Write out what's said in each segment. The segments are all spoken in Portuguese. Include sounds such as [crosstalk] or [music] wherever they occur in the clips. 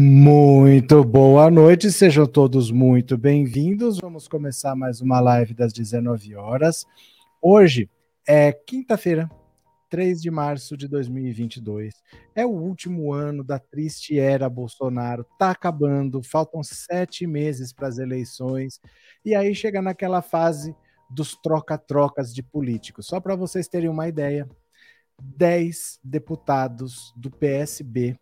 Muito boa noite, sejam todos muito bem-vindos. Vamos começar mais uma live das 19 horas. Hoje é quinta-feira, 3 de março de 2022. É o último ano da triste era Bolsonaro, tá acabando, faltam sete meses para as eleições, e aí chega naquela fase dos troca-trocas de políticos. Só para vocês terem uma ideia, 10 deputados do PSB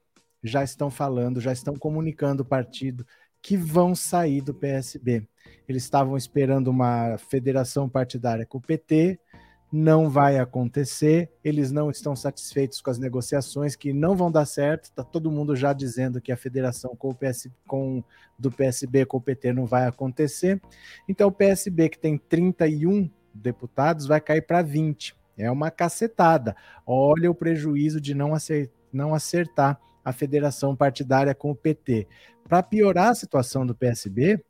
já estão falando, já estão comunicando o partido que vão sair do PSB. Eles estavam esperando uma federação partidária com o PT, não vai acontecer, eles não estão satisfeitos com as negociações que não vão dar certo, está todo mundo já dizendo que a federação com o PS, com, do PSB com o PT não vai acontecer. Então o PSB que tem 31 deputados vai cair para 20. É uma cacetada. Olha o prejuízo de não acertar, não acertar a federação partidária com o PT. Para piorar a situação do PSB,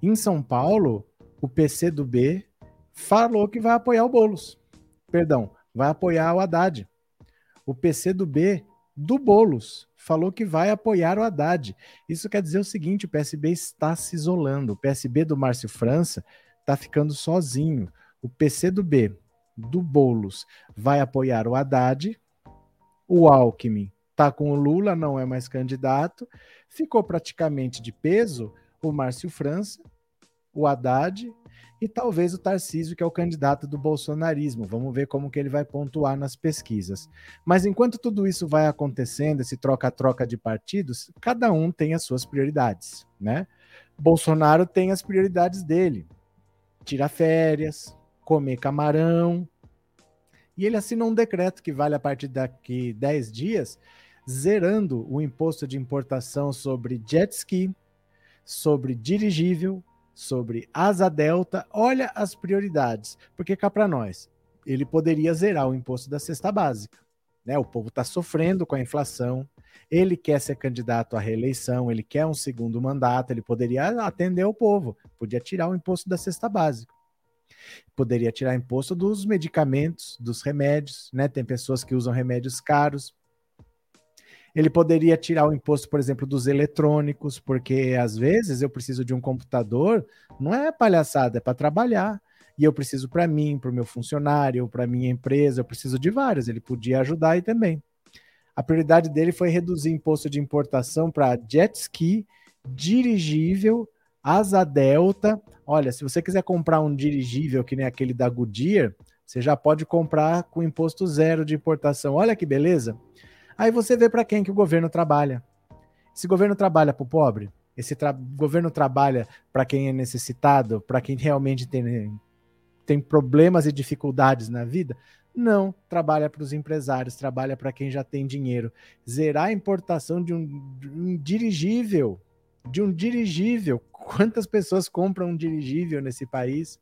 em São Paulo, o PCdoB falou que vai apoiar o Bolos. Perdão, vai apoiar o Haddad. O PCdoB do Bolos falou que vai apoiar o Haddad. Isso quer dizer o seguinte: o PSB está se isolando. O PSB do Márcio França está ficando sozinho. O PCdoB do Bolos vai apoiar o Haddad. O Alckmin está com o Lula, não é mais candidato. Ficou praticamente de peso o Márcio França, o Haddad e talvez o Tarcísio, que é o candidato do bolsonarismo. Vamos ver como que ele vai pontuar nas pesquisas. Mas enquanto tudo isso vai acontecendo, esse troca-troca de partidos, cada um tem as suas prioridades, né? Bolsonaro tem as prioridades dele. Tirar férias, comer camarão. E ele assina um decreto que vale a partir daqui 10 dias, zerando o imposto de importação sobre jet ski, sobre dirigível, sobre asa delta. Olha as prioridades, porque cá para nós, ele poderia zerar o imposto da cesta básica. Né? O povo está sofrendo com a inflação, ele quer ser candidato à reeleição, ele quer um segundo mandato, ele poderia atender o povo, podia tirar o imposto da cesta básica. Poderia tirar imposto dos medicamentos, dos remédios, né? Tem pessoas que usam remédios caros, ele poderia tirar o imposto, por exemplo, dos eletrônicos, porque às vezes eu preciso de um computador, não é palhaçada, é para trabalhar. E eu preciso para mim, para o meu funcionário, para minha empresa, eu preciso de vários. Ele podia ajudar aí também. A prioridade dele foi reduzir imposto de importação para jet ski, dirigível, asa delta. Olha, se você quiser comprar um dirigível que nem aquele da Goodyear, você já pode comprar com imposto zero de importação. Olha que beleza. Aí você vê para quem que o governo trabalha. Esse governo trabalha para o pobre? Esse tra governo trabalha para quem é necessitado, para quem realmente tem, tem problemas e dificuldades na vida? Não, trabalha para os empresários, trabalha para quem já tem dinheiro. Zerar a importação de um, de um dirigível, de um dirigível. Quantas pessoas compram um dirigível nesse país?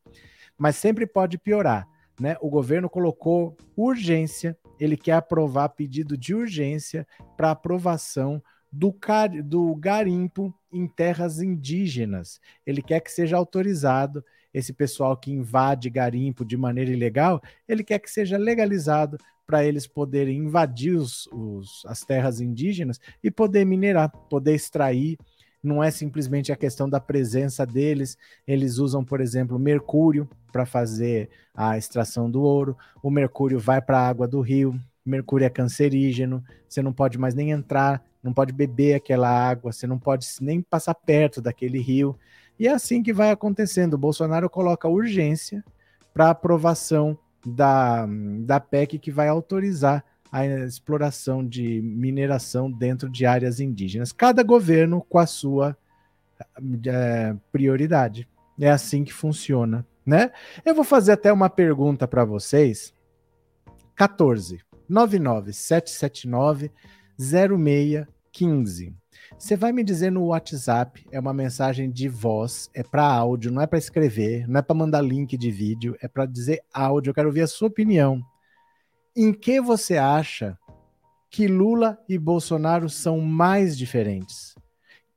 Mas sempre pode piorar. Né? O governo colocou urgência ele quer aprovar pedido de urgência para aprovação do, car do garimpo em terras indígenas. Ele quer que seja autorizado esse pessoal que invade garimpo de maneira ilegal, ele quer que seja legalizado para eles poderem invadir os, os, as terras indígenas e poder minerar, poder extrair. Não é simplesmente a questão da presença deles, eles usam, por exemplo, mercúrio para fazer a extração do ouro, o mercúrio vai para a água do rio, mercúrio é cancerígeno, você não pode mais nem entrar, não pode beber aquela água, você não pode nem passar perto daquele rio. E é assim que vai acontecendo. O Bolsonaro coloca urgência para aprovação da, da PEC que vai autorizar a exploração de mineração dentro de áreas indígenas. Cada governo com a sua é, prioridade. É assim que funciona né? Eu vou fazer até uma pergunta para vocês. 14 99779 0615. Você vai me dizer no WhatsApp, é uma mensagem de voz, é para áudio, não é para escrever, não é para mandar link de vídeo, é para dizer áudio. Eu quero ouvir a sua opinião. Em que você acha que Lula e Bolsonaro são mais diferentes? O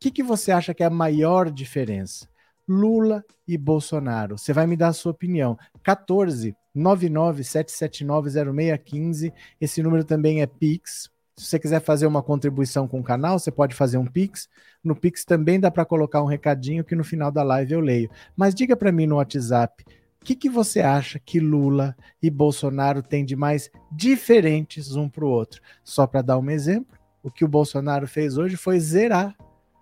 que, que você acha que é a maior diferença? Lula e Bolsonaro. Você vai me dar a sua opinião. 14 997790615. Esse número também é Pix. Se você quiser fazer uma contribuição com o canal, você pode fazer um Pix. No Pix também dá para colocar um recadinho que no final da live eu leio. Mas diga para mim no WhatsApp, o que, que você acha que Lula e Bolsonaro têm de mais diferentes um para o outro? Só para dar um exemplo, o que o Bolsonaro fez hoje foi zerar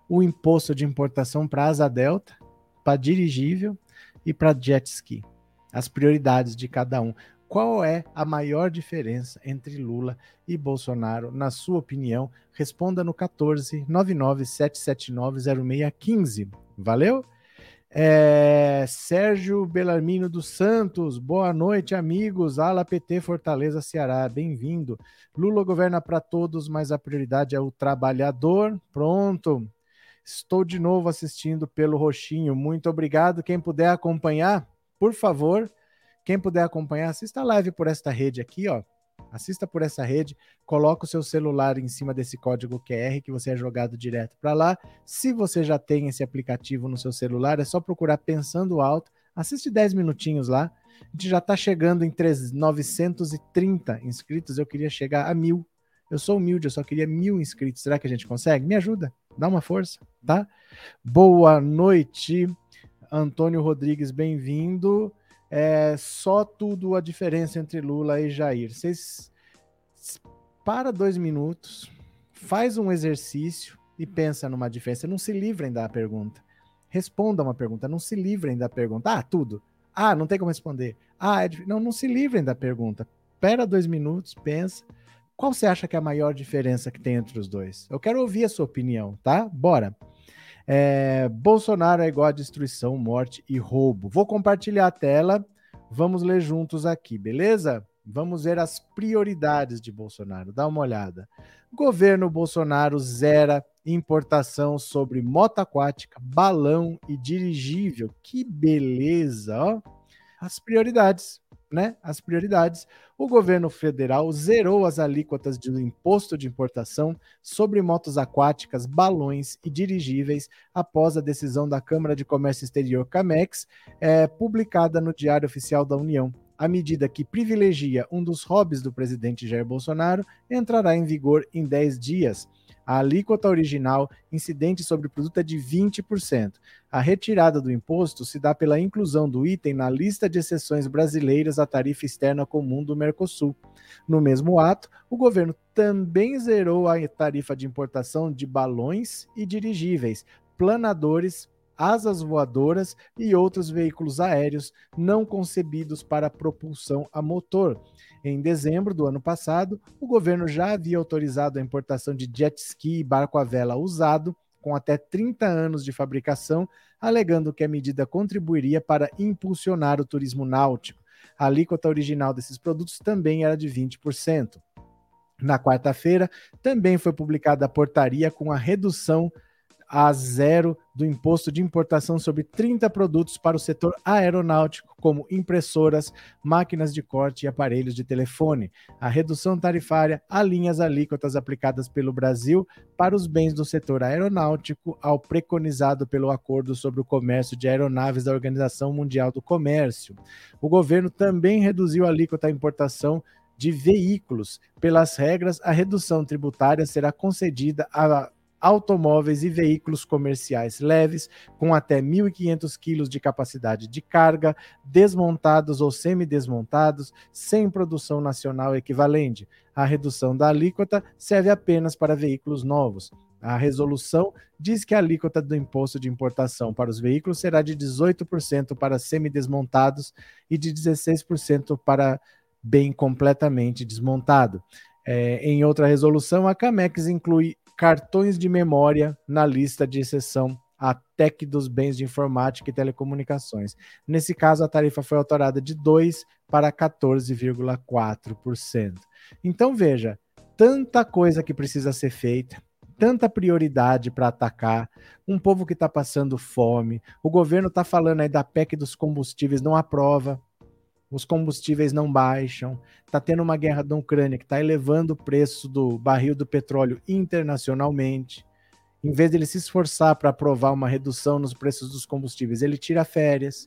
o imposto de importação para asa delta, para dirigível e para jet ski. As prioridades de cada um. Qual é a maior diferença entre Lula e Bolsonaro, na sua opinião? Responda no 14 0615. Valeu? É, Sérgio Belarmino dos Santos, boa noite, amigos. Ala PT Fortaleza, Ceará, bem-vindo. Lula governa para todos, mas a prioridade é o trabalhador. Pronto. Estou de novo assistindo pelo Roxinho. Muito obrigado. Quem puder acompanhar, por favor, quem puder acompanhar, assista a live por esta rede aqui, ó. Assista por essa rede, coloca o seu celular em cima desse código QR que você é jogado direto para lá. Se você já tem esse aplicativo no seu celular, é só procurar Pensando Alto. Assiste 10 minutinhos lá. A gente já está chegando em 3, 930 inscritos. Eu queria chegar a mil. Eu sou humilde, eu só queria mil inscritos. Será que a gente consegue? Me ajuda, dá uma força, tá? Boa noite, Antônio Rodrigues, bem-vindo. É só tudo a diferença entre Lula e Jair. Vocês para dois minutos, faz um exercício e pensa numa diferença. Não se livrem da pergunta. Responda uma pergunta. Não se livrem da pergunta. Ah, tudo. Ah, não tem como responder. Ah, é não, não se livrem da pergunta. Espera dois minutos, pensa. Qual você acha que é a maior diferença que tem entre os dois? Eu quero ouvir a sua opinião, tá? Bora. É, Bolsonaro é igual a destruição, morte e roubo. Vou compartilhar a tela. Vamos ler juntos aqui, beleza? Vamos ver as prioridades de Bolsonaro. Dá uma olhada. Governo Bolsonaro zera importação sobre moto aquática, balão e dirigível. Que beleza, ó. As prioridades né, as prioridades, o governo federal zerou as alíquotas do imposto de importação sobre motos aquáticas, balões e dirigíveis após a decisão da Câmara de Comércio Exterior CAMEX, é, publicada no Diário Oficial da União. A medida que privilegia um dos hobbies do presidente Jair Bolsonaro entrará em vigor em 10 dias. A alíquota original incidente sobre o produto é de 20%. A retirada do imposto se dá pela inclusão do item na lista de exceções brasileiras à tarifa externa comum do Mercosul. No mesmo ato, o governo também zerou a tarifa de importação de balões e dirigíveis, planadores, asas voadoras e outros veículos aéreos não concebidos para propulsão a motor. Em dezembro do ano passado, o governo já havia autorizado a importação de jet ski e barco à vela usado com até 30 anos de fabricação, alegando que a medida contribuiria para impulsionar o turismo náutico. A alíquota original desses produtos também era de 20%. Na quarta-feira, também foi publicada a portaria com a redução a zero do imposto de importação sobre 30 produtos para o setor aeronáutico, como impressoras, máquinas de corte e aparelhos de telefone. A redução tarifária alinha as alíquotas aplicadas pelo Brasil para os bens do setor aeronáutico ao preconizado pelo Acordo sobre o Comércio de Aeronaves da Organização Mundial do Comércio. O governo também reduziu a alíquota à importação de veículos. Pelas regras, a redução tributária será concedida a automóveis e veículos comerciais leves com até 1.500 quilos de capacidade de carga, desmontados ou semidesmontados, sem produção nacional equivalente. A redução da alíquota serve apenas para veículos novos. A resolução diz que a alíquota do imposto de importação para os veículos será de 18% para semidesmontados e de 16% para bem completamente desmontado. É, em outra resolução, a CAMEX inclui cartões de memória na lista de exceção à TEC dos bens de informática e telecomunicações. Nesse caso, a tarifa foi alterada de 2% para 14,4%. Então, veja, tanta coisa que precisa ser feita, tanta prioridade para atacar, um povo que está passando fome, o governo está falando aí da PEC dos combustíveis, não aprova, os combustíveis não baixam, está tendo uma guerra da Ucrânia que está elevando o preço do barril do petróleo internacionalmente. Em vez dele se esforçar para aprovar uma redução nos preços dos combustíveis, ele tira férias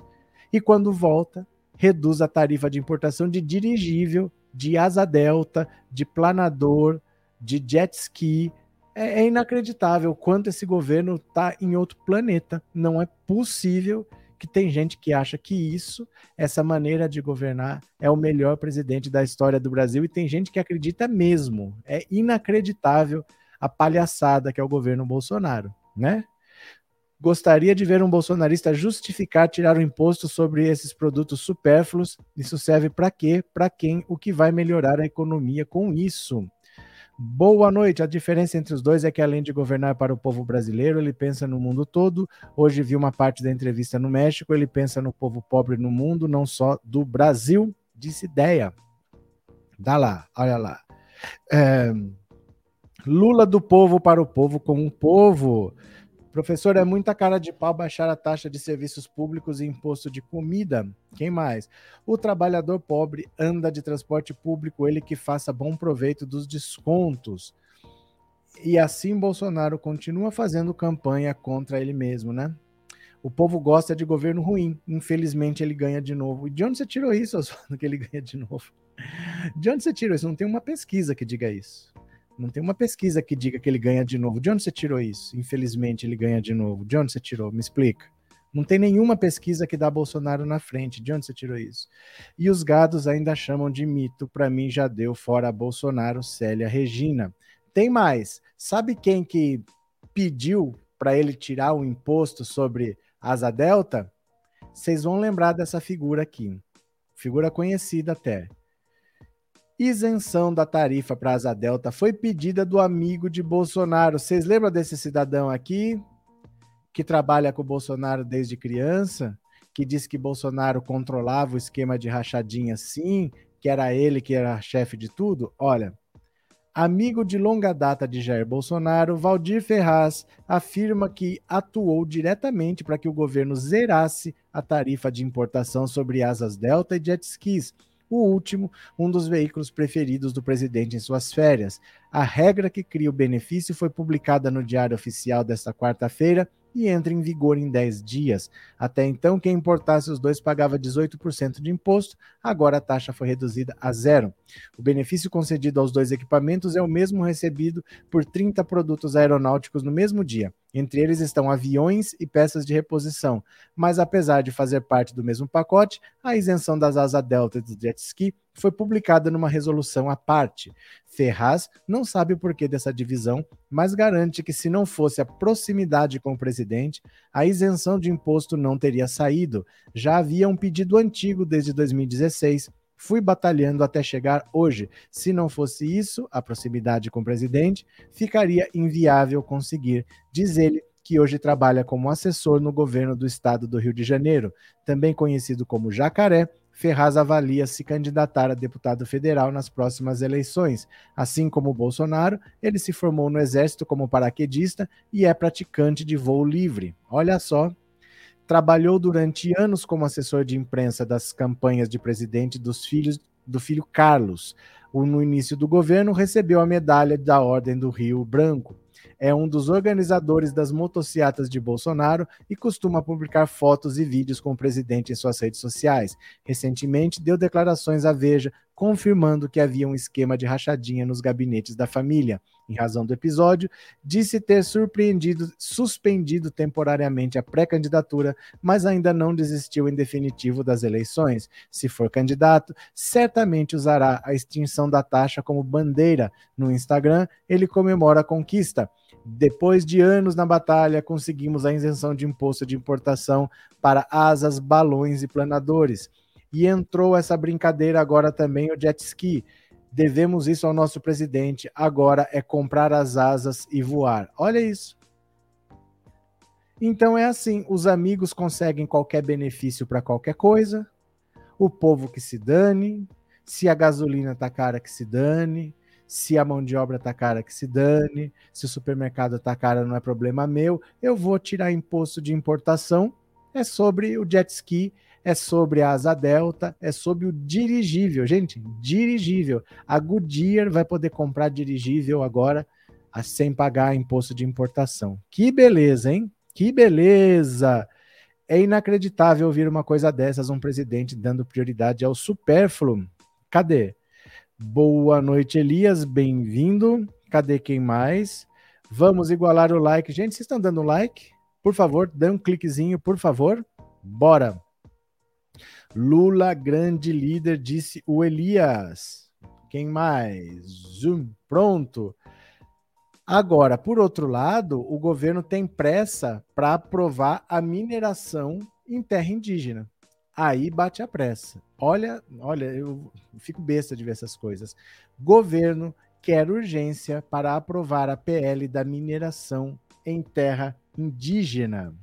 e quando volta, reduz a tarifa de importação de dirigível, de asa delta, de planador, de jet ski. É, é inacreditável quanto esse governo está em outro planeta. Não é possível que tem gente que acha que isso, essa maneira de governar, é o melhor presidente da história do Brasil e tem gente que acredita mesmo. É inacreditável a palhaçada que é o governo Bolsonaro, né? Gostaria de ver um bolsonarista justificar tirar o imposto sobre esses produtos supérfluos. Isso serve para quê? Para quem? O que vai melhorar a economia com isso? Boa noite. A diferença entre os dois é que, além de governar para o povo brasileiro, ele pensa no mundo todo. Hoje vi uma parte da entrevista no México. Ele pensa no povo pobre no mundo, não só do Brasil. Disse ideia. Dá lá, olha lá. É, Lula do povo para o povo com o povo. Professor, é muita cara de pau baixar a taxa de serviços públicos e imposto de comida. Quem mais? O trabalhador pobre anda de transporte público, ele que faça bom proveito dos descontos. E assim Bolsonaro continua fazendo campanha contra ele mesmo, né? O povo gosta de governo ruim. Infelizmente ele ganha de novo. E de onde você tirou isso, Oswaldo, [laughs] que ele ganha de novo? De onde você tirou isso? Não tem uma pesquisa que diga isso. Não tem uma pesquisa que diga que ele ganha de novo. De onde você tirou isso? Infelizmente, ele ganha de novo. De onde você tirou? Me explica. Não tem nenhuma pesquisa que dá Bolsonaro na frente. De onde você tirou isso? E os gados ainda chamam de mito. Para mim já deu fora Bolsonaro, Célia Regina. Tem mais. Sabe quem que pediu para ele tirar o imposto sobre asa delta? Vocês vão lembrar dessa figura aqui. Figura conhecida até isenção da tarifa para Asa Delta foi pedida do amigo de Bolsonaro. Vocês lembram desse cidadão aqui que trabalha com o Bolsonaro desde criança, que disse que Bolsonaro controlava o esquema de rachadinha sim, que era ele que era chefe de tudo? Olha, amigo de longa data de Jair Bolsonaro, Valdir Ferraz afirma que atuou diretamente para que o governo zerasse a tarifa de importação sobre asas Delta e jet skis o último, um dos veículos preferidos do presidente em suas férias. A regra que cria o benefício foi publicada no Diário Oficial desta quarta-feira e entra em vigor em 10 dias. Até então, quem importasse os dois pagava 18% de imposto, agora a taxa foi reduzida a zero. O benefício concedido aos dois equipamentos é o mesmo recebido por 30 produtos aeronáuticos no mesmo dia. Entre eles estão aviões e peças de reposição, mas apesar de fazer parte do mesmo pacote, a isenção das asas delta do jet ski foi publicada numa resolução à parte. Ferraz não sabe o porquê dessa divisão, mas garante que se não fosse a proximidade com o presidente, a isenção de imposto não teria saído. Já havia um pedido antigo desde 2016 Fui batalhando até chegar hoje. Se não fosse isso, a proximidade com o presidente, ficaria inviável conseguir, diz ele, que hoje trabalha como assessor no governo do estado do Rio de Janeiro. Também conhecido como Jacaré, Ferraz avalia se candidatar a deputado federal nas próximas eleições. Assim como Bolsonaro, ele se formou no Exército como paraquedista e é praticante de voo livre. Olha só, Trabalhou durante anos como assessor de imprensa das campanhas de presidente dos filhos do filho Carlos. No início do governo, recebeu a medalha da Ordem do Rio Branco é um dos organizadores das motocicletas de Bolsonaro e costuma publicar fotos e vídeos com o presidente em suas redes sociais. Recentemente, deu declarações à Veja confirmando que havia um esquema de rachadinha nos gabinetes da família. Em razão do episódio, disse ter surpreendido, suspendido temporariamente a pré-candidatura, mas ainda não desistiu em definitivo das eleições. Se for candidato, certamente usará a extinção da taxa como bandeira. No Instagram, ele comemora a conquista. Depois de anos na batalha, conseguimos a isenção de imposto de importação para asas, balões e planadores. E entrou essa brincadeira agora também o jet ski. Devemos isso ao nosso presidente. Agora é comprar as asas e voar. Olha isso. Então é assim: os amigos conseguem qualquer benefício para qualquer coisa, o povo que se dane, se a gasolina tá cara que se dane, se a mão de obra tá cara, que se dane. Se o supermercado tá cara, não é problema meu. Eu vou tirar imposto de importação. É sobre o jet ski, é sobre a asa delta, é sobre o dirigível. Gente, dirigível. A Goodyear vai poder comprar dirigível agora sem pagar imposto de importação. Que beleza, hein? Que beleza! É inacreditável ouvir uma coisa dessas, um presidente dando prioridade ao supérfluo. Cadê? Boa noite, Elias, bem-vindo. Cadê quem mais? Vamos igualar o like. Gente, vocês estão dando like? Por favor, dê um cliquezinho, por favor. Bora. Lula, grande líder, disse o Elias. Quem mais? Zoom. Pronto. Agora, por outro lado, o governo tem pressa para aprovar a mineração em terra indígena. Aí bate a pressa. Olha, olha, eu fico besta de ver essas coisas. Governo quer urgência para aprovar a PL da mineração em terra indígena.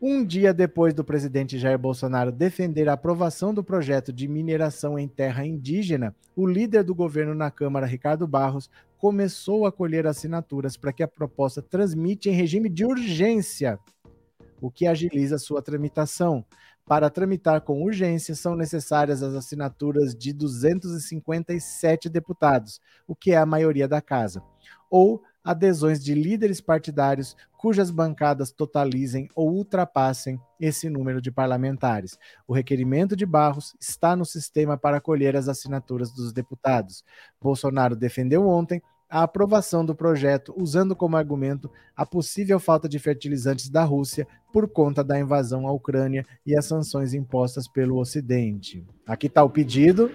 Um dia depois do presidente Jair Bolsonaro defender a aprovação do projeto de mineração em terra indígena, o líder do governo na Câmara, Ricardo Barros, começou a colher assinaturas para que a proposta transmite em regime de urgência, o que agiliza sua tramitação. Para tramitar com urgência, são necessárias as assinaturas de 257 deputados, o que é a maioria da casa, ou adesões de líderes partidários cujas bancadas totalizem ou ultrapassem esse número de parlamentares. O requerimento de Barros está no sistema para colher as assinaturas dos deputados. Bolsonaro defendeu ontem a aprovação do projeto usando como argumento a possível falta de fertilizantes da Rússia por conta da invasão à Ucrânia e as sanções impostas pelo Ocidente. Aqui está o pedido.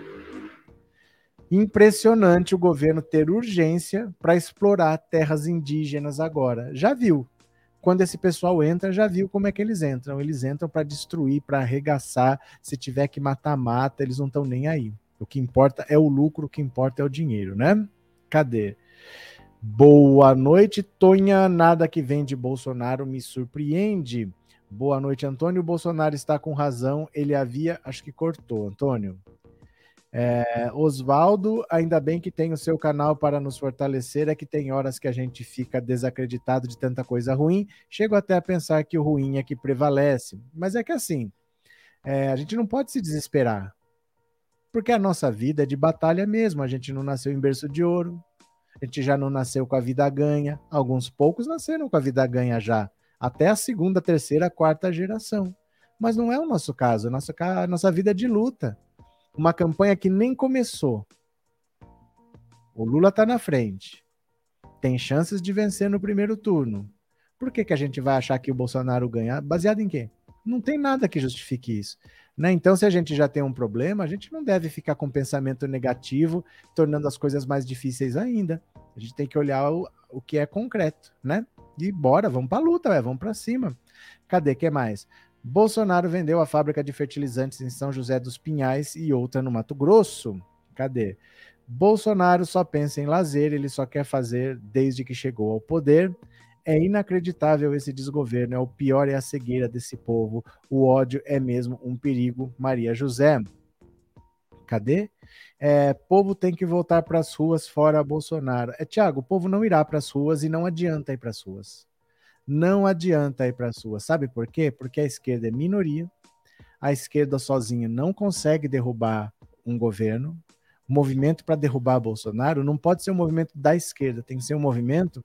Impressionante o governo ter urgência para explorar terras indígenas agora. Já viu? Quando esse pessoal entra, já viu como é que eles entram. Eles entram para destruir, para arregaçar. Se tiver que matar, mata. Eles não estão nem aí. O que importa é o lucro, o que importa é o dinheiro, né? Cadê? Boa noite, Tonha. Nada que vem de Bolsonaro me surpreende. Boa noite, Antônio. Bolsonaro está com razão. Ele havia. Acho que cortou, Antônio. É, Oswaldo, ainda bem que tem o seu canal para nos fortalecer, é que tem horas que a gente fica desacreditado de tanta coisa ruim. Chego até a pensar que o ruim é que prevalece. Mas é que assim, é, a gente não pode se desesperar. Porque a nossa vida é de batalha mesmo. A gente não nasceu em berço de ouro. A gente já não nasceu com a vida ganha. Alguns poucos nasceram com a vida ganha já. Até a segunda, terceira, quarta geração. Mas não é o nosso caso. A nossa, a nossa vida é de luta uma campanha que nem começou. O Lula está na frente. Tem chances de vencer no primeiro turno. Por que, que a gente vai achar que o Bolsonaro ganha? Baseado em quê? Não tem nada que justifique isso. Né? Então, se a gente já tem um problema, a gente não deve ficar com pensamento negativo, tornando as coisas mais difíceis ainda. A gente tem que olhar o, o que é concreto, né? E bora, vamos para a luta, véio, vamos para cima. Cadê? que mais? Bolsonaro vendeu a fábrica de fertilizantes em São José dos Pinhais e outra no Mato Grosso. Cadê? Bolsonaro só pensa em lazer, ele só quer fazer desde que chegou ao poder. É inacreditável esse desgoverno, é o pior é a cegueira desse povo. O ódio é mesmo um perigo. Maria José. Cadê? É, povo tem que voltar para as ruas fora Bolsonaro. É, Tiago, o povo não irá para as ruas e não adianta ir para as ruas não adianta ir para a sua. Sabe por quê? Porque a esquerda é minoria, a esquerda sozinha não consegue derrubar um governo. O movimento para derrubar Bolsonaro não pode ser um movimento da esquerda, tem que ser um movimento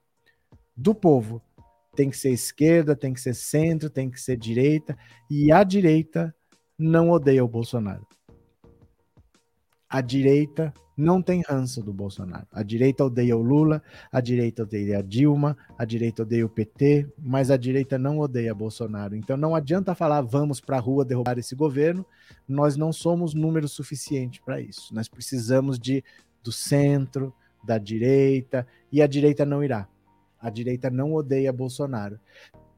do povo. Tem que ser esquerda, tem que ser centro, tem que ser direita, e a direita não odeia o Bolsonaro. A direita não tem ranço do Bolsonaro. A direita odeia o Lula, a direita odeia a Dilma, a direita odeia o PT, mas a direita não odeia Bolsonaro. Então não adianta falar vamos para a rua derrubar esse governo, nós não somos número suficiente para isso. Nós precisamos de do centro, da direita, e a direita não irá. A direita não odeia Bolsonaro.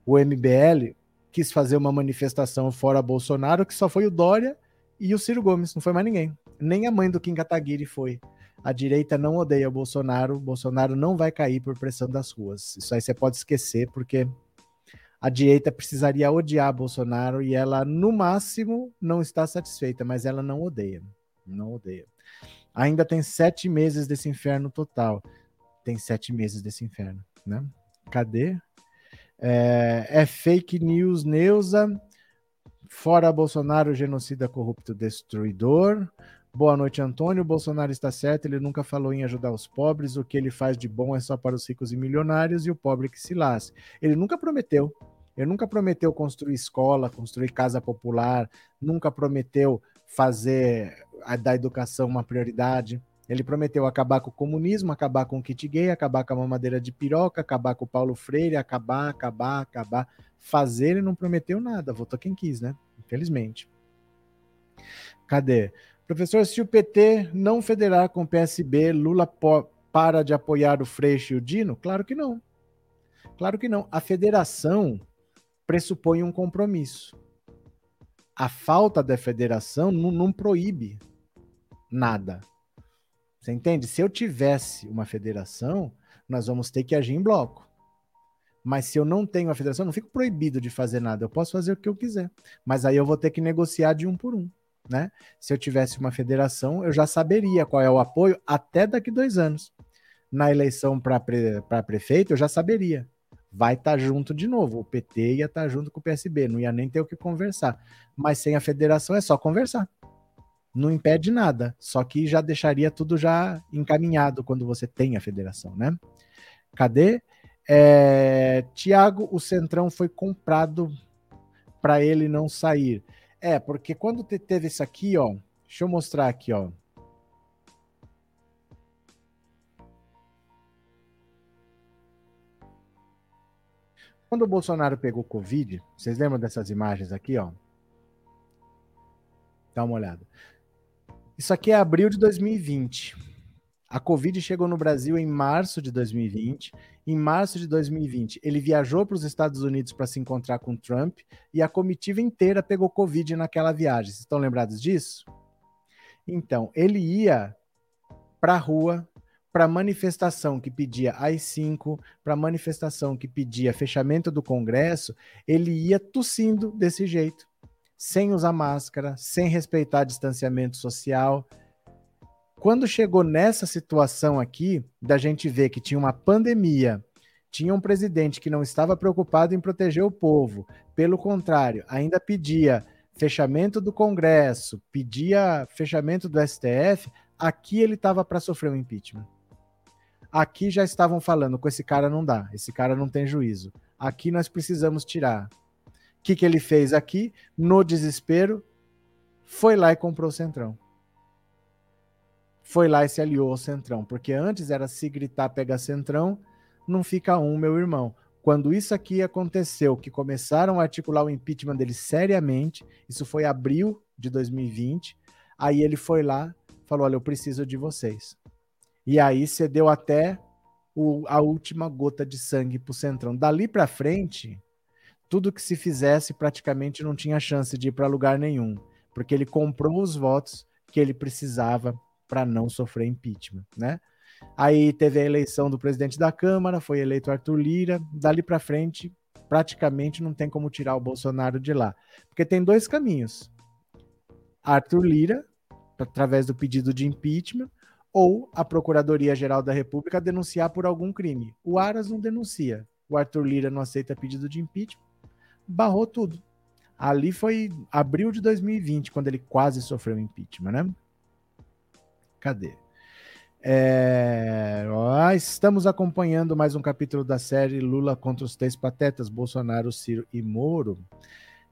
O MBL quis fazer uma manifestação fora Bolsonaro, que só foi o Dória e o Ciro Gomes, não foi mais ninguém. Nem a mãe do Kim Kataguiri foi. A direita não odeia o Bolsonaro, Bolsonaro não vai cair por pressão das ruas. Isso aí você pode esquecer, porque a direita precisaria odiar Bolsonaro e ela, no máximo, não está satisfeita, mas ela não odeia. Não odeia. Ainda tem sete meses desse inferno total. Tem sete meses desse inferno, né? Cadê? É, é fake news, Neuza. Fora Bolsonaro, genocida corrupto destruidor. Boa noite, Antônio. Bolsonaro está certo, ele nunca falou em ajudar os pobres. O que ele faz de bom é só para os ricos e milionários e o pobre que se lasque. Ele nunca prometeu. Ele nunca prometeu construir escola, construir casa popular, nunca prometeu fazer a, da educação uma prioridade. Ele prometeu acabar com o comunismo, acabar com o kit gay, acabar com a mamadeira de piroca, acabar com o Paulo Freire, acabar, acabar, acabar. Fazer ele não prometeu nada, votou quem quis, né? Infelizmente. Cadê? Professor, se o PT não federar com o PSB, Lula para de apoiar o Freixo e o Dino? Claro que não. Claro que não. A federação pressupõe um compromisso. A falta da federação não, não proíbe nada. Você entende? Se eu tivesse uma federação, nós vamos ter que agir em bloco. Mas se eu não tenho a federação, não fico proibido de fazer nada. Eu posso fazer o que eu quiser. Mas aí eu vou ter que negociar de um por um né? Se eu tivesse uma federação, eu já saberia qual é o apoio até daqui dois anos. Na eleição para pre, prefeito, eu já saberia. Vai estar tá junto de novo. O PT ia estar tá junto com o PSB, não ia nem ter o que conversar. Mas sem a federação é só conversar. Não impede nada, só que já deixaria tudo já encaminhado quando você tem a federação, né? Cadê? É, Tiago, o Centrão foi comprado para ele não sair. É, porque quando teve isso aqui, ó, deixa eu mostrar aqui, ó. Quando o Bolsonaro pegou Covid, vocês lembram dessas imagens aqui, ó? Dá uma olhada. Isso aqui é abril de 2020. A Covid chegou no Brasil em março de 2020. Em março de 2020, ele viajou para os Estados Unidos para se encontrar com Trump e a comitiva inteira pegou Covid naquela viagem. Vocês estão lembrados disso? Então, ele ia para a rua, para manifestação que pedia AI-5, para manifestação que pedia fechamento do Congresso, ele ia tossindo desse jeito, sem usar máscara, sem respeitar distanciamento social quando chegou nessa situação aqui, da gente ver que tinha uma pandemia, tinha um presidente que não estava preocupado em proteger o povo, pelo contrário, ainda pedia fechamento do Congresso, pedia fechamento do STF, aqui ele estava para sofrer um impeachment. Aqui já estavam falando, com esse cara não dá, esse cara não tem juízo. Aqui nós precisamos tirar. O que, que ele fez aqui? No desespero, foi lá e comprou o Centrão foi lá e se aliou ao Centrão, porque antes era se gritar pega Centrão, não fica um, meu irmão. Quando isso aqui aconteceu, que começaram a articular o impeachment dele seriamente, isso foi abril de 2020, aí ele foi lá, falou: Olha, eu preciso de vocês. E aí cedeu até o, a última gota de sangue para o Centrão. Dali para frente, tudo que se fizesse praticamente não tinha chance de ir para lugar nenhum, porque ele comprou os votos que ele precisava para não sofrer impeachment, né? Aí teve a eleição do presidente da Câmara, foi eleito Arthur Lira. Dali para frente, praticamente não tem como tirar o Bolsonaro de lá, porque tem dois caminhos: Arthur Lira, através do pedido de impeachment, ou a Procuradoria-Geral da República denunciar por algum crime. O Aras não denuncia, o Arthur Lira não aceita pedido de impeachment, barrou tudo. Ali foi abril de 2020, quando ele quase sofreu impeachment, né? Cadê? É... Ah, estamos acompanhando mais um capítulo da série Lula contra os três patetas, Bolsonaro, Ciro e Moro.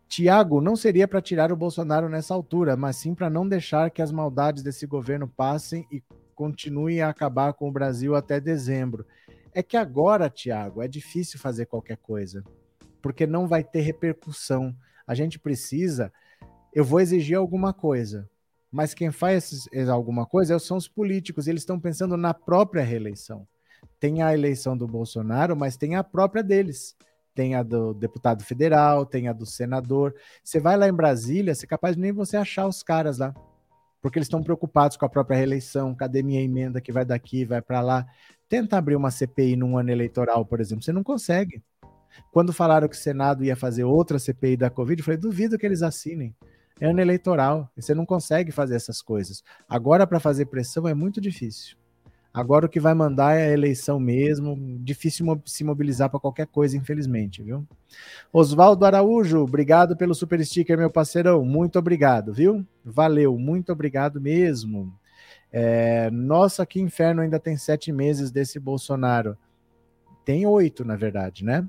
Tiago, não seria para tirar o Bolsonaro nessa altura, mas sim para não deixar que as maldades desse governo passem e continuem a acabar com o Brasil até dezembro. É que agora, Tiago, é difícil fazer qualquer coisa, porque não vai ter repercussão. A gente precisa. Eu vou exigir alguma coisa, mas quem faz alguma coisa são os políticos, eles estão pensando na própria reeleição. Tem a eleição do Bolsonaro, mas tem a própria deles. Tem a do deputado federal, tem a do senador. Você vai lá em Brasília, você é capaz de nem você achar os caras lá. Porque eles estão preocupados com a própria reeleição, cadê minha emenda que vai daqui, vai para lá. Tenta abrir uma CPI num ano eleitoral, por exemplo, você não consegue. Quando falaram que o Senado ia fazer outra CPI da Covid, eu falei, duvido que eles assinem é ano eleitoral. Você não consegue fazer essas coisas. Agora, para fazer pressão, é muito difícil. Agora, o que vai mandar é a eleição mesmo. Difícil se mobilizar para qualquer coisa, infelizmente, viu? Oswaldo Araújo, obrigado pelo super sticker, meu parceirão. Muito obrigado, viu? Valeu, muito obrigado mesmo. É, nossa, que inferno, ainda tem sete meses desse Bolsonaro. Tem oito, na verdade, né?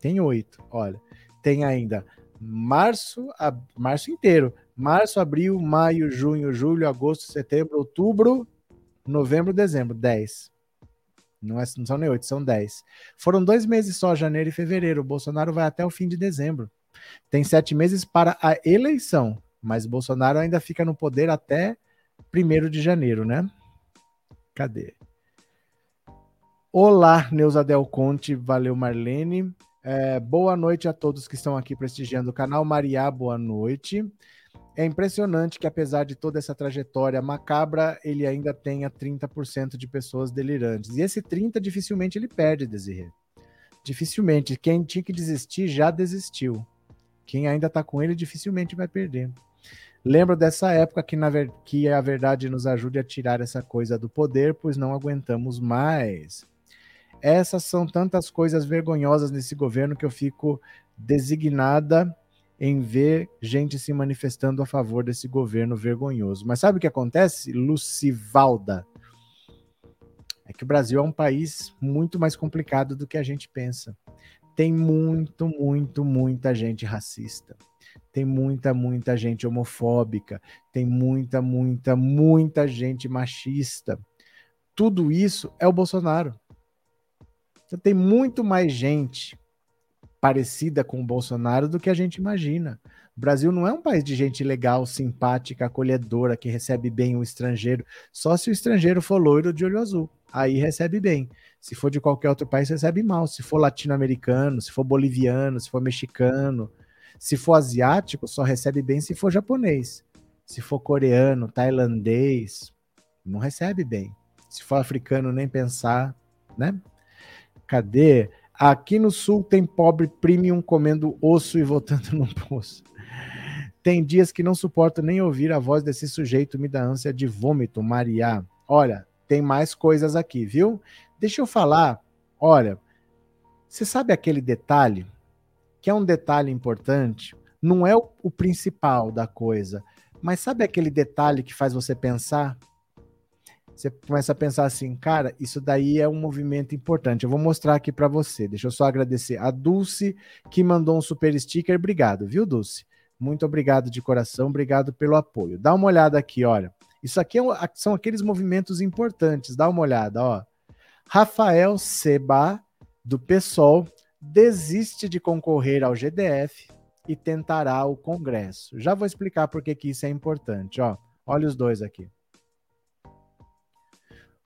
Tem oito. Olha, tem ainda março, a, março inteiro. Março, abril, maio, junho, julho, agosto, setembro, outubro, Novembro, dezembro, 10. Não, é, não são nem oito, são 10. Foram dois meses só, janeiro e fevereiro. Bolsonaro vai até o fim de dezembro. Tem sete meses para a eleição, mas Bolsonaro ainda fica no poder até primeiro de janeiro, né? Cadê? Olá, Neuza Del Conte, valeu Marlene. É, boa noite a todos que estão aqui prestigiando o canal. Maria, boa noite. É impressionante que, apesar de toda essa trajetória macabra, ele ainda tenha 30% de pessoas delirantes. E esse 30% dificilmente ele perde, Desirê. Dificilmente. Quem tinha que desistir já desistiu. Quem ainda está com ele dificilmente vai perder. Lembro dessa época que, na ver... que a verdade nos ajude a tirar essa coisa do poder, pois não aguentamos mais. Essas são tantas coisas vergonhosas nesse governo que eu fico designada em ver gente se manifestando a favor desse governo vergonhoso. Mas sabe o que acontece, Lucivalda? É que o Brasil é um país muito mais complicado do que a gente pensa. Tem muito, muito, muita gente racista. Tem muita, muita gente homofóbica. Tem muita, muita, muita gente machista. Tudo isso é o Bolsonaro. Então, tem muito mais gente parecida com o Bolsonaro do que a gente imagina. O Brasil não é um país de gente legal, simpática, acolhedora, que recebe bem o estrangeiro, só se o estrangeiro for loiro de olho azul. Aí recebe bem. Se for de qualquer outro país, recebe mal. Se for latino-americano, se for boliviano, se for mexicano, se for asiático, só recebe bem se for japonês. Se for coreano, tailandês, não recebe bem. Se for africano, nem pensar, né? Cadê? Aqui no sul tem pobre premium comendo osso e voltando no poço. Tem dias que não suporto nem ouvir a voz desse sujeito, me dá ânsia de vômito, Maria. Olha, tem mais coisas aqui, viu? Deixa eu falar. Olha, você sabe aquele detalhe, que é um detalhe importante, não é o, o principal da coisa, mas sabe aquele detalhe que faz você pensar? Você começa a pensar assim, cara, isso daí é um movimento importante. Eu vou mostrar aqui para você. Deixa eu só agradecer a Dulce, que mandou um super sticker. Obrigado, viu, Dulce? Muito obrigado de coração, obrigado pelo apoio. Dá uma olhada aqui, olha. Isso aqui é são aqueles movimentos importantes. Dá uma olhada, ó. Rafael Seba, do PSOL, desiste de concorrer ao GDF e tentará o Congresso. Já vou explicar por que, que isso é importante, ó. Olha os dois aqui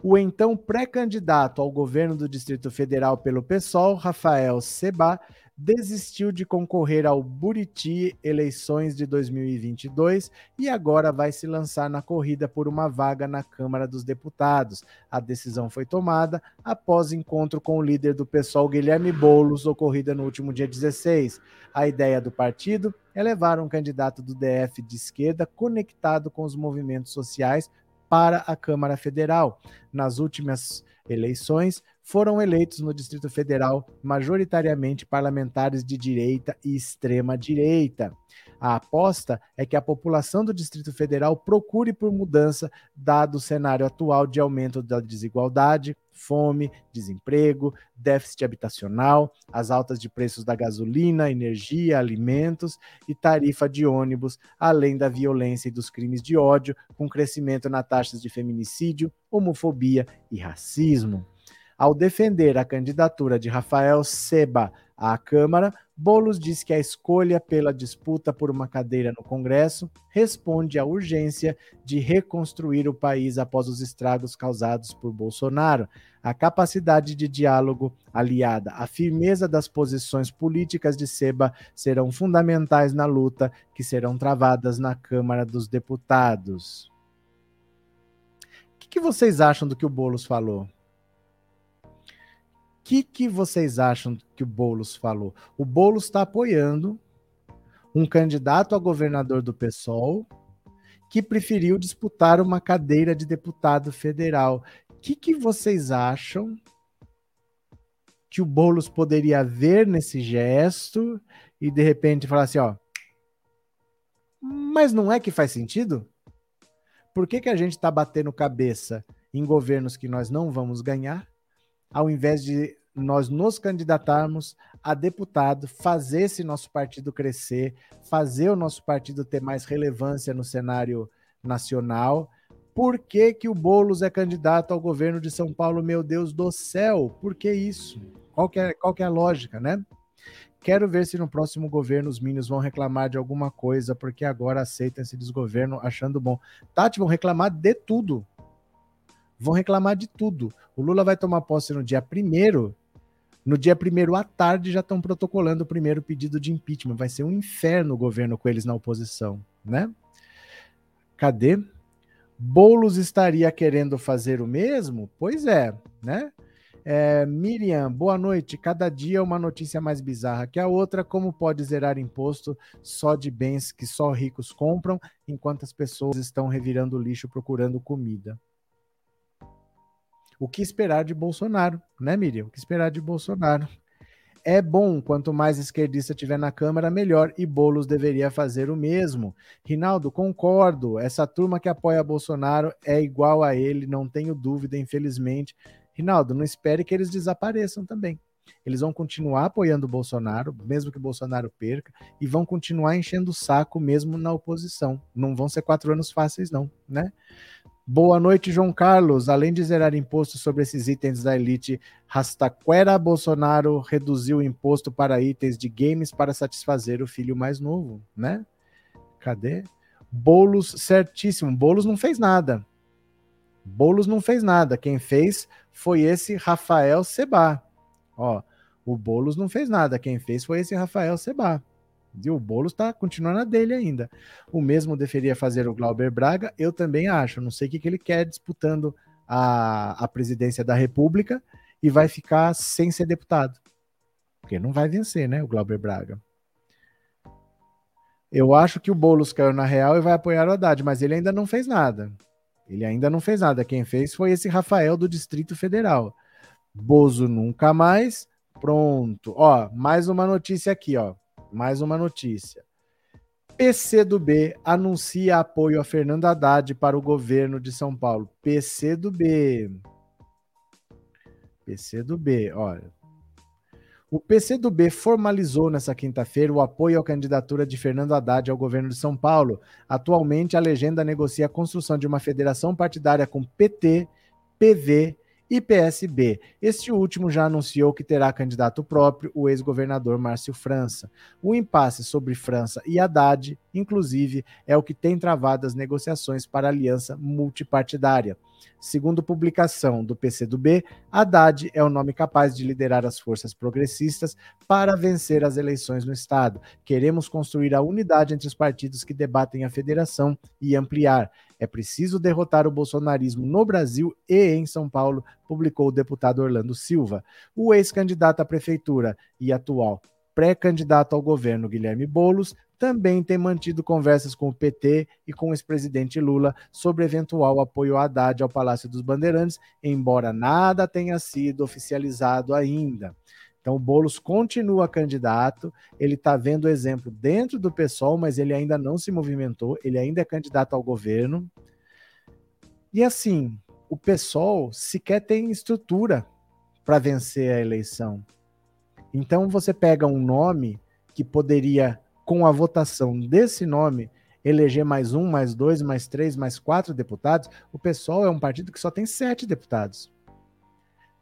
o então pré-candidato ao governo do Distrito Federal pelo PSOL, Rafael Seba, desistiu de concorrer ao Buriti eleições de 2022 e agora vai se lançar na corrida por uma vaga na Câmara dos Deputados. A decisão foi tomada após encontro com o líder do PSOL, Guilherme Boulos, ocorrida no último dia 16. A ideia do partido é levar um candidato do DF de esquerda conectado com os movimentos sociais para a Câmara Federal. Nas últimas eleições, foram eleitos no Distrito Federal majoritariamente parlamentares de direita e extrema direita. A aposta é que a população do Distrito Federal procure por mudança, dado o cenário atual de aumento da desigualdade, fome, desemprego, déficit habitacional, as altas de preços da gasolina, energia, alimentos e tarifa de ônibus, além da violência e dos crimes de ódio, com crescimento na taxas de feminicídio, homofobia e racismo. Ao defender a candidatura de Rafael Seba à Câmara, Bolos diz que a escolha pela disputa por uma cadeira no Congresso responde à urgência de reconstruir o país após os estragos causados por Bolsonaro. A capacidade de diálogo, aliada à firmeza das posições políticas de Seba, serão fundamentais na luta que serão travadas na Câmara dos Deputados. O que, que vocês acham do que o Bolos falou? Que, que vocês acham que o Boulos falou? O Boulos está apoiando um candidato a governador do PSOL que preferiu disputar uma cadeira de deputado federal. O que, que vocês acham que o Boulos poderia ver nesse gesto e de repente falar assim, ó, mas não é que faz sentido? Por que, que a gente está batendo cabeça em governos que nós não vamos ganhar? Ao invés de nós nos candidatarmos a deputado, fazer esse nosso partido crescer, fazer o nosso partido ter mais relevância no cenário nacional, Por que, que o Boulos é candidato ao governo de São Paulo? Meu Deus do céu, por que isso? Qual que é, qual que é a lógica, né? Quero ver se no próximo governo os Minions vão reclamar de alguma coisa, porque agora aceitam esse desgoverno achando bom. Tati, vão reclamar de tudo. Vão reclamar de tudo. O Lula vai tomar posse no dia primeiro. No dia primeiro à tarde já estão protocolando o primeiro pedido de impeachment. Vai ser um inferno o governo com eles na oposição, né? Cadê? Boulos estaria querendo fazer o mesmo? Pois é, né? É, Miriam, boa noite. Cada dia uma notícia mais bizarra que a outra. Como pode zerar imposto só de bens que só ricos compram, enquanto as pessoas estão revirando lixo procurando comida? O que esperar de Bolsonaro, né, Miriam? O que esperar de Bolsonaro? É bom, quanto mais esquerdista tiver na Câmara, melhor, e Bolos deveria fazer o mesmo. Rinaldo, concordo. Essa turma que apoia Bolsonaro é igual a ele, não tenho dúvida, infelizmente. Rinaldo, não espere que eles desapareçam também. Eles vão continuar apoiando o Bolsonaro, mesmo que o Bolsonaro perca, e vão continuar enchendo o saco mesmo na oposição. Não vão ser quatro anos fáceis, não, né? Boa noite, João Carlos. Além de zerar imposto sobre esses itens da elite, Rastaquera Bolsonaro reduziu o imposto para itens de games para satisfazer o filho mais novo, né? Cadê? Bolos certíssimo. Bolos não fez nada. Bolos não fez nada. Quem fez foi esse Rafael Seba. Ó, o Bolos não fez nada. Quem fez foi esse Rafael Seba. E o Boulos está continuando a dele ainda. O mesmo deveria fazer o Glauber Braga, eu também acho. Não sei o que, que ele quer disputando a, a presidência da República e vai ficar sem ser deputado. Porque não vai vencer, né, o Glauber Braga. Eu acho que o Boulos caiu na real e vai apoiar o Haddad, mas ele ainda não fez nada. Ele ainda não fez nada. Quem fez foi esse Rafael do Distrito Federal. Bozo nunca mais. Pronto. Ó, mais uma notícia aqui, ó. Mais uma notícia. PC do B anuncia apoio a Fernando Haddad para o governo de São Paulo. PC do B. PC do B, olha. O PCdoB formalizou nessa quinta-feira o apoio à candidatura de Fernando Haddad ao governo de São Paulo. Atualmente, a legenda negocia a construção de uma federação partidária com PT, PV e PSB. Este último já anunciou que terá candidato próprio, o ex-governador Márcio França. O impasse sobre França e Haddad, inclusive, é o que tem travado as negociações para a aliança multipartidária. Segundo publicação do PCdoB, Haddad é o nome capaz de liderar as forças progressistas para vencer as eleições no Estado. Queremos construir a unidade entre os partidos que debatem a federação e ampliar. É preciso derrotar o bolsonarismo no Brasil e em São Paulo, publicou o deputado Orlando Silva. O ex-candidato à prefeitura e atual pré-candidato ao governo Guilherme Bolos também tem mantido conversas com o PT e com o ex-presidente Lula sobre eventual apoio a Haddad ao Palácio dos Bandeirantes, embora nada tenha sido oficializado ainda. Então, o Boulos continua candidato, ele está vendo exemplo dentro do PSOL, mas ele ainda não se movimentou, ele ainda é candidato ao governo. E assim, o PSOL sequer tem estrutura para vencer a eleição. Então, você pega um nome que poderia com a votação desse nome, eleger mais um, mais dois, mais três, mais quatro deputados, o PSOL é um partido que só tem sete deputados.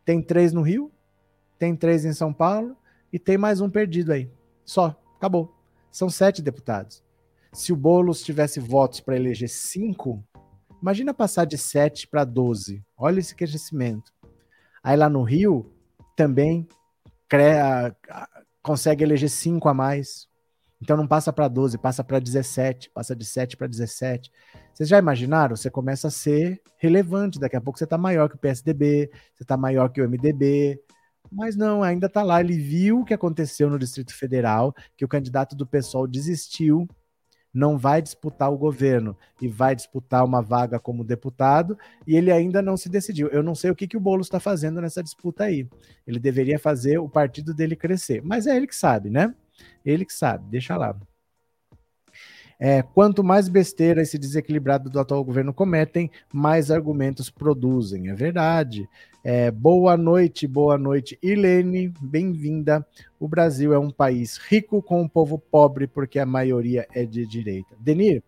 Tem três no Rio, tem três em São Paulo e tem mais um perdido aí. Só, acabou. São sete deputados. Se o Boulos tivesse votos para eleger cinco, imagina passar de sete para doze. Olha esse crescimento. Aí lá no Rio, também consegue eleger cinco a mais. Então não passa para 12, passa para 17, passa de 7 para 17. Vocês já imaginaram? Você começa a ser relevante. Daqui a pouco você está maior que o PSDB, você está maior que o MDB. Mas não, ainda está lá. Ele viu o que aconteceu no Distrito Federal, que o candidato do PSOL desistiu, não vai disputar o governo e vai disputar uma vaga como deputado, e ele ainda não se decidiu. Eu não sei o que, que o Boulos está fazendo nessa disputa aí. Ele deveria fazer o partido dele crescer, mas é ele que sabe, né? Ele que sabe, deixa lá. É, quanto mais besteira esse desequilibrado do atual governo cometem, mais argumentos produzem. É verdade. É, boa noite, boa noite, Irene, bem-vinda. O Brasil é um país rico com um povo pobre porque a maioria é de direita. Denir,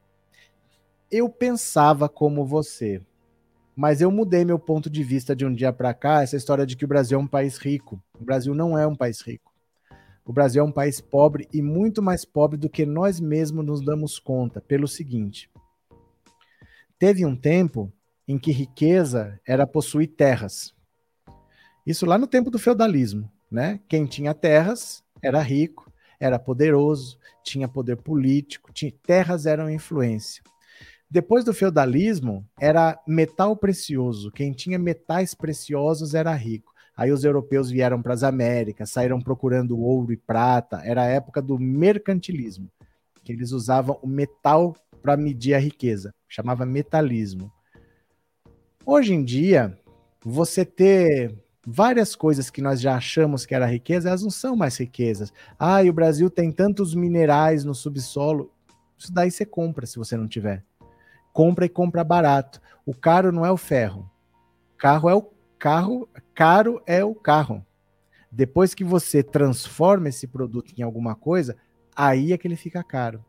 eu pensava como você, Mas eu mudei meu ponto de vista de um dia para cá, essa história de que o Brasil é um país rico. O Brasil não é um país rico. O Brasil é um país pobre e muito mais pobre do que nós mesmos nos damos conta, pelo seguinte: teve um tempo em que riqueza era possuir terras. Isso lá no tempo do feudalismo, né? Quem tinha terras era rico, era poderoso, tinha poder político, tinha, terras eram influência. Depois do feudalismo, era metal precioso. Quem tinha metais preciosos era rico. Aí os europeus vieram para as Américas, saíram procurando ouro e prata. Era a época do mercantilismo, que eles usavam o metal para medir a riqueza. Chamava metalismo. Hoje em dia, você ter várias coisas que nós já achamos que era riqueza, elas não são mais riquezas. Ah, e o Brasil tem tantos minerais no subsolo. Isso daí você compra se você não tiver. Compra e compra barato. O caro não é o ferro. Carro é o carro, caro é o carro. Depois que você transforma esse produto em alguma coisa, aí é que ele fica caro.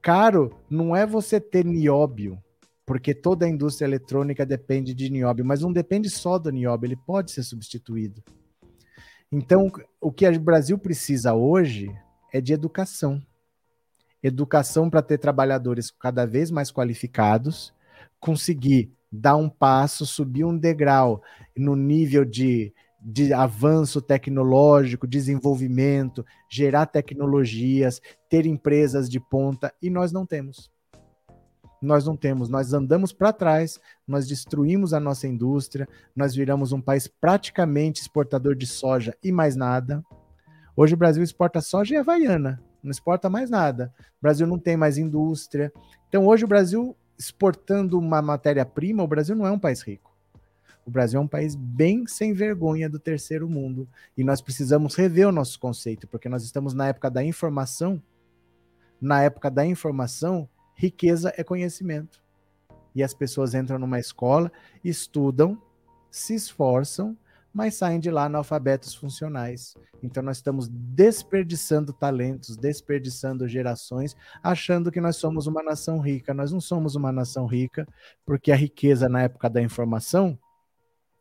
Caro não é você ter nióbio, porque toda a indústria eletrônica depende de nióbio, mas não depende só do nióbio, ele pode ser substituído. Então, o que o Brasil precisa hoje é de educação. Educação para ter trabalhadores cada vez mais qualificados, conseguir dar um passo, subir um degrau no nível de, de avanço tecnológico, desenvolvimento, gerar tecnologias, ter empresas de ponta, e nós não temos nós não temos. Nós andamos para trás, nós destruímos a nossa indústria, nós viramos um país praticamente exportador de soja e mais nada. Hoje o Brasil exporta soja e havaiana, não exporta mais nada. O Brasil não tem mais indústria. Então hoje o Brasil exportando uma matéria-prima, o Brasil não é um país rico. O Brasil é um país bem sem vergonha do terceiro mundo. E nós precisamos rever o nosso conceito, porque nós estamos na época da informação. Na época da informação, Riqueza é conhecimento. E as pessoas entram numa escola, estudam, se esforçam, mas saem de lá analfabetos funcionais. Então nós estamos desperdiçando talentos, desperdiçando gerações, achando que nós somos uma nação rica. Nós não somos uma nação rica, porque a riqueza na época da informação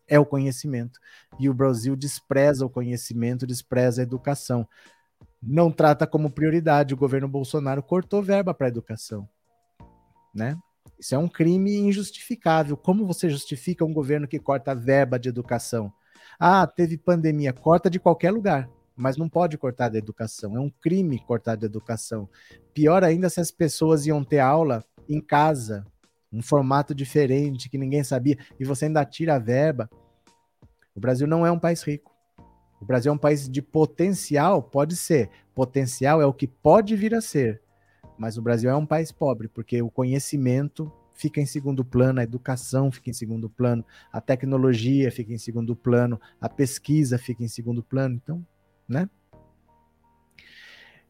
é o conhecimento. E o Brasil despreza o conhecimento, despreza a educação. Não trata como prioridade. O governo Bolsonaro cortou verba para a educação né? Isso é um crime injustificável. Como você justifica um governo que corta a verba de educação? Ah, teve pandemia, corta de qualquer lugar, mas não pode cortar da educação. É um crime cortar da educação. Pior ainda se as pessoas iam ter aula em casa, um formato diferente que ninguém sabia, e você ainda tira a verba. O Brasil não é um país rico. O Brasil é um país de potencial, pode ser. Potencial é o que pode vir a ser mas o Brasil é um país pobre, porque o conhecimento fica em segundo plano, a educação fica em segundo plano, a tecnologia fica em segundo plano, a pesquisa fica em segundo plano. Então, né?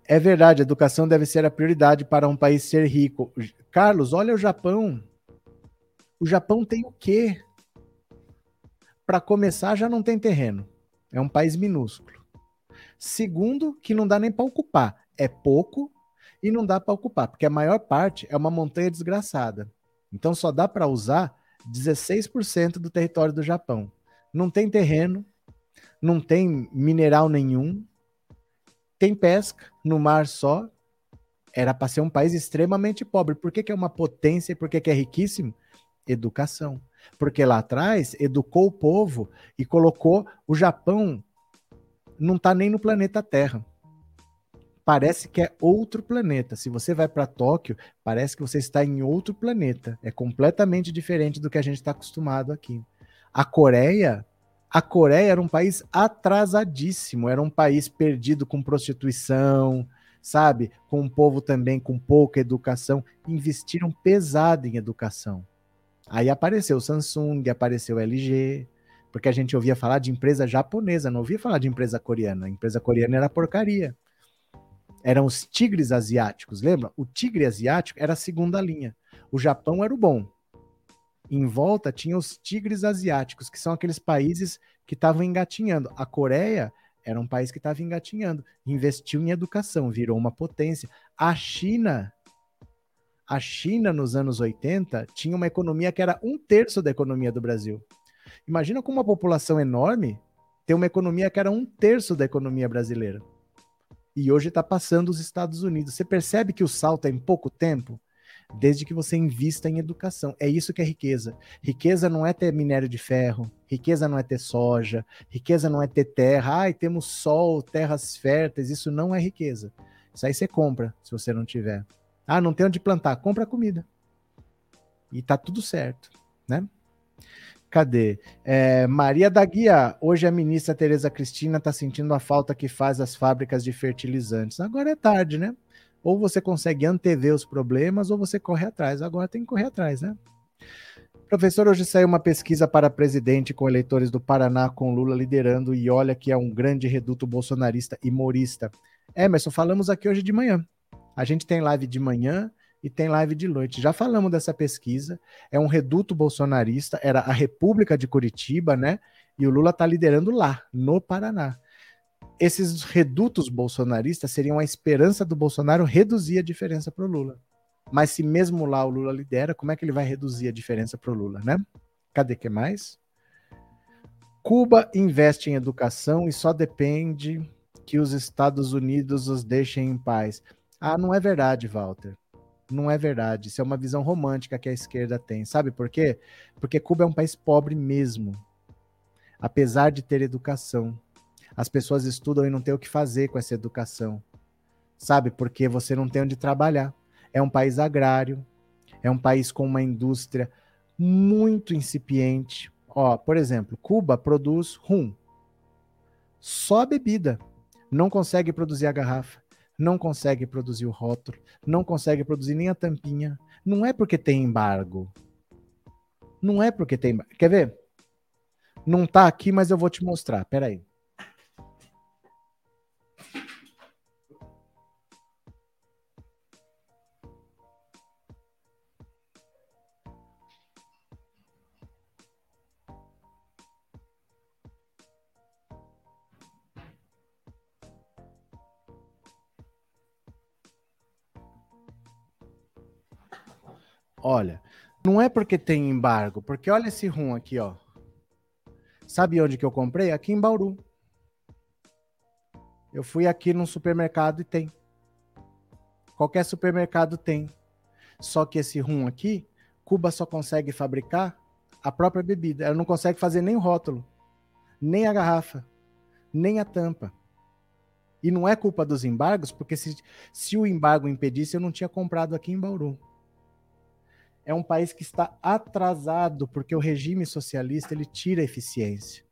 É verdade, a educação deve ser a prioridade para um país ser rico. Carlos, olha o Japão. O Japão tem o quê? Para começar, já não tem terreno. É um país minúsculo. Segundo, que não dá nem para ocupar. É pouco e não dá para ocupar, porque a maior parte é uma montanha desgraçada. Então só dá para usar 16% do território do Japão. Não tem terreno, não tem mineral nenhum, tem pesca no mar só. Era para ser um país extremamente pobre. Por que, que é uma potência e por que, que é riquíssimo? Educação. Porque lá atrás educou o povo e colocou o Japão não está nem no planeta Terra parece que é outro planeta. Se você vai para Tóquio, parece que você está em outro planeta. É completamente diferente do que a gente está acostumado aqui. A Coreia, a Coreia era um país atrasadíssimo, era um país perdido com prostituição, sabe? Com um povo também com pouca educação, investiram pesado em educação. Aí apareceu Samsung, apareceu LG, porque a gente ouvia falar de empresa japonesa, não ouvia falar de empresa coreana. A empresa coreana era porcaria eram os tigres asiáticos, lembra? O tigre asiático era a segunda linha. O Japão era o bom. Em volta tinha os tigres asiáticos, que são aqueles países que estavam engatinhando. A Coreia era um país que estava engatinhando, investiu em educação, virou uma potência. A China, A China, nos anos 80, tinha uma economia que era um terço da economia do Brasil. Imagina com uma população enorme ter uma economia que era um terço da economia brasileira. E hoje está passando os Estados Unidos. Você percebe que o salto é em pouco tempo? desde que você invista em educação. É isso que é riqueza. Riqueza não é ter minério de ferro, riqueza não é ter soja, riqueza não é ter terra. Ai, temos sol, terras férteis, isso não é riqueza. Isso aí você compra, se você não tiver. Ah, não tem onde plantar, compra comida. E tá tudo certo, né? Cadê? É, Maria da Guia, hoje a ministra Tereza Cristina está sentindo a falta que faz as fábricas de fertilizantes. Agora é tarde, né? Ou você consegue antever os problemas, ou você corre atrás. Agora tem que correr atrás, né? Professor, hoje saiu uma pesquisa para presidente com eleitores do Paraná, com Lula liderando, e olha que é um grande reduto bolsonarista e morista. Emerson, falamos aqui hoje de manhã. A gente tem live de manhã e tem live de noite. Já falamos dessa pesquisa. É um reduto bolsonarista, era a República de Curitiba, né? E o Lula está liderando lá, no Paraná esses redutos bolsonaristas seriam a esperança do Bolsonaro reduzir a diferença para o Lula. Mas se mesmo lá o Lula lidera, como é que ele vai reduzir a diferença para o Lula, né? Cadê que mais? Cuba investe em educação e só depende que os Estados Unidos os deixem em paz. Ah, não é verdade, Walter. Não é verdade. Isso é uma visão romântica que a esquerda tem. Sabe por quê? Porque Cuba é um país pobre mesmo. Apesar de ter educação as pessoas estudam e não têm o que fazer com essa educação. Sabe? Porque você não tem onde trabalhar. É um país agrário, é um país com uma indústria muito incipiente. Ó, por exemplo, Cuba produz rum. Só bebida. Não consegue produzir a garrafa, não consegue produzir o rótulo, não consegue produzir nem a tampinha. Não é porque tem embargo. Não é porque tem. Quer ver? Não tá aqui, mas eu vou te mostrar. Peraí. Olha, não é porque tem embargo, porque olha esse rum aqui, ó. Sabe onde que eu comprei? Aqui em Bauru. Eu fui aqui num supermercado e tem. Qualquer supermercado tem. Só que esse rum aqui, Cuba só consegue fabricar a própria bebida. Ela não consegue fazer nem o rótulo, nem a garrafa, nem a tampa. E não é culpa dos embargos, porque se, se o embargo impedisse, eu não tinha comprado aqui em Bauru é um país que está atrasado, porque o regime socialista ele tira eficiência.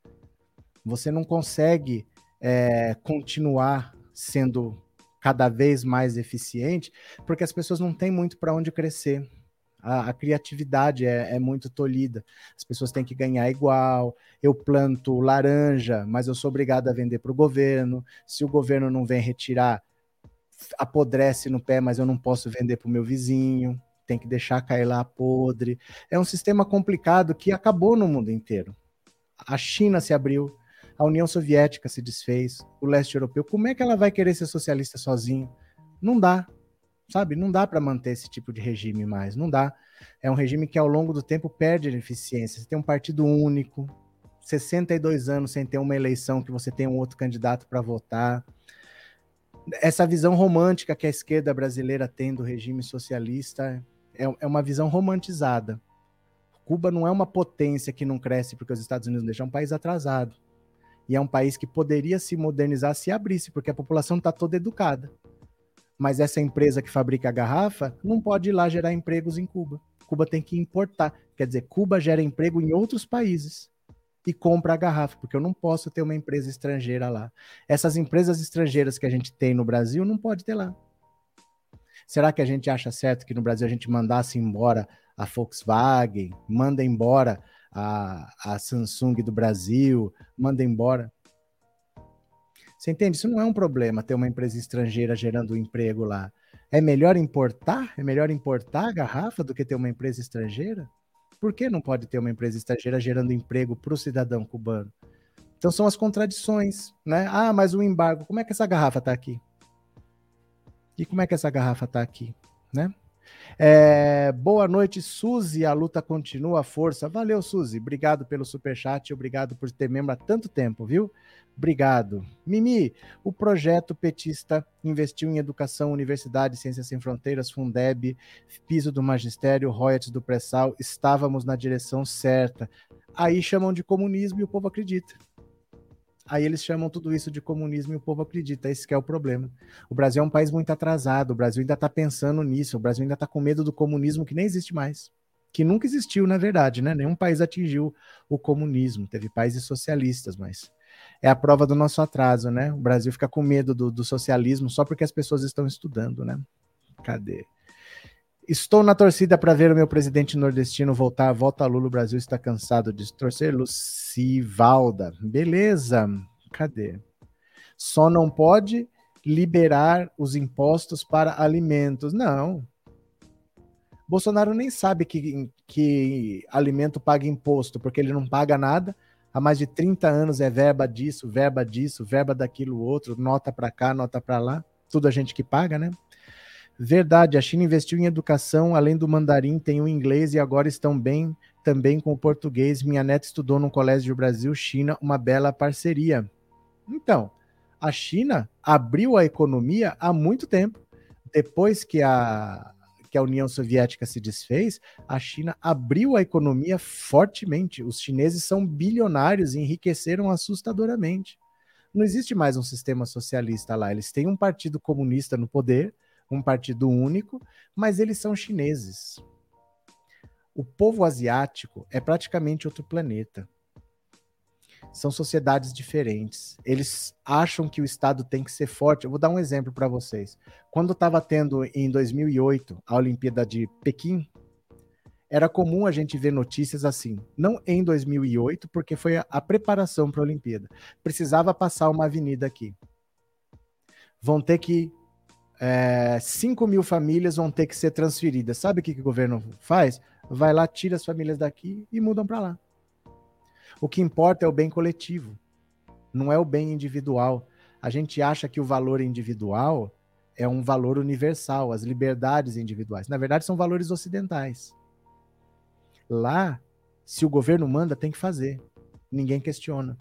Você não consegue é, continuar sendo cada vez mais eficiente, porque as pessoas não têm muito para onde crescer. A, a criatividade é, é, muito tolhida. As pessoas têm que ganhar igual. Eu planto laranja, mas eu sou obrigado a vender para o governo. Se o governo não vem retirar, apodrece no pé, mas eu não posso vender para o meu vizinho tem que deixar cair lá podre. É um sistema complicado que acabou no mundo inteiro. A China se abriu, a União Soviética se desfez, o leste europeu. Como é que ela vai querer ser socialista sozinho? Não dá, sabe? Não dá para manter esse tipo de regime mais, não dá. É um regime que ao longo do tempo perde eficiência. Você tem um partido único, 62 anos sem ter uma eleição que você tem um outro candidato para votar essa visão romântica que a esquerda brasileira tem do regime socialista é, é uma visão romantizada. Cuba não é uma potência que não cresce porque os Estados Unidos deixam, é um país atrasado. E é um país que poderia se modernizar se abrisse, porque a população está toda educada. Mas essa empresa que fabrica a garrafa não pode ir lá gerar empregos em Cuba. Cuba tem que importar. Quer dizer, Cuba gera emprego em outros países e compra a garrafa, porque eu não posso ter uma empresa estrangeira lá. Essas empresas estrangeiras que a gente tem no Brasil não pode ter lá. Será que a gente acha certo que no Brasil a gente mandasse embora a Volkswagen, manda embora a, a Samsung do Brasil, manda embora? Você entende? Isso não é um problema ter uma empresa estrangeira gerando um emprego lá. É melhor importar? É melhor importar a garrafa do que ter uma empresa estrangeira? Por que não pode ter uma empresa estrangeira gerando emprego para o cidadão cubano? Então são as contradições, né? Ah, mas o embargo, como é que essa garrafa está aqui? E como é que essa garrafa está aqui, né? É, boa noite, Suzy. A luta continua, força. Valeu, Suzy. Obrigado pelo superchat. Obrigado por ter membro há tanto tempo, viu? Obrigado. Mimi, o projeto petista investiu em educação, universidade, ciências sem fronteiras, Fundeb, piso do magistério, royalties do pré-sal. Estávamos na direção certa. Aí chamam de comunismo e o povo acredita. Aí eles chamam tudo isso de comunismo e o povo acredita. Esse é o problema. O Brasil é um país muito atrasado. O Brasil ainda está pensando nisso. O Brasil ainda está com medo do comunismo que nem existe mais. Que nunca existiu, na verdade, né? Nenhum país atingiu o comunismo. Teve países socialistas, mas é a prova do nosso atraso, né? O Brasil fica com medo do, do socialismo só porque as pessoas estão estudando, né? Cadê? Estou na torcida para ver o meu presidente nordestino voltar. Volta Lula, o Brasil está cansado de torcer. Lucivalda. Beleza. Cadê? Só não pode liberar os impostos para alimentos. Não. Bolsonaro nem sabe que, que alimento paga imposto, porque ele não paga nada. Há mais de 30 anos é verba disso, verba disso, verba daquilo outro, nota para cá, nota para lá. Tudo a gente que paga, né? Verdade, a China investiu em educação, além do mandarim, tem o inglês e agora estão bem também com o português. Minha neta estudou no Colégio Brasil-China, uma bela parceria. Então, a China abriu a economia há muito tempo. Depois que a, que a União Soviética se desfez, a China abriu a economia fortemente. Os chineses são bilionários e enriqueceram assustadoramente. Não existe mais um sistema socialista lá. Eles têm um partido comunista no poder um partido único, mas eles são chineses. O povo asiático é praticamente outro planeta. São sociedades diferentes. Eles acham que o Estado tem que ser forte. Eu vou dar um exemplo para vocês. Quando estava tendo em 2008 a Olimpíada de Pequim, era comum a gente ver notícias assim. Não em 2008, porque foi a, preparação para a Olimpíada. Precisava passar uma avenida aqui. Vão ter que é, 5 mil famílias vão ter que ser transferidas. Sabe o que, que o governo faz? Vai lá, tira as famílias daqui e mudam para lá. O que importa é o bem coletivo, não é o bem individual. A gente acha que o valor individual é um valor universal, as liberdades individuais. Na verdade, são valores ocidentais. Lá, se o governo manda, tem que fazer. Ninguém questiona.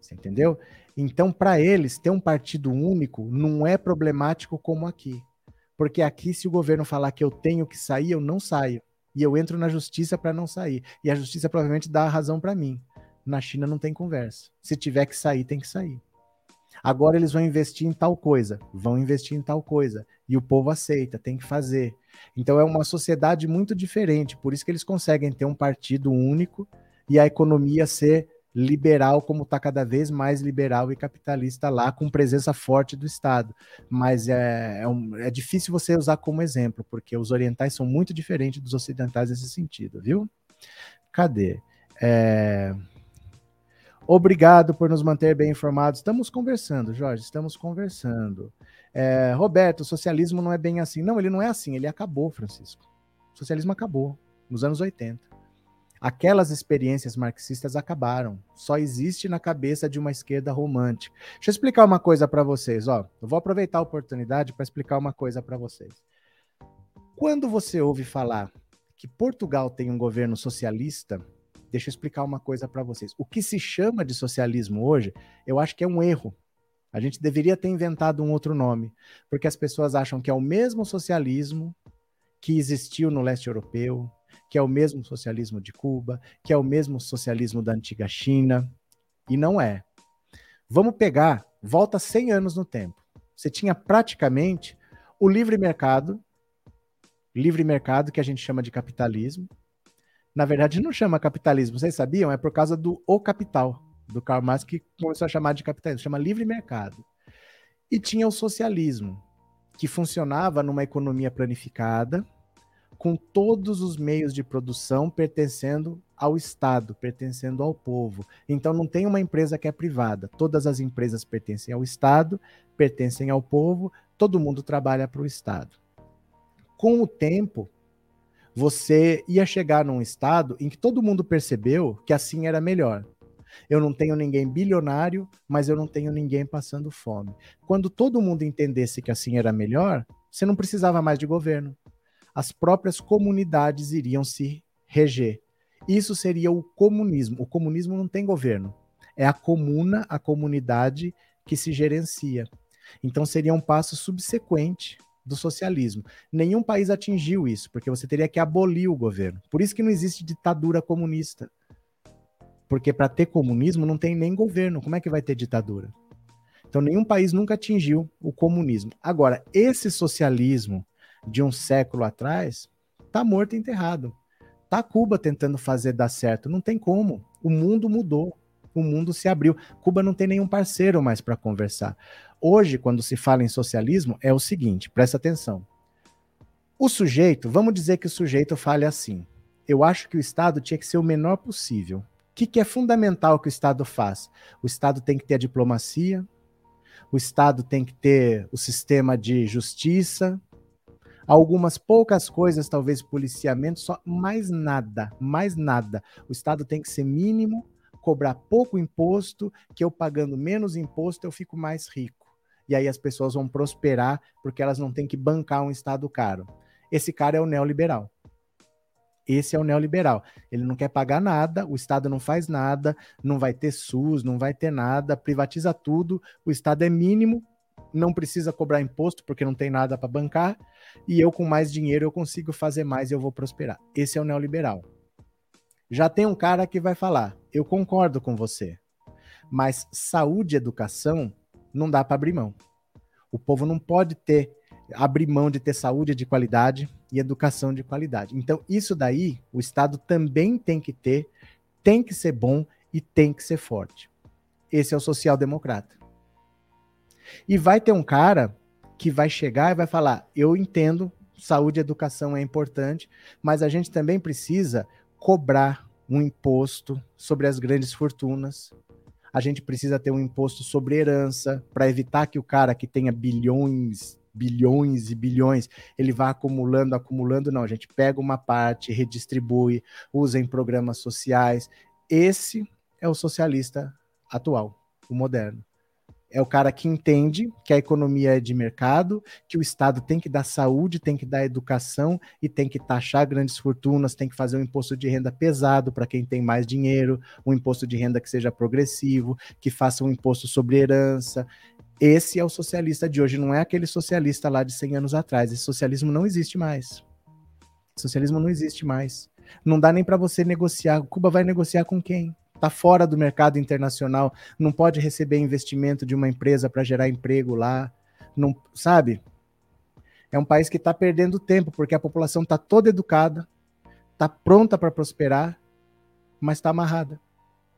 Você entendeu? Então, para eles, ter um partido único não é problemático como aqui. Porque aqui, se o governo falar que eu tenho que sair, eu não saio. E eu entro na justiça para não sair. E a justiça provavelmente dá a razão para mim. Na China não tem conversa. Se tiver que sair, tem que sair. Agora eles vão investir em tal coisa, vão investir em tal coisa. E o povo aceita, tem que fazer. Então é uma sociedade muito diferente. Por isso que eles conseguem ter um partido único e a economia ser liberal, como está cada vez mais liberal e capitalista lá, com presença forte do Estado. Mas é, é, um, é, difícil você usar como exemplo, porque os orientais são muito diferentes dos ocidentais nesse sentido, viu? Cadê? É... Obrigado por nos manter bem informados. Estamos conversando, Jorge, estamos conversando. É, Roberto, o socialismo não é bem assim. Não, ele não é assim, ele acabou, Francisco. O socialismo acabou nos anos 80 aquelas experiências marxistas acabaram. Só existe na cabeça de uma esquerda romântica. Deixa eu explicar uma coisa para vocês, ó. Eu vou aproveitar a oportunidade para explicar uma coisa para vocês. Quando você ouve falar que Portugal tem um governo socialista, deixa eu explicar uma coisa para vocês. O que se chama de socialismo hoje, eu acho que é um erro. A gente deveria ter inventado um outro nome, porque as pessoas acham que é o mesmo socialismo que existiu no leste europeu, que é o mesmo socialismo de Cuba, que é o mesmo socialismo da antiga China, e não é. Vamos pegar, volta 100 anos no tempo. Você tinha praticamente o livre mercado, livre mercado que a gente chama de capitalismo. Na verdade, não chama capitalismo, vocês sabiam? É por causa do O Capital, do Karl Marx, que começou a chamar de capitalismo, chama livre mercado. E tinha o socialismo, que funcionava numa economia planificada, com todos os meios de produção pertencendo ao Estado, pertencendo ao povo. Então não tem uma empresa que é privada. Todas as empresas pertencem ao Estado, pertencem ao povo, todo mundo trabalha para o Estado. Com o tempo, você ia chegar num estado em que todo mundo percebeu que assim era melhor. Eu não tenho ninguém bilionário, mas eu não tenho ninguém passando fome. Quando todo mundo entendesse que assim era melhor, você não precisava mais de governo as próprias comunidades iriam se reger. Isso seria o comunismo. O comunismo não tem governo. É a comuna, a comunidade que se gerencia. Então seria um passo subsequente do socialismo. Nenhum país atingiu isso, porque você teria que abolir o governo. Por isso que não existe ditadura comunista. Porque para ter comunismo não tem nem governo. Como é que vai ter ditadura? Então nenhum país nunca atingiu o comunismo. Agora, esse socialismo de um século atrás está morto e enterrado. Tá Cuba tentando fazer dar certo, não tem como. O mundo mudou, o mundo se abriu. Cuba não tem nenhum parceiro mais para conversar. Hoje, quando se fala em socialismo, é o seguinte, presta atenção. O sujeito, vamos dizer que o sujeito fale assim: eu acho que o Estado tinha que ser o menor possível. O que, que é fundamental que o Estado faz? O Estado tem que ter a diplomacia, o Estado tem que ter o sistema de justiça, algumas poucas coisas, talvez policiamento, só mais nada, mais nada. O Estado tem que ser mínimo, cobrar pouco imposto, que eu pagando menos imposto eu fico mais rico. E aí as pessoas vão prosperar porque elas não têm que bancar um Estado caro. Esse cara é o neoliberal. Esse é o neoliberal. Ele não quer pagar nada, o Estado não faz nada, não vai ter SUS, não vai ter nada, privatiza tudo, o Estado é mínimo, não precisa cobrar imposto porque não tem nada para bancar, e eu com mais dinheiro eu consigo fazer mais e eu vou prosperar. Esse é o neoliberal. Já tem um cara que vai falar: "Eu concordo com você, mas saúde e educação não dá para abrir mão. O povo não pode ter abrir mão de ter saúde de qualidade e educação de qualidade. Então, isso daí o Estado também tem que ter, tem que ser bom e tem que ser forte. Esse é o social-democrata. E vai ter um cara que vai chegar e vai falar: eu entendo, saúde e educação é importante, mas a gente também precisa cobrar um imposto sobre as grandes fortunas. A gente precisa ter um imposto sobre herança para evitar que o cara que tenha bilhões, bilhões e bilhões, ele vá acumulando, acumulando. Não, a gente pega uma parte, redistribui, usa em programas sociais. Esse é o socialista atual, o moderno é o cara que entende que a economia é de mercado, que o Estado tem que dar saúde, tem que dar educação e tem que taxar grandes fortunas, tem que fazer um imposto de renda pesado para quem tem mais dinheiro, um imposto de renda que seja progressivo, que faça um imposto sobre herança. Esse é o socialista de hoje, não é aquele socialista lá de 100 anos atrás. Esse socialismo não existe mais. Socialismo não existe mais. Não dá nem para você negociar. Cuba vai negociar com quem? Está fora do mercado internacional, não pode receber investimento de uma empresa para gerar emprego lá, não sabe? É um país que está perdendo tempo porque a população está toda educada, está pronta para prosperar, mas está amarrada.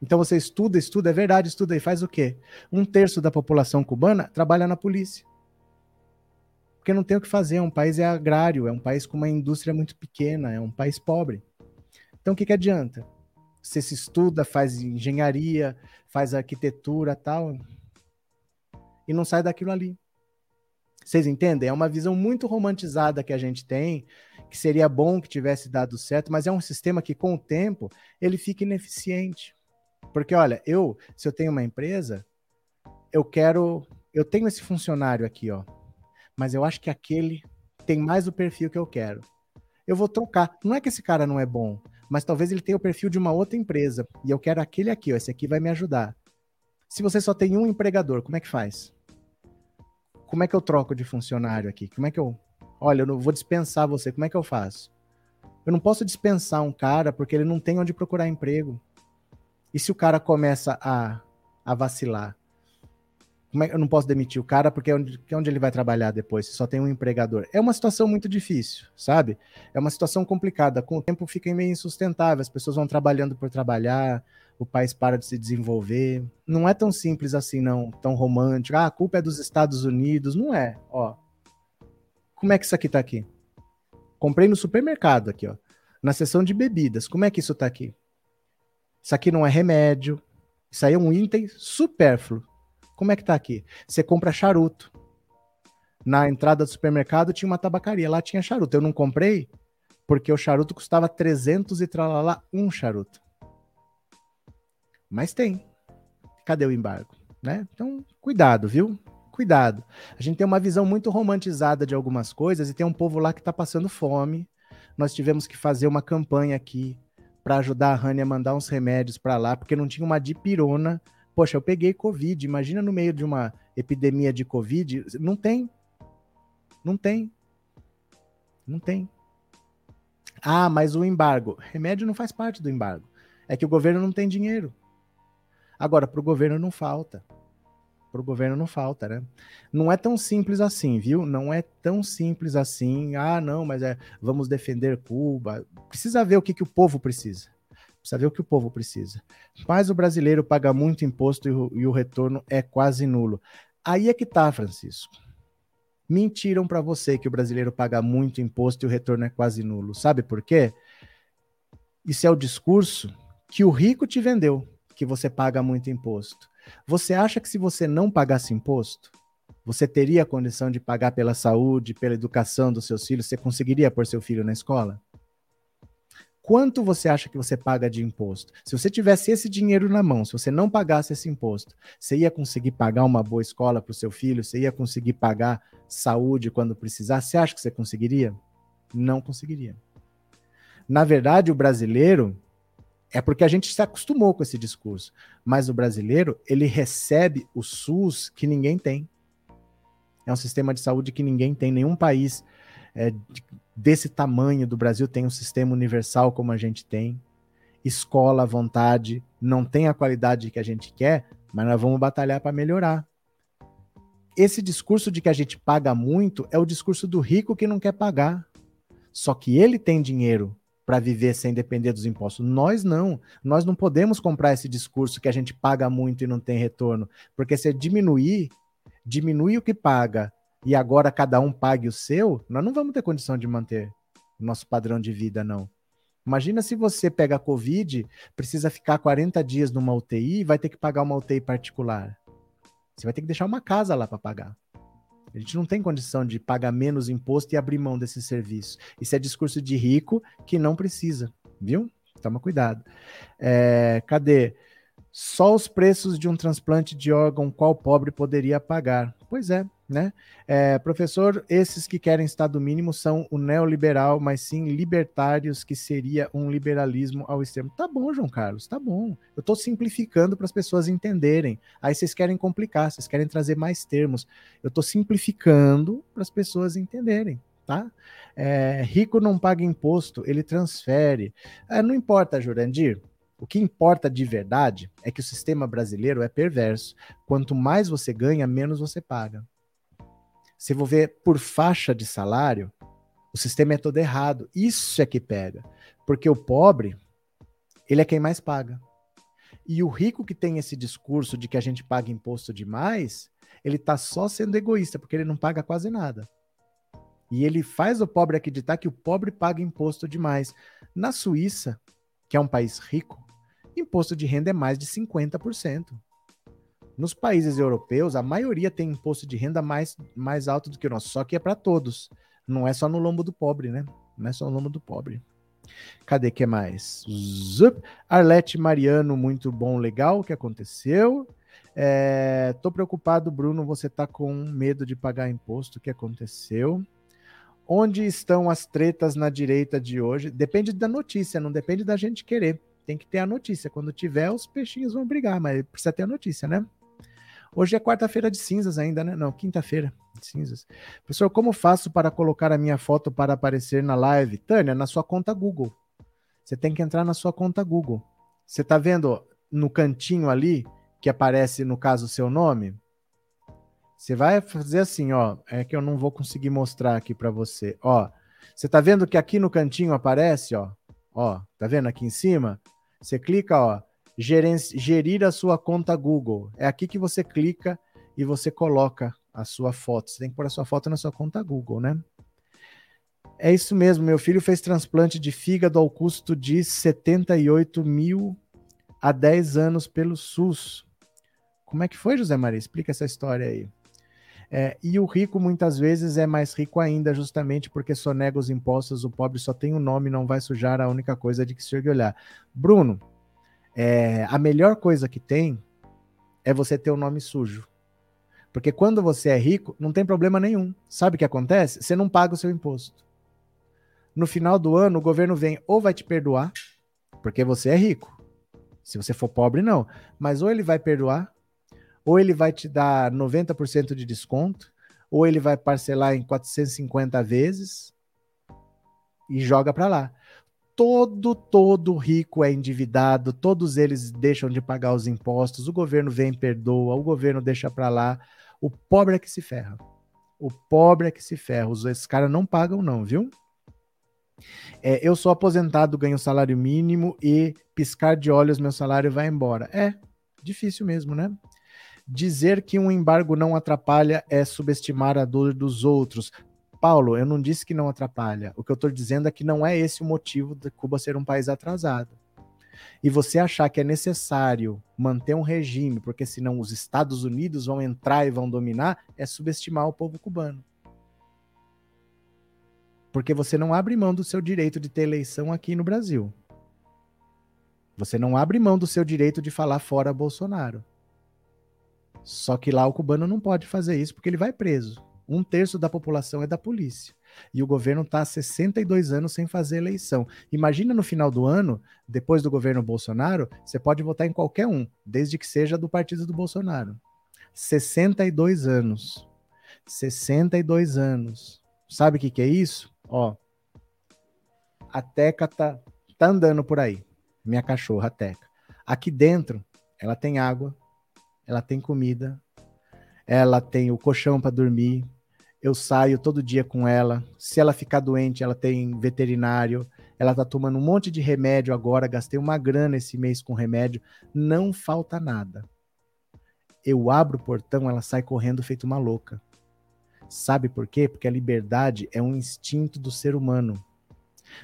Então você estuda, estuda, é verdade, estuda e faz o quê? Um terço da população cubana trabalha na polícia. Porque não tem o que fazer, é um país é agrário, é um país com uma indústria muito pequena, é um país pobre. Então o que, que adianta? Você se estuda, faz engenharia, faz arquitetura tal, e não sai daquilo ali. Vocês entendem? É uma visão muito romantizada que a gente tem, que seria bom que tivesse dado certo, mas é um sistema que, com o tempo, ele fica ineficiente. Porque, olha, eu, se eu tenho uma empresa, eu quero. Eu tenho esse funcionário aqui, ó. Mas eu acho que aquele tem mais o perfil que eu quero. Eu vou trocar. Não é que esse cara não é bom, mas talvez ele tenha o perfil de uma outra empresa e eu quero aquele aqui, ó, esse aqui vai me ajudar. Se você só tem um empregador, como é que faz? Como é que eu troco de funcionário aqui? Como é que eu. Olha, eu vou dispensar você, como é que eu faço? Eu não posso dispensar um cara porque ele não tem onde procurar emprego. E se o cara começa a, a vacilar? Como é, eu não posso demitir o cara porque é onde, é onde ele vai trabalhar depois, se só tem um empregador. É uma situação muito difícil, sabe? É uma situação complicada. Com o tempo fica meio insustentável, as pessoas vão trabalhando por trabalhar, o país para de se desenvolver. Não é tão simples assim, não, tão romântico. Ah, a culpa é dos Estados Unidos. Não é, ó. Como é que isso aqui tá aqui? Comprei no supermercado aqui, ó. Na seção de bebidas. Como é que isso tá aqui? Isso aqui não é remédio. Isso aí é um item supérfluo. Como é que tá aqui? Você compra charuto. Na entrada do supermercado tinha uma tabacaria, lá tinha charuto. Eu não comprei porque o charuto custava 300 e tralalá um charuto. Mas tem. Cadê o embargo? Né? Então, cuidado, viu? cuidado. A gente tem uma visão muito romantizada de algumas coisas e tem um povo lá que está passando fome. Nós tivemos que fazer uma campanha aqui para ajudar a Rania a mandar uns remédios para lá, porque não tinha uma dipirona. Poxa, eu peguei Covid. Imagina no meio de uma epidemia de Covid. Não tem. Não tem. Não tem. Ah, mas o embargo. Remédio não faz parte do embargo. É que o governo não tem dinheiro. Agora, para o governo não falta para o governo não falta, né? Não é tão simples assim, viu? Não é tão simples assim. Ah, não, mas é vamos defender Cuba. Precisa ver o que, que o povo precisa. Precisa ver o que o povo precisa. Mas o brasileiro paga muito imposto e o, e o retorno é quase nulo. Aí é que tá, Francisco. Mentiram para você que o brasileiro paga muito imposto e o retorno é quase nulo. Sabe por quê? Isso é o discurso que o rico te vendeu, que você paga muito imposto. Você acha que se você não pagasse imposto, você teria a condição de pagar pela saúde, pela educação dos seus filhos? Você conseguiria pôr seu filho na escola? Quanto você acha que você paga de imposto? Se você tivesse esse dinheiro na mão, se você não pagasse esse imposto, você ia conseguir pagar uma boa escola para o seu filho? Você ia conseguir pagar saúde quando precisar? Você acha que você conseguiria? Não conseguiria. Na verdade, o brasileiro, é porque a gente se acostumou com esse discurso. Mas o brasileiro, ele recebe o SUS que ninguém tem. É um sistema de saúde que ninguém tem. Nenhum país é, desse tamanho do Brasil tem um sistema universal como a gente tem. Escola à vontade, não tem a qualidade que a gente quer, mas nós vamos batalhar para melhorar. Esse discurso de que a gente paga muito é o discurso do rico que não quer pagar. Só que ele tem dinheiro para viver sem depender dos impostos. Nós não. Nós não podemos comprar esse discurso que a gente paga muito e não tem retorno, porque se diminuir, diminuir o que paga e agora cada um pague o seu, nós não vamos ter condição de manter o nosso padrão de vida, não. Imagina se você pega a Covid, precisa ficar 40 dias numa UTI e vai ter que pagar uma UTI particular. Você vai ter que deixar uma casa lá para pagar. A gente não tem condição de pagar menos imposto e abrir mão desse serviço. Isso é discurso de rico que não precisa, viu? Toma cuidado. É, cadê? Só os preços de um transplante de órgão qual pobre poderia pagar? Pois é, né? É, professor, esses que querem Estado mínimo são o neoliberal, mas sim libertários, que seria um liberalismo ao extremo. Tá bom, João Carlos, tá bom. Eu estou simplificando para as pessoas entenderem. Aí vocês querem complicar, vocês querem trazer mais termos. Eu estou simplificando para as pessoas entenderem. Tá? É, rico não paga imposto, ele transfere. É, não importa, Jurandir. O que importa de verdade é que o sistema brasileiro é perverso. Quanto mais você ganha, menos você paga. Se for ver por faixa de salário, o sistema é todo errado. Isso é que pega. Porque o pobre, ele é quem mais paga. E o rico que tem esse discurso de que a gente paga imposto demais, ele está só sendo egoísta, porque ele não paga quase nada. E ele faz o pobre acreditar que o pobre paga imposto demais. Na Suíça, que é um país rico, imposto de renda é mais de 50%. Nos países europeus, a maioria tem imposto de renda mais, mais alto do que o nosso, só que é para todos. Não é só no lombo do pobre, né? Não é só no lombo do pobre. Cadê que mais? Zup. Arlete Mariano, muito bom, legal. O que aconteceu? É, tô preocupado, Bruno. Você tá com medo de pagar imposto? O que aconteceu? Onde estão as tretas na direita de hoje? Depende da notícia, não depende da gente querer. Tem que ter a notícia. Quando tiver, os peixinhos vão brigar, mas precisa ter a notícia, né? Hoje é quarta-feira de cinzas ainda, né? Não, quinta-feira de cinzas. Professor, como faço para colocar a minha foto para aparecer na live? Tânia, na sua conta Google. Você tem que entrar na sua conta Google. Você tá vendo no cantinho ali que aparece, no caso, o seu nome? Você vai fazer assim, ó. É que eu não vou conseguir mostrar aqui para você. Ó, você tá vendo que aqui no cantinho aparece, ó. Ó, tá vendo aqui em cima? Você clica, ó, gerir a sua conta Google. É aqui que você clica e você coloca a sua foto. Você tem que pôr a sua foto na sua conta Google, né? É isso mesmo, meu filho fez transplante de fígado ao custo de 78 mil há 10 anos pelo SUS. Como é que foi, José Maria? Explica essa história aí. É, e o rico muitas vezes é mais rico ainda, justamente porque só nega os impostos, o pobre só tem o um nome, não vai sujar a única coisa de que se orgulhar. Bruno, é, a melhor coisa que tem é você ter o um nome sujo. Porque quando você é rico, não tem problema nenhum. Sabe o que acontece? Você não paga o seu imposto. No final do ano, o governo vem ou vai te perdoar, porque você é rico. Se você for pobre, não. Mas ou ele vai perdoar, ou ele vai te dar 90% de desconto, ou ele vai parcelar em 450 vezes e joga para lá. Todo, todo rico é endividado, todos eles deixam de pagar os impostos, o governo vem e perdoa, o governo deixa para lá. O pobre é que se ferra. O pobre é que se ferra. Esses caras não pagam, não, viu? É, eu sou aposentado, ganho salário mínimo e piscar de olhos meu salário vai embora. É difícil mesmo, né? Dizer que um embargo não atrapalha é subestimar a dor dos outros. Paulo, eu não disse que não atrapalha. O que eu estou dizendo é que não é esse o motivo de Cuba ser um país atrasado. E você achar que é necessário manter um regime, porque senão os Estados Unidos vão entrar e vão dominar, é subestimar o povo cubano. Porque você não abre mão do seu direito de ter eleição aqui no Brasil. Você não abre mão do seu direito de falar fora Bolsonaro. Só que lá o cubano não pode fazer isso porque ele vai preso. Um terço da população é da polícia. E o governo está há 62 anos sem fazer eleição. Imagina no final do ano, depois do governo Bolsonaro, você pode votar em qualquer um, desde que seja do partido do Bolsonaro. 62 anos. 62 anos. Sabe o que, que é isso? Ó, a Teca tá, tá andando por aí. Minha cachorra, a Teca. Aqui dentro, ela tem água, ela tem comida, ela tem o colchão para dormir. Eu saio todo dia com ela. Se ela ficar doente, ela tem veterinário. Ela tá tomando um monte de remédio agora. Gastei uma grana esse mês com remédio. Não falta nada. Eu abro o portão, ela sai correndo feito uma louca. Sabe por quê? Porque a liberdade é um instinto do ser humano.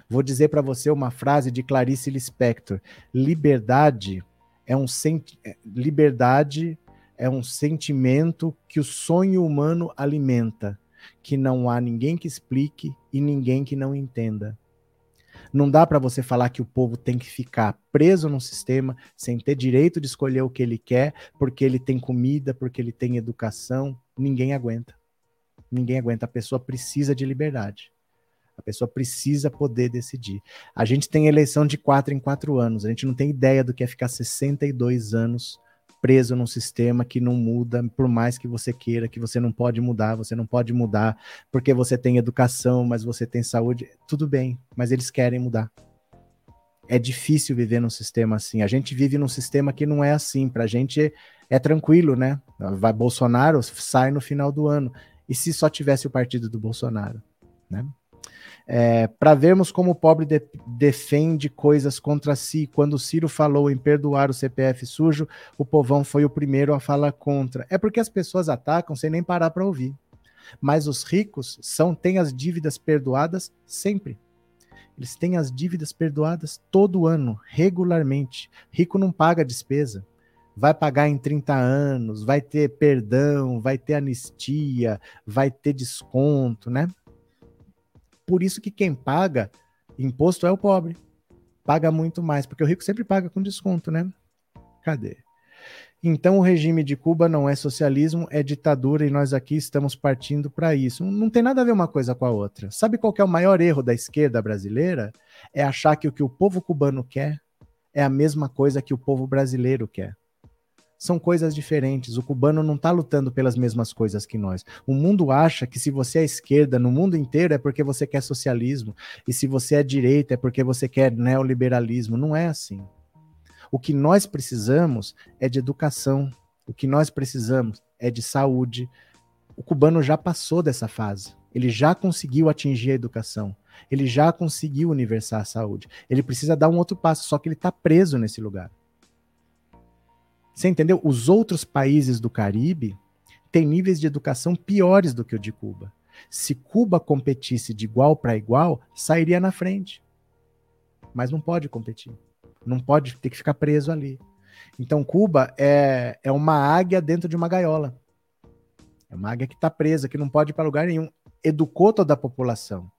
Vou dizer para você uma frase de Clarice Lispector: liberdade é um senti é, liberdade é um sentimento que o sonho humano alimenta, que não há ninguém que explique e ninguém que não entenda. Não dá para você falar que o povo tem que ficar preso num sistema sem ter direito de escolher o que ele quer, porque ele tem comida, porque ele tem educação. Ninguém aguenta. Ninguém aguenta. A pessoa precisa de liberdade. A pessoa precisa poder decidir. A gente tem eleição de quatro em quatro anos. A gente não tem ideia do que é ficar 62 anos preso num sistema que não muda, por mais que você queira, que você não pode mudar, você não pode mudar porque você tem educação, mas você tem saúde. Tudo bem, mas eles querem mudar. É difícil viver num sistema assim. A gente vive num sistema que não é assim. Pra gente é tranquilo, né? Vai Bolsonaro, sai no final do ano. E se só tivesse o partido do Bolsonaro, né? É, para vermos como o pobre de, defende coisas contra si. Quando Ciro falou em perdoar o CPF sujo, o povão foi o primeiro a falar contra. É porque as pessoas atacam sem nem parar para ouvir. Mas os ricos são têm as dívidas perdoadas sempre. Eles têm as dívidas perdoadas todo ano, regularmente. Rico não paga despesa. Vai pagar em 30 anos, vai ter perdão, vai ter anistia, vai ter desconto, né? Por isso que quem paga imposto é o pobre. Paga muito mais, porque o rico sempre paga com desconto, né? Cadê? Então o regime de Cuba não é socialismo, é ditadura e nós aqui estamos partindo para isso. Não tem nada a ver uma coisa com a outra. Sabe qual é o maior erro da esquerda brasileira? É achar que o que o povo cubano quer é a mesma coisa que o povo brasileiro quer são coisas diferentes. O cubano não está lutando pelas mesmas coisas que nós. O mundo acha que se você é esquerda no mundo inteiro é porque você quer socialismo, e se você é direita é porque você quer neoliberalismo. Não é assim. O que nós precisamos é de educação, o que nós precisamos é de saúde. O cubano já passou dessa fase. Ele já conseguiu atingir a educação. Ele já conseguiu universar a saúde. Ele precisa dar um outro passo, só que ele está preso nesse lugar. Você entendeu? Os outros países do Caribe têm níveis de educação piores do que o de Cuba. Se Cuba competisse de igual para igual, sairia na frente. Mas não pode competir. Não pode ter que ficar preso ali. Então, Cuba é, é uma águia dentro de uma gaiola. É uma águia que está presa, que não pode ir para lugar nenhum. Educou toda a população.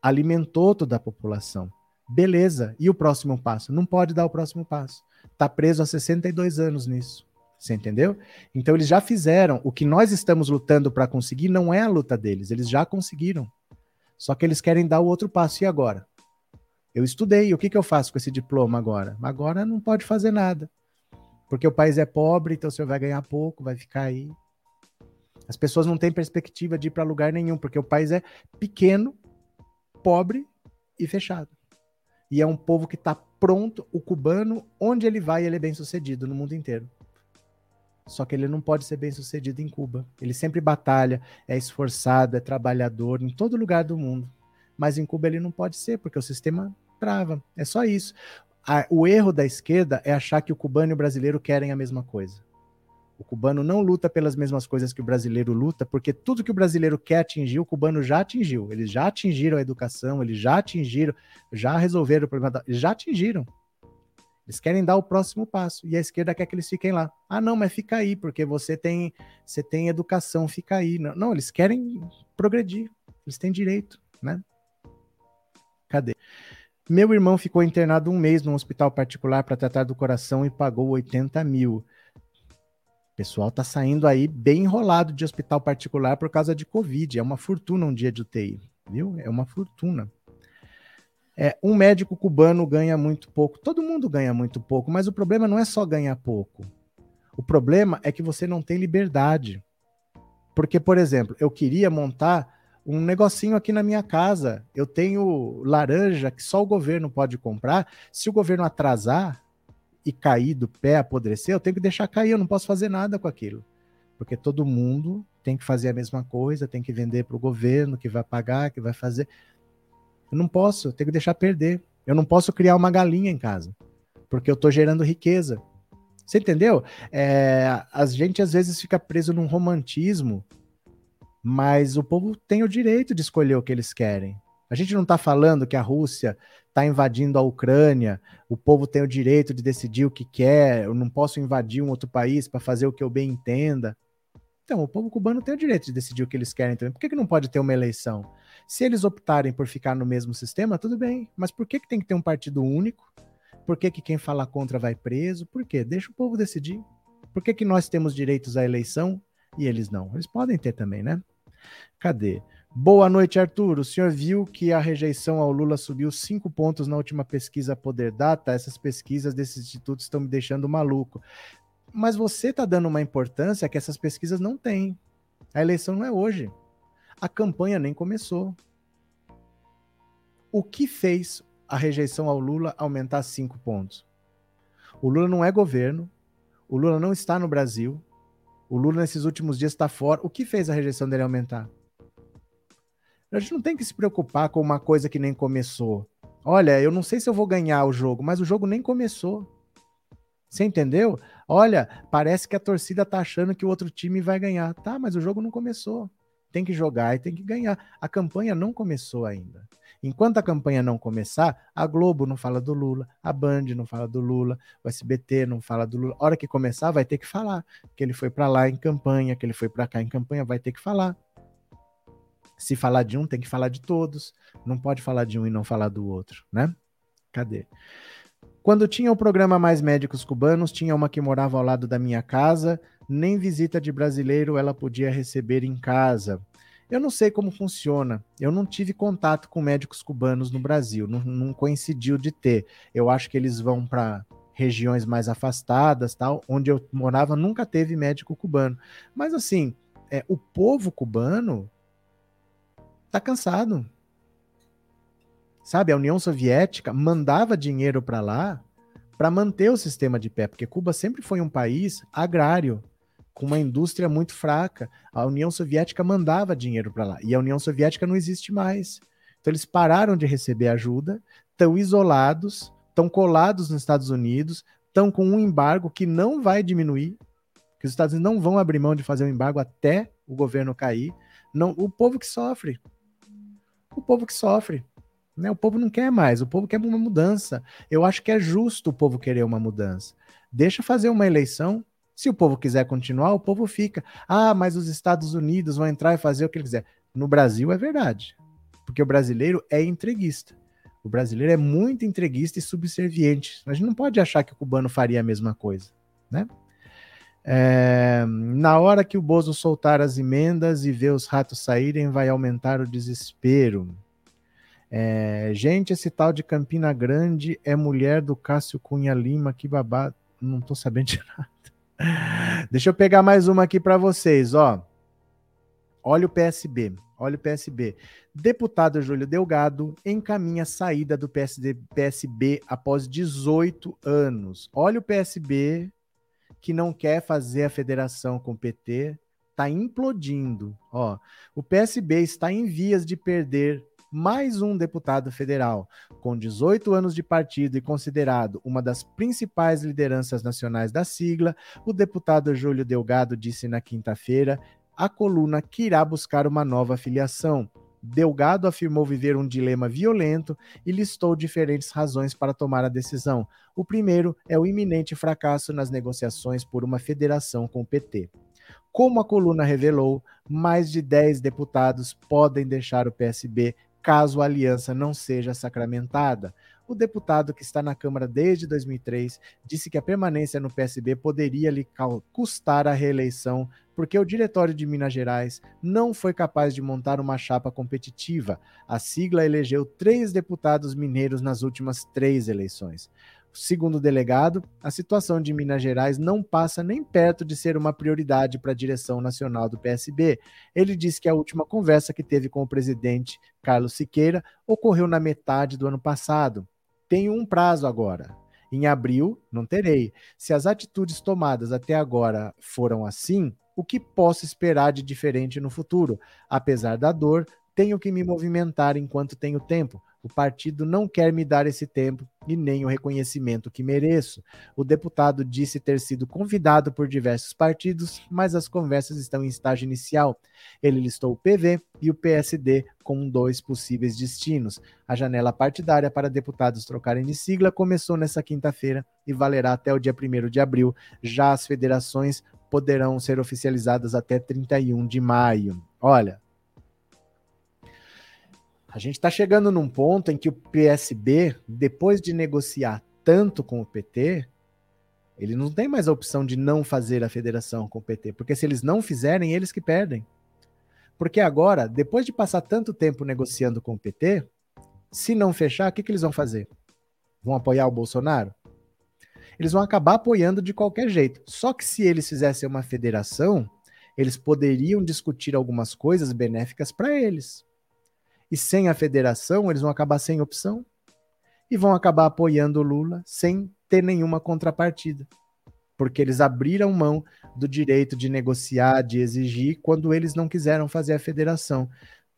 Alimentou toda a população. Beleza. E o próximo passo? Não pode dar o próximo passo. Está preso há 62 anos nisso. Você entendeu? Então eles já fizeram. O que nós estamos lutando para conseguir não é a luta deles, eles já conseguiram. Só que eles querem dar o outro passo. E agora? Eu estudei, o que, que eu faço com esse diploma agora? Agora não pode fazer nada. Porque o país é pobre, então você vai ganhar pouco, vai ficar aí. As pessoas não têm perspectiva de ir para lugar nenhum, porque o país é pequeno, pobre e fechado. E é um povo que está pronto, o cubano, onde ele vai, ele é bem sucedido no mundo inteiro. Só que ele não pode ser bem sucedido em Cuba. Ele sempre batalha, é esforçado, é trabalhador em todo lugar do mundo. Mas em Cuba ele não pode ser, porque o sistema trava. É só isso. o erro da esquerda é achar que o cubano e o brasileiro querem a mesma coisa. O cubano não luta pelas mesmas coisas que o brasileiro luta, porque tudo que o brasileiro quer atingir, o cubano já atingiu. Eles já atingiram a educação, eles já atingiram, já resolveram o problema, da, já atingiram. Eles querem dar o próximo passo e a esquerda quer que eles fiquem lá. Ah, não, mas fica aí, porque você tem, você tem educação, fica aí. Não, não eles querem progredir, eles têm direito, né? Cadê? Meu irmão ficou internado um mês num hospital particular para tratar do coração e pagou 80 mil. Pessoal tá saindo aí bem enrolado de hospital particular por causa de Covid. É uma fortuna um dia de UTI, viu? É uma fortuna. É, um médico cubano ganha muito pouco. Todo mundo ganha muito pouco, mas o problema não é só ganhar pouco. O problema é que você não tem liberdade. Porque, por exemplo, eu queria montar um negocinho aqui na minha casa. Eu tenho laranja que só o governo pode comprar. Se o governo atrasar, e cair do pé, apodrecer, eu tenho que deixar cair, eu não posso fazer nada com aquilo. Porque todo mundo tem que fazer a mesma coisa, tem que vender para o governo, que vai pagar, que vai fazer. Eu não posso, eu tenho que deixar perder. Eu não posso criar uma galinha em casa, porque eu estou gerando riqueza. Você entendeu? É, a gente às vezes fica preso num romantismo, mas o povo tem o direito de escolher o que eles querem. A gente não está falando que a Rússia está invadindo a Ucrânia, o povo tem o direito de decidir o que quer, eu não posso invadir um outro país para fazer o que eu bem entenda. Então, o povo cubano tem o direito de decidir o que eles querem também. Por que, que não pode ter uma eleição? Se eles optarem por ficar no mesmo sistema, tudo bem. Mas por que, que tem que ter um partido único? Por que, que quem fala contra vai preso? Por quê? Deixa o povo decidir. Por que, que nós temos direitos à eleição e eles não? Eles podem ter também, né? Cadê? Boa noite, Arthur. O senhor viu que a rejeição ao Lula subiu cinco pontos na última pesquisa Poder Data? Essas pesquisas desses institutos estão me deixando maluco. Mas você está dando uma importância que essas pesquisas não têm. A eleição não é hoje. A campanha nem começou. O que fez a rejeição ao Lula aumentar cinco pontos? O Lula não é governo. O Lula não está no Brasil. O Lula, nesses últimos dias, está fora. O que fez a rejeição dele aumentar? A gente não tem que se preocupar com uma coisa que nem começou. Olha, eu não sei se eu vou ganhar o jogo, mas o jogo nem começou. Você entendeu? Olha, parece que a torcida tá achando que o outro time vai ganhar. Tá, mas o jogo não começou. Tem que jogar e tem que ganhar. A campanha não começou ainda. Enquanto a campanha não começar, a Globo não fala do Lula, a Band não fala do Lula, o SBT não fala do Lula. A hora que começar, vai ter que falar que ele foi para lá em campanha, que ele foi para cá em campanha, vai ter que falar. Se falar de um, tem que falar de todos. Não pode falar de um e não falar do outro, né? Cadê? Quando tinha o programa Mais Médicos Cubanos, tinha uma que morava ao lado da minha casa, nem visita de brasileiro ela podia receber em casa. Eu não sei como funciona. Eu não tive contato com médicos cubanos no Brasil, não, não coincidiu de ter. Eu acho que eles vão para regiões mais afastadas, tal. Onde eu morava nunca teve médico cubano. Mas assim, é, o povo cubano tá cansado. Sabe, a União Soviética mandava dinheiro para lá para manter o sistema de pé, porque Cuba sempre foi um país agrário, com uma indústria muito fraca. A União Soviética mandava dinheiro para lá, e a União Soviética não existe mais. Então eles pararam de receber ajuda, estão isolados, estão colados nos Estados Unidos, estão com um embargo que não vai diminuir, que os Estados Unidos não vão abrir mão de fazer o um embargo até o governo cair. Não, o povo que sofre, o povo que sofre. Né? O povo não quer mais, o povo quer uma mudança. Eu acho que é justo o povo querer uma mudança. Deixa fazer uma eleição. Se o povo quiser continuar, o povo fica. Ah, mas os Estados Unidos vão entrar e fazer o que ele quiser. No Brasil é verdade. Porque o brasileiro é entreguista. O brasileiro é muito entreguista e subserviente. A gente não pode achar que o cubano faria a mesma coisa, né? É, na hora que o Bozo soltar as emendas e ver os ratos saírem, vai aumentar o desespero. É, gente, esse tal de Campina Grande é mulher do Cássio Cunha Lima, que babado. Não tô sabendo de nada. [laughs] Deixa eu pegar mais uma aqui para vocês, ó. Olha o PSB, olha o PSB. Deputado Júlio Delgado encaminha a saída do PSD, PSB após 18 anos. Olha o PSB que não quer fazer a federação com o PT, está implodindo. Ó, o PSB está em vias de perder mais um deputado federal. Com 18 anos de partido e considerado uma das principais lideranças nacionais da sigla, o deputado Júlio Delgado disse na quinta-feira a coluna que irá buscar uma nova filiação. Delgado afirmou viver um dilema violento e listou diferentes razões para tomar a decisão. O primeiro é o iminente fracasso nas negociações por uma federação com o PT. Como a coluna revelou, mais de 10 deputados podem deixar o PSB caso a aliança não seja sacramentada. O deputado que está na Câmara desde 2003 disse que a permanência no PSB poderia lhe custar a reeleição porque o Diretório de Minas Gerais não foi capaz de montar uma chapa competitiva. A sigla elegeu três deputados mineiros nas últimas três eleições. Segundo o delegado, a situação de Minas Gerais não passa nem perto de ser uma prioridade para a direção nacional do PSB. Ele disse que a última conversa que teve com o presidente Carlos Siqueira ocorreu na metade do ano passado. Tenho um prazo agora. Em abril, não terei. Se as atitudes tomadas até agora foram assim, o que posso esperar de diferente no futuro? Apesar da dor, tenho que me movimentar enquanto tenho tempo. O partido não quer me dar esse tempo e nem o reconhecimento que mereço. O deputado disse ter sido convidado por diversos partidos, mas as conversas estão em estágio inicial. Ele listou o PV e o PSD como dois possíveis destinos. A janela partidária para deputados trocarem de sigla começou nesta quinta-feira e valerá até o dia 1 de abril. Já as federações poderão ser oficializadas até 31 de maio. Olha, a gente está chegando num ponto em que o PSB, depois de negociar tanto com o PT, ele não tem mais a opção de não fazer a federação com o PT, porque se eles não fizerem, eles que perdem. Porque agora, depois de passar tanto tempo negociando com o PT, se não fechar, o que, que eles vão fazer? Vão apoiar o Bolsonaro? Eles vão acabar apoiando de qualquer jeito. Só que se eles fizessem uma federação, eles poderiam discutir algumas coisas benéficas para eles. E sem a federação, eles vão acabar sem opção e vão acabar apoiando o Lula sem ter nenhuma contrapartida. Porque eles abriram mão do direito de negociar, de exigir, quando eles não quiseram fazer a federação.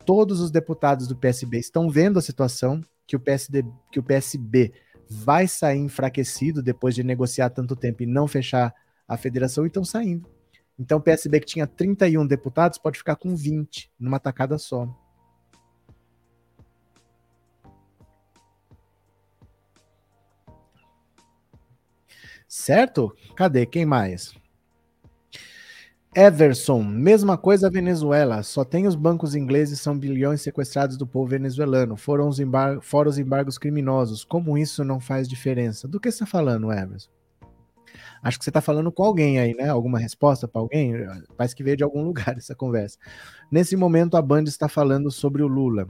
Todos os deputados do PSB estão vendo a situação que o, PSD, que o PSB vai sair enfraquecido depois de negociar tanto tempo e não fechar a federação e estão saindo. Então o PSB que tinha 31 deputados pode ficar com 20 numa tacada só. Certo? Cadê? Quem mais? Everson, mesma coisa Venezuela, só tem os bancos ingleses, são bilhões sequestrados do povo venezuelano, foram os embar os embargos criminosos. Como isso não faz diferença? Do que você está falando, Everson? Acho que você está falando com alguém aí, né? Alguma resposta para alguém? Parece que veio de algum [laughs] lugar essa conversa. Nesse momento, a Band está falando sobre o Lula.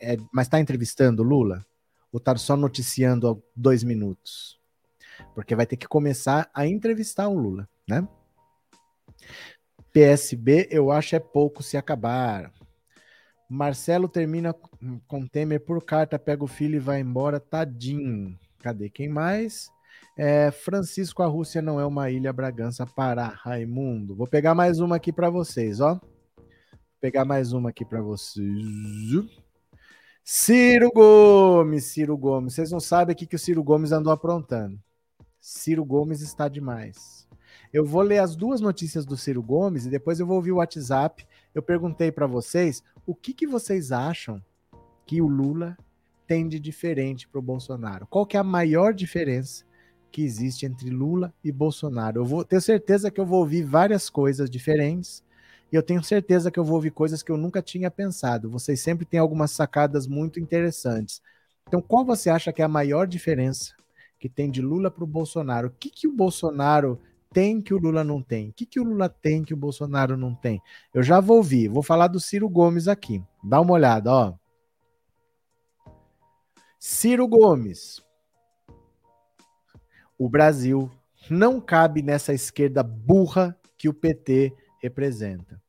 É, mas está entrevistando o Lula? Ou está só noticiando dois minutos? Porque vai ter que começar a entrevistar o Lula, né? PSB, eu acho é pouco se acabar. Marcelo termina com Temer por carta, pega o filho e vai embora, tadinho. Cadê quem mais? É, Francisco, a Rússia não é uma ilha, Bragança, Pará, Raimundo. Vou pegar mais uma aqui para vocês, ó. Vou pegar mais uma aqui para vocês. Ciro Gomes, Ciro Gomes. Vocês não sabem o que, que o Ciro Gomes andou aprontando. Ciro Gomes está demais. Eu vou ler as duas notícias do Ciro Gomes e depois eu vou ouvir o WhatsApp. Eu perguntei para vocês o que, que vocês acham que o Lula tem de diferente para o Bolsonaro. Qual que é a maior diferença que existe entre Lula e Bolsonaro? Eu vou tenho certeza que eu vou ouvir várias coisas diferentes e eu tenho certeza que eu vou ouvir coisas que eu nunca tinha pensado. Vocês sempre têm algumas sacadas muito interessantes. Então, qual você acha que é a maior diferença que tem de Lula para o Bolsonaro. O que, que o Bolsonaro tem que o Lula não tem? O que, que o Lula tem que o Bolsonaro não tem? Eu já vou ouvir, vou falar do Ciro Gomes aqui. Dá uma olhada, ó. Ciro Gomes. O Brasil não cabe nessa esquerda burra que o PT representa.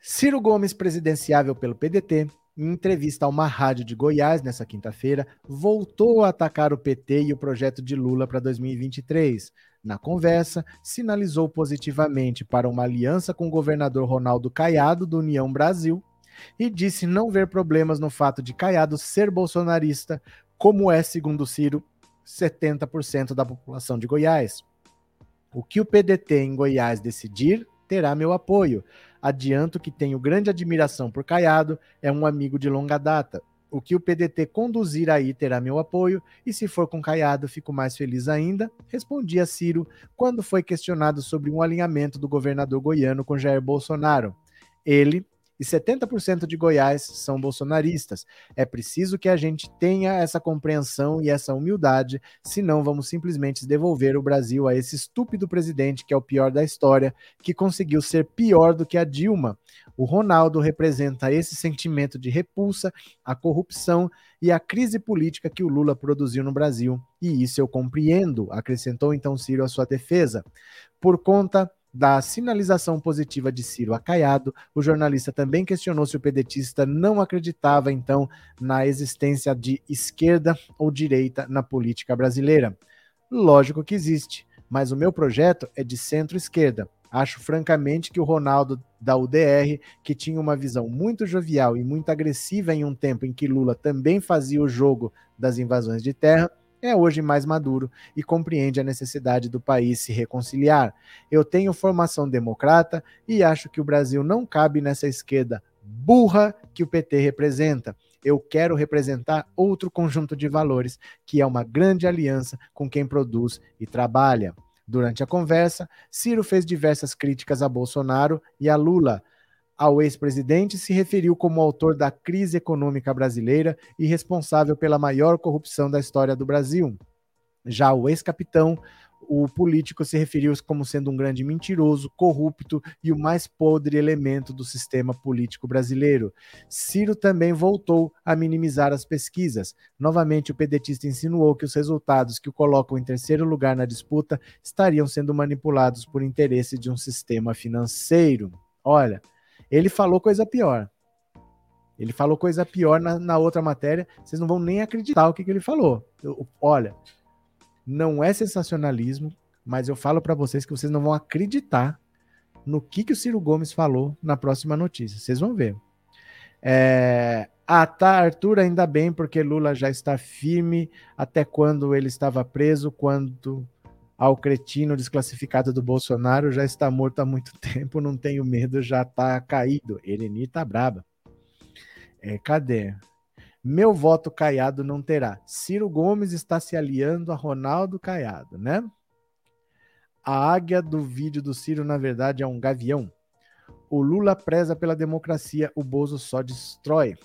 Ciro Gomes, presidenciável pelo PDT, em entrevista a uma rádio de Goiás nessa quinta-feira, voltou a atacar o PT e o projeto de Lula para 2023. Na conversa, sinalizou positivamente para uma aliança com o governador Ronaldo Caiado, do União Brasil, e disse não ver problemas no fato de Caiado ser bolsonarista, como é, segundo Ciro, 70% da população de Goiás. O que o PDT em Goiás decidir terá meu apoio. Adianto que tenho grande admiração por Caiado, é um amigo de longa data. O que o PDT conduzir aí terá meu apoio, e se for com Caiado, fico mais feliz ainda, respondia Ciro quando foi questionado sobre um alinhamento do governador goiano com Jair Bolsonaro. Ele, e 70% de Goiás são bolsonaristas. É preciso que a gente tenha essa compreensão e essa humildade, senão vamos simplesmente devolver o Brasil a esse estúpido presidente que é o pior da história, que conseguiu ser pior do que a Dilma. O Ronaldo representa esse sentimento de repulsa, a corrupção e a crise política que o Lula produziu no Brasil. E isso eu compreendo, acrescentou então Ciro à sua defesa. Por conta da sinalização positiva de Ciro Acaiado, o jornalista também questionou se o pedetista não acreditava, então, na existência de esquerda ou direita na política brasileira. Lógico que existe, mas o meu projeto é de centro-esquerda. Acho francamente que o Ronaldo da UDR, que tinha uma visão muito jovial e muito agressiva em um tempo em que Lula também fazia o jogo das invasões de terra, é hoje mais maduro e compreende a necessidade do país se reconciliar. Eu tenho formação democrata e acho que o Brasil não cabe nessa esquerda burra que o PT representa. Eu quero representar outro conjunto de valores, que é uma grande aliança com quem produz e trabalha. Durante a conversa, Ciro fez diversas críticas a Bolsonaro e a Lula ao ex-presidente se referiu como autor da crise econômica brasileira e responsável pela maior corrupção da história do Brasil. Já o ex-capitão, o político se referiu como sendo um grande mentiroso, corrupto e o mais podre elemento do sistema político brasileiro. Ciro também voltou a minimizar as pesquisas. Novamente, o pedetista insinuou que os resultados que o colocam em terceiro lugar na disputa estariam sendo manipulados por interesse de um sistema financeiro. Olha, ele falou coisa pior. Ele falou coisa pior na, na outra matéria. Vocês não vão nem acreditar o que, que ele falou. Eu, olha, não é sensacionalismo, mas eu falo para vocês que vocês não vão acreditar no que, que o Ciro Gomes falou na próxima notícia. Vocês vão ver. É... Ah, tá, Arthur, ainda bem, porque Lula já está firme até quando ele estava preso, quando ao cretino desclassificado do Bolsonaro já está morto há muito [laughs] tempo, não tenho medo, já está caído. Ereni tá braba. É, cadê? Meu voto Caiado não terá. Ciro Gomes está se aliando a Ronaldo Caiado, né? A águia do vídeo do Ciro, na verdade, é um gavião. O Lula preza pela democracia, o Bozo só destrói.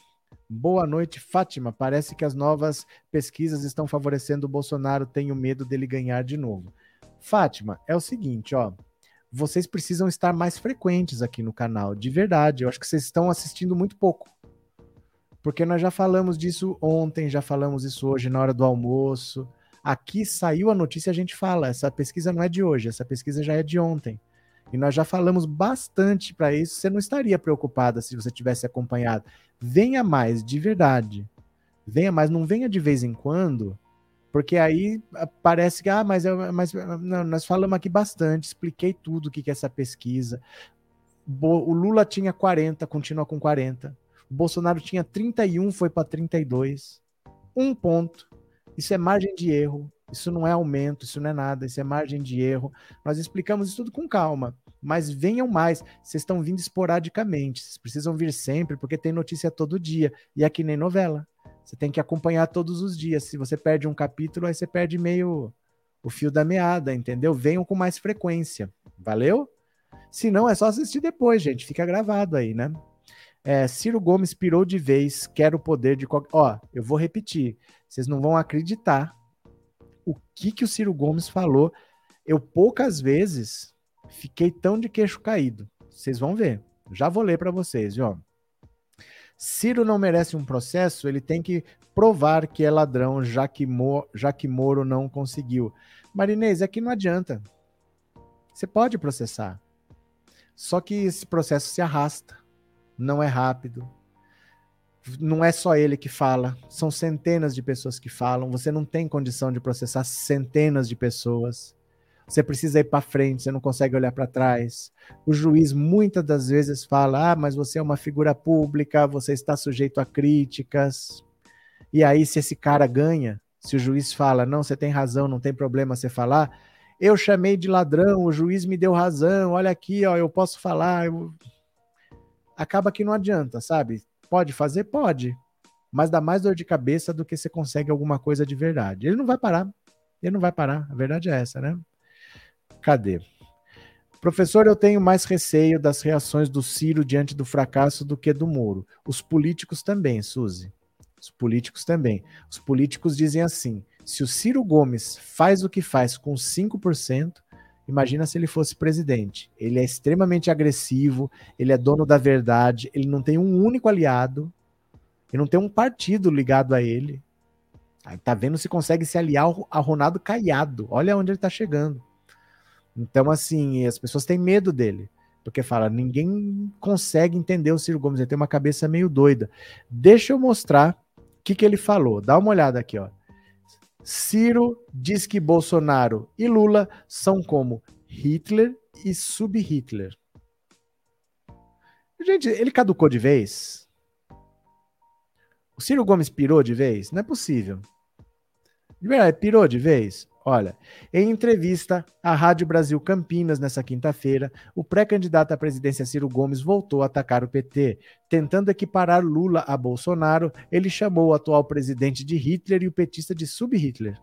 Boa noite, Fátima. Parece que as novas pesquisas estão favorecendo o Bolsonaro. Tenho medo dele ganhar de novo. Fátima, é o seguinte, ó. Vocês precisam estar mais frequentes aqui no canal, de verdade. Eu acho que vocês estão assistindo muito pouco. Porque nós já falamos disso ontem, já falamos isso hoje na hora do almoço. Aqui saiu a notícia, a gente fala. Essa pesquisa não é de hoje, essa pesquisa já é de ontem. E nós já falamos bastante para isso. Você não estaria preocupada se você tivesse acompanhado. Venha mais, de verdade. Venha mais, não venha de vez em quando porque aí ah, parece que, ah, mas, eu, mas não, nós falamos aqui bastante, expliquei tudo o que, que é essa pesquisa. O Lula tinha 40, continua com 40. O Bolsonaro tinha 31, foi para 32. Um ponto. Isso é margem de erro. Isso não é aumento, isso não é nada, isso é margem de erro. Nós explicamos isso tudo com calma. Mas venham mais. Vocês estão vindo esporadicamente. Vocês precisam vir sempre, porque tem notícia todo dia. E que nem novela. Você tem que acompanhar todos os dias. Se você perde um capítulo, aí você perde meio o fio da meada, entendeu? Venham com mais frequência. Valeu? Se não, é só assistir depois, gente. Fica gravado aí, né? É, Ciro Gomes pirou de vez, quer o poder de qualquer. Ó, eu vou repetir. Vocês não vão acreditar o que, que o Ciro Gomes falou. Eu poucas vezes fiquei tão de queixo caído. Vocês vão ver. Já vou ler para vocês, viu? Ciro não merece um processo, ele tem que provar que é ladrão, já que, Mo, já que Moro não conseguiu. Marinês, aqui não adianta. Você pode processar. Só que esse processo se arrasta, não é rápido. Não é só ele que fala, são centenas de pessoas que falam. Você não tem condição de processar centenas de pessoas. Você precisa ir para frente, você não consegue olhar para trás. O juiz muitas das vezes fala: "Ah, mas você é uma figura pública, você está sujeito a críticas". E aí se esse cara ganha, se o juiz fala: "Não, você tem razão, não tem problema você falar", eu chamei de ladrão, o juiz me deu razão, olha aqui, ó, eu posso falar. Eu... Acaba que não adianta, sabe? Pode fazer? Pode. Mas dá mais dor de cabeça do que você consegue alguma coisa de verdade. Ele não vai parar. Ele não vai parar. A verdade é essa, né? Cadê? Professor, eu tenho mais receio das reações do Ciro diante do fracasso do que do Moro. Os políticos também, Suzy. Os políticos também. Os políticos dizem assim: se o Ciro Gomes faz o que faz com 5%, imagina se ele fosse presidente. Ele é extremamente agressivo, ele é dono da verdade, ele não tem um único aliado, ele não tem um partido ligado a ele. Aí tá vendo se consegue se aliar a Ronaldo Caiado. Olha onde ele tá chegando. Então, assim, as pessoas têm medo dele. Porque fala, ninguém consegue entender o Ciro Gomes, ele tem uma cabeça meio doida. Deixa eu mostrar o que, que ele falou. Dá uma olhada aqui, ó. Ciro diz que Bolsonaro e Lula são como Hitler e sub-Hitler. Gente, ele caducou de vez? O Ciro Gomes pirou de vez? Não é possível. De verdade, pirou de vez? Olha, em entrevista à Rádio Brasil Campinas nessa quinta-feira, o pré-candidato à presidência Ciro Gomes voltou a atacar o PT. Tentando equiparar Lula a Bolsonaro, ele chamou o atual presidente de Hitler e o petista de sub-Hitler.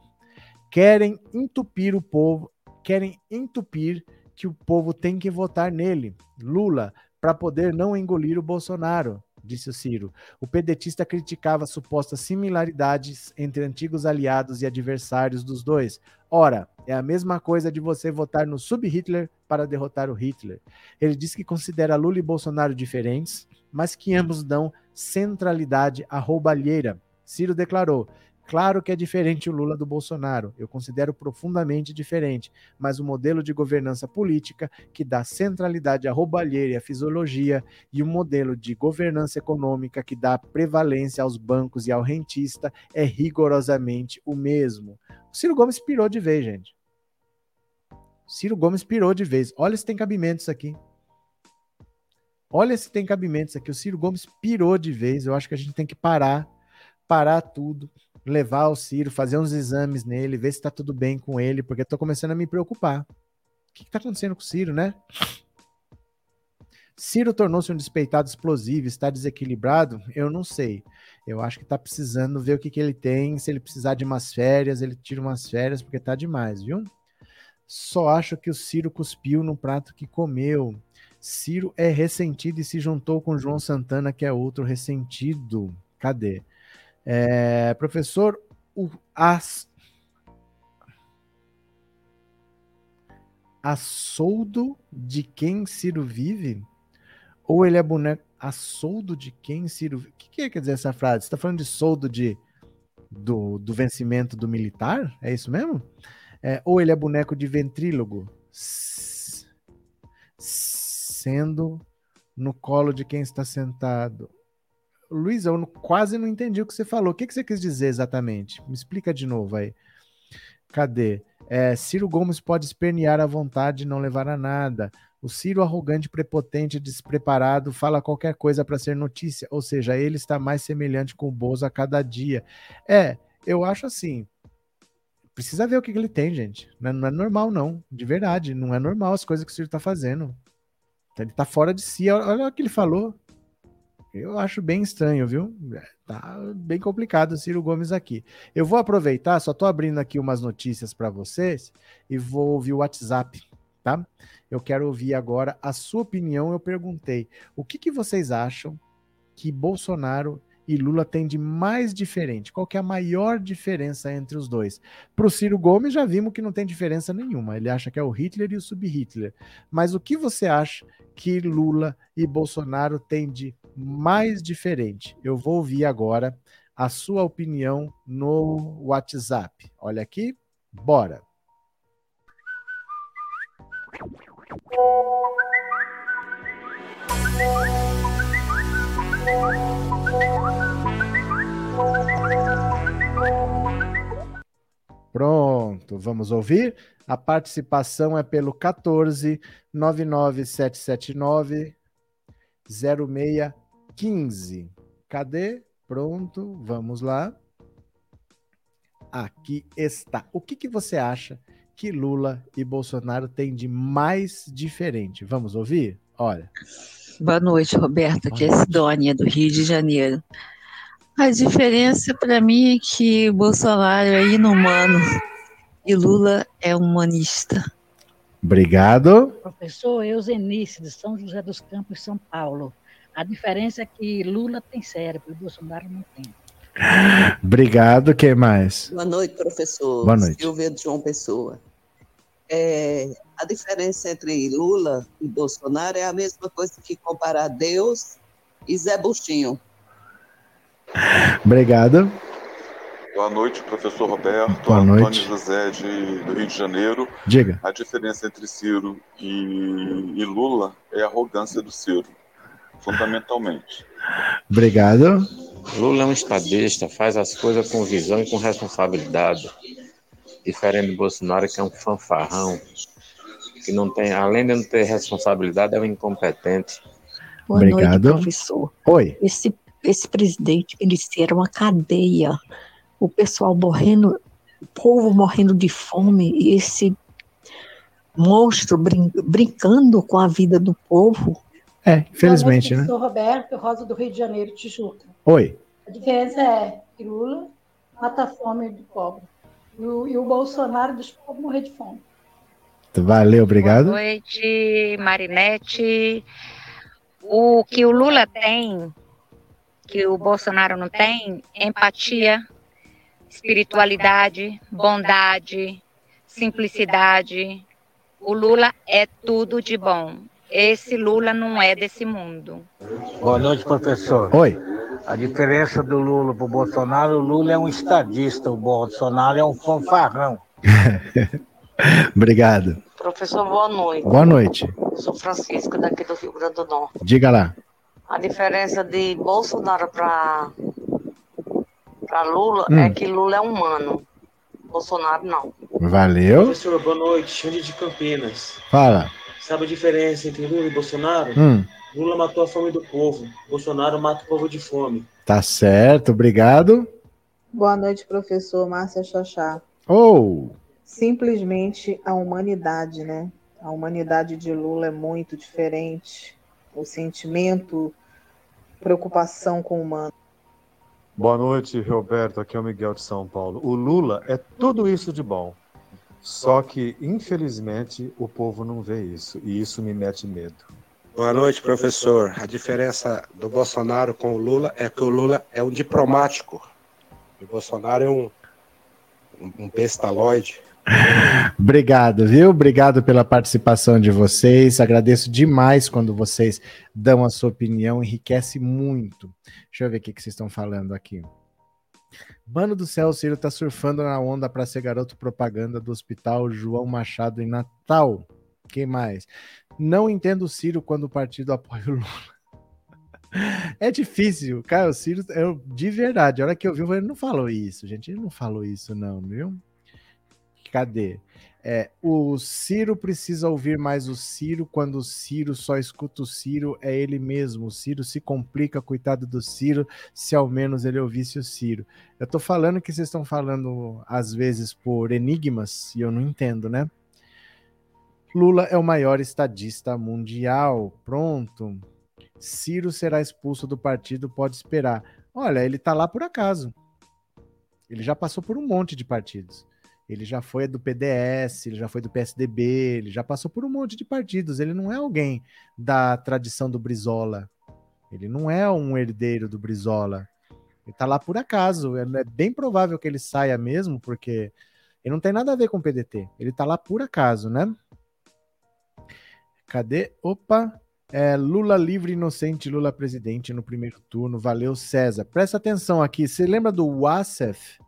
Querem entupir o povo, querem entupir que o povo tem que votar nele, Lula, para poder não engolir o Bolsonaro disse o Ciro. O pedetista criticava supostas similaridades entre antigos aliados e adversários dos dois. Ora, é a mesma coisa de você votar no sub-Hitler para derrotar o Hitler. Ele disse que considera Lula e Bolsonaro diferentes, mas que ambos dão centralidade à roubalheira. Ciro declarou: Claro que é diferente o Lula do Bolsonaro, eu considero profundamente diferente, mas o modelo de governança política que dá centralidade à roubalheira e à fisiologia e o modelo de governança econômica que dá prevalência aos bancos e ao rentista é rigorosamente o mesmo. O Ciro Gomes pirou de vez, gente. Ciro Gomes pirou de vez. Olha se tem cabimentos aqui. Olha se tem cabimentos aqui. O Ciro Gomes pirou de vez. Eu acho que a gente tem que parar, parar tudo levar o Ciro, fazer uns exames nele, ver se tá tudo bem com ele, porque tô começando a me preocupar. O que, que tá acontecendo com o Ciro, né? Ciro tornou-se um despeitado explosivo, está desequilibrado? Eu não sei. Eu acho que tá precisando ver o que, que ele tem. Se ele precisar de umas férias, ele tira umas férias, porque tá demais, viu? Só acho que o Ciro cuspiu no prato que comeu. Ciro é ressentido e se juntou com João Santana, que é outro ressentido. Cadê? É, professor, o as, a soldo de quem Ciro vive? Ou ele é boneco a soldo de quem Ciro vive? O que, que quer dizer essa frase? Você está falando de soldo de, do, do vencimento do militar? É isso mesmo? É, ou ele é boneco de ventrílogo? Sendo no colo de quem está sentado. Luiz, eu quase não entendi o que você falou. O que, você quis dizer exatamente? Me explica de novo aí. Cadê? É, Ciro Gomes pode espernear à vontade e não levar a nada. O Ciro, arrogante, prepotente, despreparado, fala qualquer coisa para ser notícia. Ou seja, ele está mais semelhante com o Bozo a cada dia. É, eu acho assim. Precisa ver o que, que ele tem, gente. Não é, não é, normal, não. De verdade. Não é normal as coisas que o Ciro está fazendo. Ele está fora de si. Olha o que ele falou. Eu acho bem estranho, viu? Tá bem complicado o Ciro Gomes aqui. Eu vou aproveitar, só tô abrindo aqui umas notícias para vocês e vou ouvir o WhatsApp, tá? Eu quero ouvir agora a sua opinião. Eu perguntei: o que, que vocês acham que Bolsonaro e Lula tem de mais diferente? Qual que é a maior diferença entre os dois? Para o Ciro Gomes já vimos que não tem diferença nenhuma. Ele acha que é o Hitler e o sub-Hitler. Mas o que você acha que Lula e Bolsonaro têm de mais diferente? Eu vou ouvir agora a sua opinião no WhatsApp. Olha aqui, bora. Pronto, vamos ouvir? A participação é pelo 14 99779 0615. Cadê? Pronto, vamos lá. Aqui está. O que, que você acha que Lula e Bolsonaro têm de mais diferente? Vamos ouvir? Olha. Boa noite, Roberto. Aqui é Sidônia, do Rio de Janeiro. A diferença para mim é que Bolsonaro é inumano e Lula é humanista. Obrigado. Professor Eusenice, de São José dos Campos, São Paulo. A diferença é que Lula tem cérebro e Bolsonaro não tem. Obrigado. Quem mais? Boa noite, professor. Boa noite. Silvia de João Pessoa. É, a diferença entre Lula e Bolsonaro é a mesma coisa que comparar Deus e Zé Buchinho. Obrigado. Boa noite, professor Roberto. Boa Antônio noite. José de, do Rio de Janeiro. Diga. A diferença entre Ciro e, e Lula é a arrogância do Ciro, fundamentalmente. Obrigado. Lula é um estadista, faz as coisas com visão e com responsabilidade. Diferente do Bolsonaro, que é um fanfarrão, que não tem, além de não ter responsabilidade, é um incompetente. Boa Obrigado. noite, professor. Oi. Esse, esse presidente merecia uma cadeia. O pessoal morrendo, o povo morrendo de fome, e esse monstro brin- brincando com a vida do povo. É, infelizmente, Boa né? noite, Sou Roberto, Rosa do Rio de Janeiro, Tijuca. Oi. A diferença é que Lula mata a fome do pobre. E o, e o Bolsonaro dos pobres morrer de fome. Valeu, obrigado. Boa noite, Marinete. O que o Lula tem, que o Bolsonaro não tem, empatia, espiritualidade, bondade, simplicidade. O Lula é tudo de bom. Esse Lula não é desse mundo. Boa noite, professor. Oi. A diferença do Lula para o Bolsonaro, o Lula é um estadista, o Bolsonaro é um fanfarrão. [laughs] Obrigado. Professor, boa noite. Boa noite. Sou Francisca, daqui do Rio Grande do Norte. Diga lá. A diferença de Bolsonaro para para Lula Hum. é que Lula é humano. Bolsonaro não. Valeu. Professor, boa noite. Xande de Campinas. Fala. Sabe a diferença entre Lula e Bolsonaro? Hum, Lula matou a fome do povo. Bolsonaro mata o povo de fome. tá certo, obrigado. Boa noite, professor Márcia Chachá. Ou, Simplesmente a humanidade, né? A humanidade de Lula é muito diferente. O sentimento, preocupação com o humano. Boa noite, Roberto. Aqui é o Miguel de São Paulo. O Lula é tudo isso de bom. Só que, infelizmente, o povo não vê isso. E isso me mete medo. Boa noite, professor. A diferença do Bolsonaro com o Lula é que o Lula é um diplomático. E o Bolsonaro é um, um, bestaloide. [laughs] obrigado, viu? Obrigado pela participação de vocês. Agradeço demais quando vocês dão a sua opinião, enriquece muito. Deixa eu ver o que, que vocês estão falando aqui. Mano do céu, o Ciro tá surfando na onda para ser garoto propaganda do Hospital João Machado em Natal. Quem mais? Não entendo o Ciro quando o partido apoia o Lula. [laughs] É difícil, cara. O Ciro, eu, de verdade, a hora que eu vi, ele não falou isso, gente. Ele não falou isso, não, viu? Cadê? É, o Ciro precisa ouvir mais o Ciro. Quando o Ciro só escuta o Ciro, é ele mesmo. O Ciro se complica, coitado do Ciro, se ao menos ele ouvisse o Ciro. Eu tô falando que vocês estão falando, às vezes, por enigmas, e eu não entendo, né? Lula é o maior estadista mundial. Pronto. Ciro será expulso do partido, pode esperar. Olha, ele tá lá por acaso. Ele já passou por um monte de partidos. Ele já foi do PDS, ele já foi do PSDB, ele já passou por um monte de partidos. Ele não é alguém da tradição do Brizola. Ele não é um herdeiro do Brizola. Ele tá lá por acaso. É, é bem provável que ele saia mesmo, porque ele não tem nada a ver com o PDT. Ele tá lá por acaso, né? Cadê? Opa! É, Lula livre, inocente, Lula presidente no primeiro turno. Valeu, César. Presta atenção aqui. Você lembra do Wassef?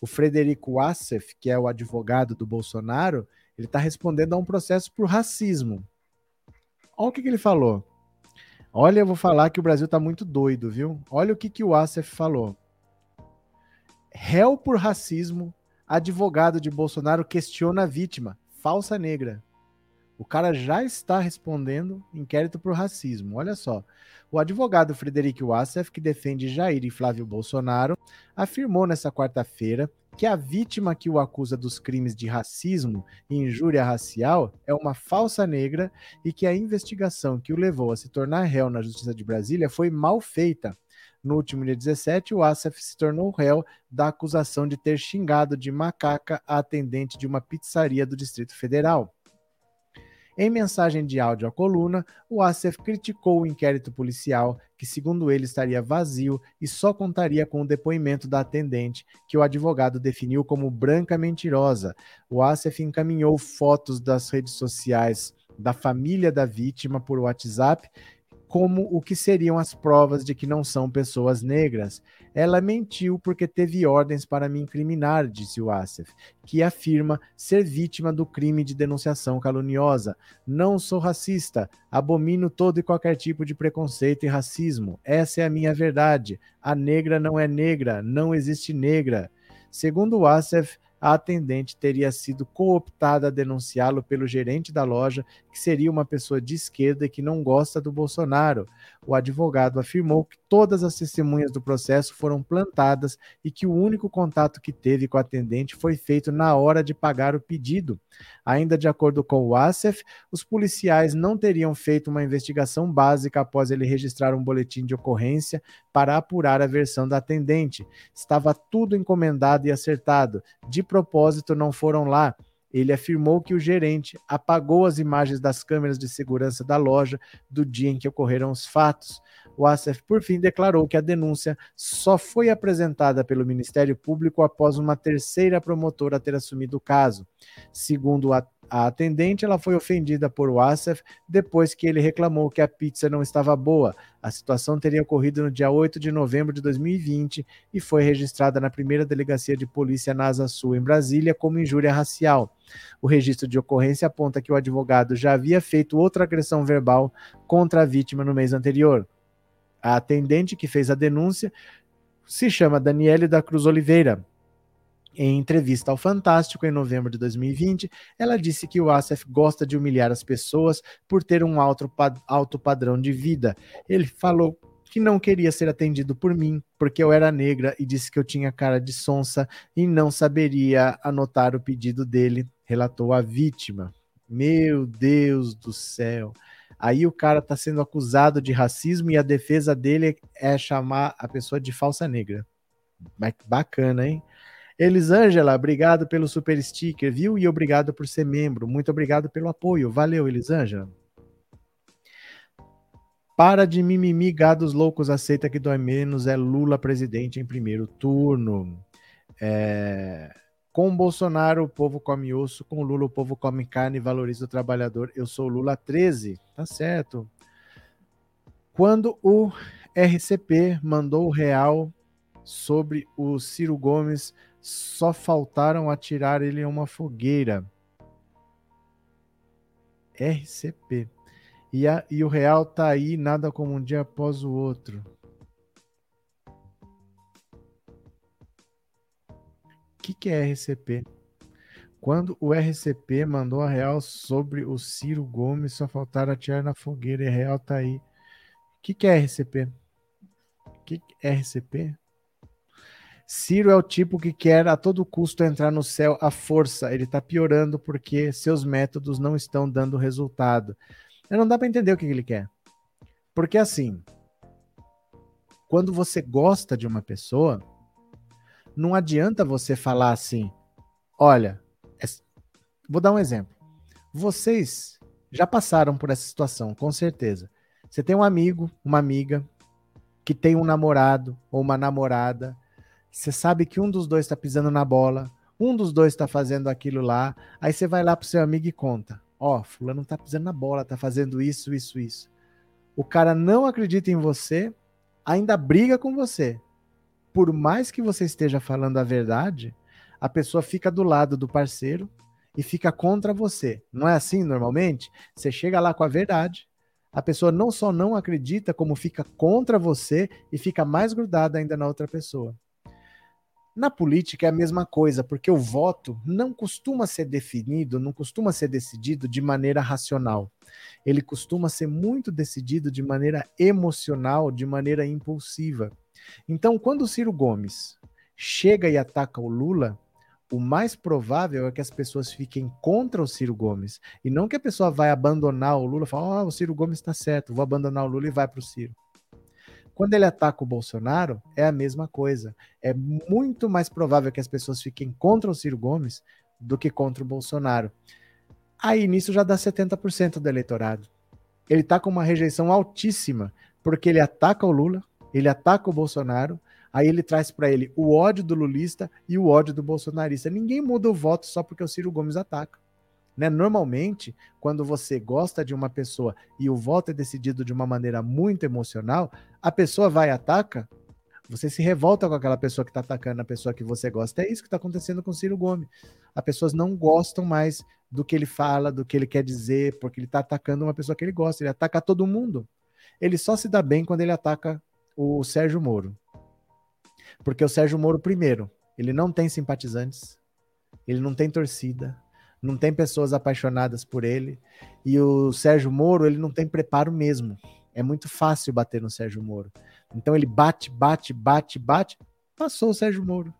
O Frederico Wassef, que é o advogado do Bolsonaro, ele está respondendo a um processo por racismo. Olha o que, que ele falou. Olha, eu vou falar que o Brasil está muito doido, viu? Olha o que, que o Wassef falou. Réu por racismo, advogado de Bolsonaro questiona a vítima, falsa negra. O cara já está respondendo inquérito por racismo. Olha só. O advogado Frederico Wassef, que defende Jair e Flávio Bolsonaro, afirmou nesta quarta-feira que a vítima que o acusa dos crimes de racismo e injúria racial é uma falsa negra e que a investigação que o levou a se tornar réu na Justiça de Brasília foi mal feita. No último dia 17, o Assaf se tornou réu da acusação de ter xingado de macaca a atendente de uma pizzaria do Distrito Federal. Em mensagem de áudio à coluna, o Assef criticou o inquérito policial, que, segundo ele, estaria vazio e só contaria com o depoimento da atendente, que o advogado definiu como branca mentirosa. O Assef encaminhou fotos das redes sociais da família da vítima por WhatsApp como o que seriam as provas de que não são pessoas negras. Ela mentiu porque teve ordens para me incriminar, disse o Assef, que afirma ser vítima do crime de denunciação caluniosa. Não sou racista, abomino todo e qualquer tipo de preconceito e racismo. Essa é a minha verdade. A negra não é negra, não existe negra. Segundo o Assef, a atendente teria sido cooptada a denunciá-lo pelo gerente da loja, que seria uma pessoa de esquerda e que não gosta do Bolsonaro. O advogado afirmou que todas as testemunhas do processo foram plantadas e que o único contato que teve com a atendente foi feito na hora de pagar o pedido. Ainda de acordo com o ASEF, os policiais não teriam feito uma investigação básica após ele registrar um boletim de ocorrência para apurar a versão da atendente. Estava tudo encomendado e acertado. De propósito, não foram lá. Ele afirmou que o gerente apagou as imagens das câmeras de segurança da loja do dia em que ocorreram os fatos. O ASEF, por fim, declarou que a denúncia só foi apresentada pelo Ministério Público após uma terceira promotora ter assumido o caso. Segundo a a atendente ela foi ofendida por Wassef depois que ele reclamou que a pizza não estava boa. A situação teria ocorrido no dia 8 de novembro de 2020 e foi registrada na primeira delegacia de polícia na Sul, em Brasília, como injúria racial. O registro de ocorrência aponta que o advogado já havia feito outra agressão verbal contra a vítima no mês anterior. A atendente que fez a denúncia se chama Daniele da Cruz Oliveira. Em entrevista ao Fantástico em novembro de 2020, ela disse que o Asaf gosta de humilhar as pessoas por ter um alto, alto padrão de vida. Ele falou que não queria ser atendido por mim, porque eu era negra e disse que eu tinha cara de sonsa e não saberia anotar o pedido dele, relatou a vítima. Meu Deus do céu. Aí o cara está sendo acusado de racismo e a defesa dele é chamar a pessoa de falsa negra. Bacana, hein? Elisângela, obrigado pelo super sticker, viu? E obrigado por ser membro. Muito obrigado pelo apoio. Valeu, Elisângela. Para de mimimi, gados loucos, aceita que dói menos. É Lula presidente em primeiro turno. É... Com Bolsonaro, o povo come osso. Com Lula, o povo come carne e valoriza o trabalhador. Eu sou Lula 13. Tá certo. Quando o RCP mandou o real sobre o Ciro Gomes só faltaram atirar ele em uma fogueira. RCP. E, a, e o real tá aí, nada como um dia após o outro. O que, que é RCP? Quando o RCP mandou a real sobre o Ciro Gomes, só faltaram atirar na fogueira e a real tá aí. O que, que é RCP? O que, é RCP? Ciro é o tipo que quer a todo custo entrar no céu à força. Ele está piorando porque seus métodos não estão dando resultado. Não dá para entender o que ele quer. Porque assim, quando você gosta de uma pessoa, não adianta você falar assim: olha, é... vou dar um exemplo. Vocês já passaram por essa situação, com certeza. Você tem um amigo, uma amiga que tem um namorado ou uma namorada, você sabe que um dos dois está pisando na bola, um dos dois está fazendo aquilo lá, aí você vai lá pro seu amigo e conta: Ó, oh, fulano tá pisando na bola, tá fazendo isso, isso, isso. O cara não acredita em você, ainda briga com você. Por mais que você esteja falando a verdade, a pessoa fica do lado do parceiro e fica contra você. Não é assim normalmente? Você chega lá com a verdade, a pessoa não só não acredita, como fica contra você e fica mais grudada ainda na outra pessoa. Na política é a mesma coisa, porque o voto não costuma ser definido, não costuma ser decidido de maneira racional. Ele costuma ser muito decidido de maneira emocional, de maneira impulsiva. Então, quando o Ciro Gomes chega e ataca o Lula, o mais provável é que as pessoas fiquem contra o Ciro Gomes. E não que a pessoa vai abandonar o Lula e falar, oh, o Ciro Gomes está certo, vou abandonar o Lula e vai para o Ciro. Quando ele ataca o Bolsonaro, é a mesma coisa. É muito mais provável que as pessoas fiquem contra o Ciro Gomes do que contra o Bolsonaro. Aí nisso já dá 70% do eleitorado. Ele está com uma rejeição altíssima, porque ele ataca o Lula, ele ataca o Bolsonaro, Aí ele traz para ele o ódio do lulista e o ódio do bolsonarista. Ninguém muda o voto só porque o Ciro Gomes ataca. Né? Normalmente, quando você gosta de uma pessoa e o voto é decidido de uma maneira muito emocional, a pessoa vai e ataca, você se revolta com aquela pessoa que está atacando a pessoa que você gosta. É isso que está acontecendo com Ciro Gomes. As pessoas não gostam mais do que ele fala, do que ele quer dizer, porque ele está atacando uma pessoa que ele gosta. Ele ataca todo mundo. Ele só se dá bem quando ele ataca o Sérgio Moro. Porque o Sérgio Moro, primeiro, ele não tem simpatizantes, ele não tem torcida, não tem pessoas apaixonadas por ele. E o Sérgio Moro, ele não tem preparo mesmo. É muito fácil bater no Sérgio Moro. Então ele bate, bate, bate, bate. Passou o Sérgio Moro.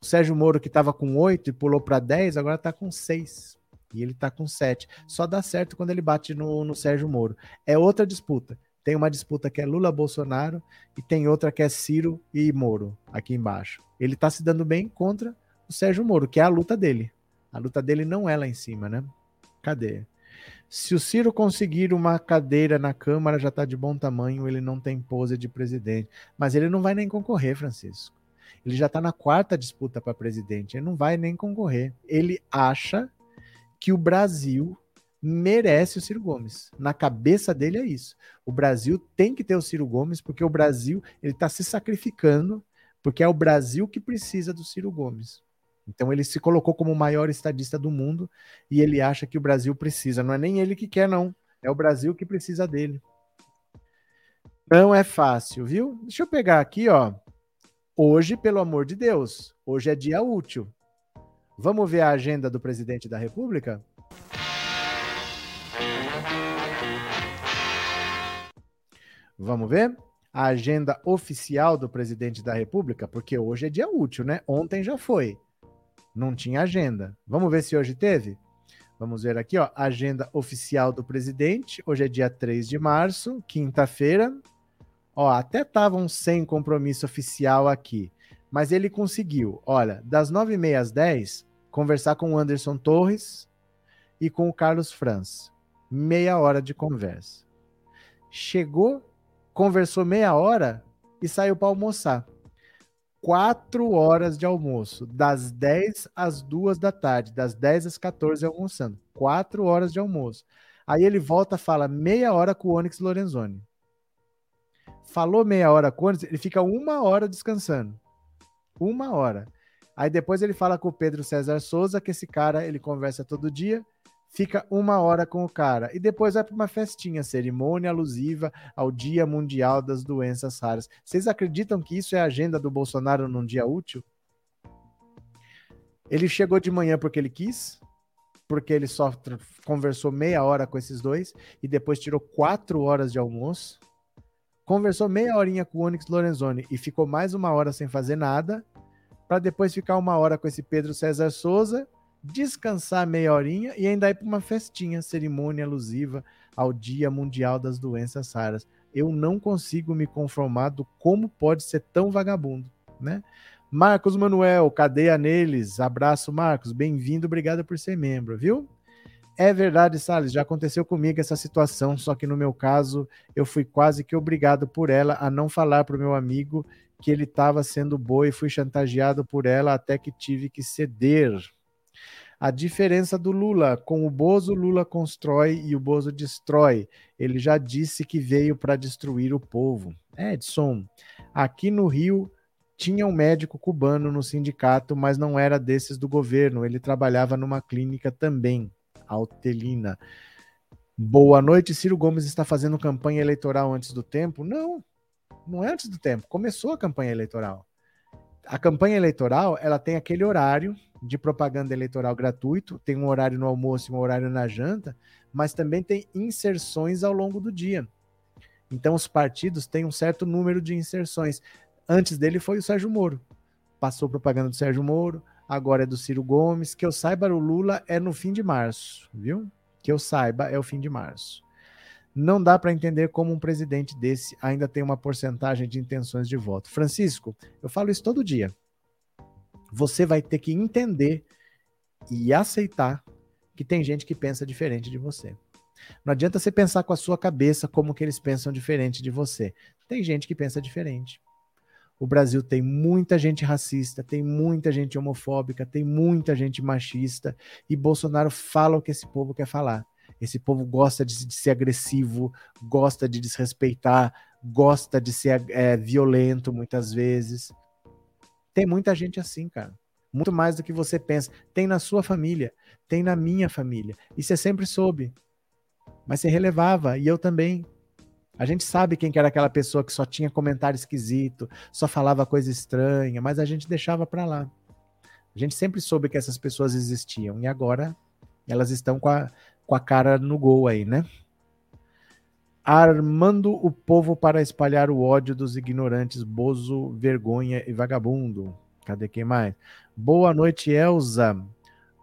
O Sérgio Moro, que estava com 8 e pulou para 10, agora está com 6. E ele está com 7. Só dá certo quando ele bate no, no Sérgio Moro. É outra disputa. Tem uma disputa que é Lula-Bolsonaro e tem outra que é Ciro e Moro, aqui embaixo. Ele está se dando bem contra o Sérgio Moro, que é a luta dele. A luta dele não é lá em cima, né? Cadê? Se o Ciro conseguir uma cadeira na Câmara, já está de bom tamanho, ele não tem pose de presidente. Mas ele não vai nem concorrer, Francisco. Ele já está na quarta disputa para presidente, ele não vai nem concorrer. Ele acha que o Brasil merece o Ciro Gomes. Na cabeça dele é isso. O Brasil tem que ter o Ciro Gomes porque o Brasil ele está se sacrificando porque é o Brasil que precisa do Ciro Gomes. Então ele se colocou como o maior estadista do mundo e ele acha que o Brasil precisa. Não é nem ele que quer, não. É o Brasil que precisa dele. Não é fácil, viu? Deixa eu pegar aqui, ó. Hoje, pelo amor de Deus, hoje é dia útil. Vamos ver a agenda do presidente da República? Vamos ver? A agenda oficial do presidente da República, porque hoje é dia útil, né? Ontem já foi. Não tinha agenda. Vamos ver se hoje teve? Vamos ver aqui, ó. Agenda oficial do presidente. Hoje é dia 3 de março, quinta-feira. Ó, até estavam sem compromisso oficial aqui. Mas ele conseguiu, olha, das 9h30 às 10 conversar com o Anderson Torres e com o Carlos Franz. Meia hora de conversa. Chegou conversou meia hora e saiu para almoçar. Quatro horas de almoço, das 10 às 2 da tarde, das 10 às 14 almoçando. Quatro horas de almoço. Aí ele volta fala meia hora com o Onyx Lorenzoni. Falou meia hora com o Onyx, ele fica uma hora descansando. Uma hora. Aí depois ele fala com o Pedro César Souza, que esse cara ele conversa todo dia fica uma hora com o cara e depois vai para uma festinha, cerimônia alusiva ao Dia Mundial das Doenças Raras. Vocês acreditam que isso é a agenda do Bolsonaro num dia útil? Ele chegou de manhã porque ele quis, porque ele só conversou meia hora com esses dois e depois tirou quatro horas de almoço. Conversou meia horinha com o Onyx Lorenzoni e ficou mais uma hora sem fazer nada, para depois ficar uma hora com esse Pedro César Souza descansar meia horinha e ainda ir para uma festinha, cerimônia alusiva ao Dia Mundial das Doenças Raras. Eu não consigo me conformar do como pode ser tão vagabundo, né? Marcos Manuel, cadeia neles. Abraço, Marcos. Bem-vindo, obrigado por ser membro, viu? É verdade, Salles, já aconteceu comigo essa situação, só que no meu caso eu fui quase que obrigado por ela a não falar para o meu amigo que ele estava sendo boi, fui chantageado por ela até que tive que ceder. A diferença do Lula com o Bozo, Lula constrói e o Bozo destrói. Ele já disse que veio para destruir o povo. Edson, aqui no Rio tinha um médico cubano no sindicato, mas não era desses do governo. Ele trabalhava numa clínica também, Altelina. Boa noite, Ciro Gomes está fazendo campanha eleitoral antes do tempo? Não, não é antes do tempo. Começou a campanha eleitoral. A campanha eleitoral, ela tem aquele horário de propaganda eleitoral gratuito, tem um horário no almoço e um horário na janta, mas também tem inserções ao longo do dia. Então os partidos têm um certo número de inserções. Antes dele foi o Sérgio Moro. Passou propaganda do Sérgio Moro, agora é do Ciro Gomes. Que eu saiba, o Lula é no fim de março, viu? Que eu saiba, é o fim de março. Não dá para entender como um presidente desse ainda tem uma porcentagem de intenções de voto. Francisco, eu falo isso todo dia. Você vai ter que entender e aceitar que tem gente que pensa diferente de você. Não adianta você pensar com a sua cabeça como que eles pensam diferente de você. Tem gente que pensa diferente. O Brasil tem muita gente racista, tem muita gente homofóbica, tem muita gente machista, e Bolsonaro fala o que esse povo quer falar. Esse povo gosta de, de ser agressivo, gosta de desrespeitar, gosta de ser é, violento muitas vezes. Tem muita gente assim, cara. Muito mais do que você pensa. Tem na sua família, tem na minha família. E você sempre soube. Mas você relevava, e eu também. A gente sabe quem que era aquela pessoa que só tinha comentário esquisito, só falava coisa estranha, mas a gente deixava para lá. A gente sempre soube que essas pessoas existiam e agora elas estão com a, com a cara no gol aí, né? Armando o povo para espalhar o ódio dos ignorantes, bozo, vergonha e vagabundo. Cadê quem mais? Boa noite, Elza.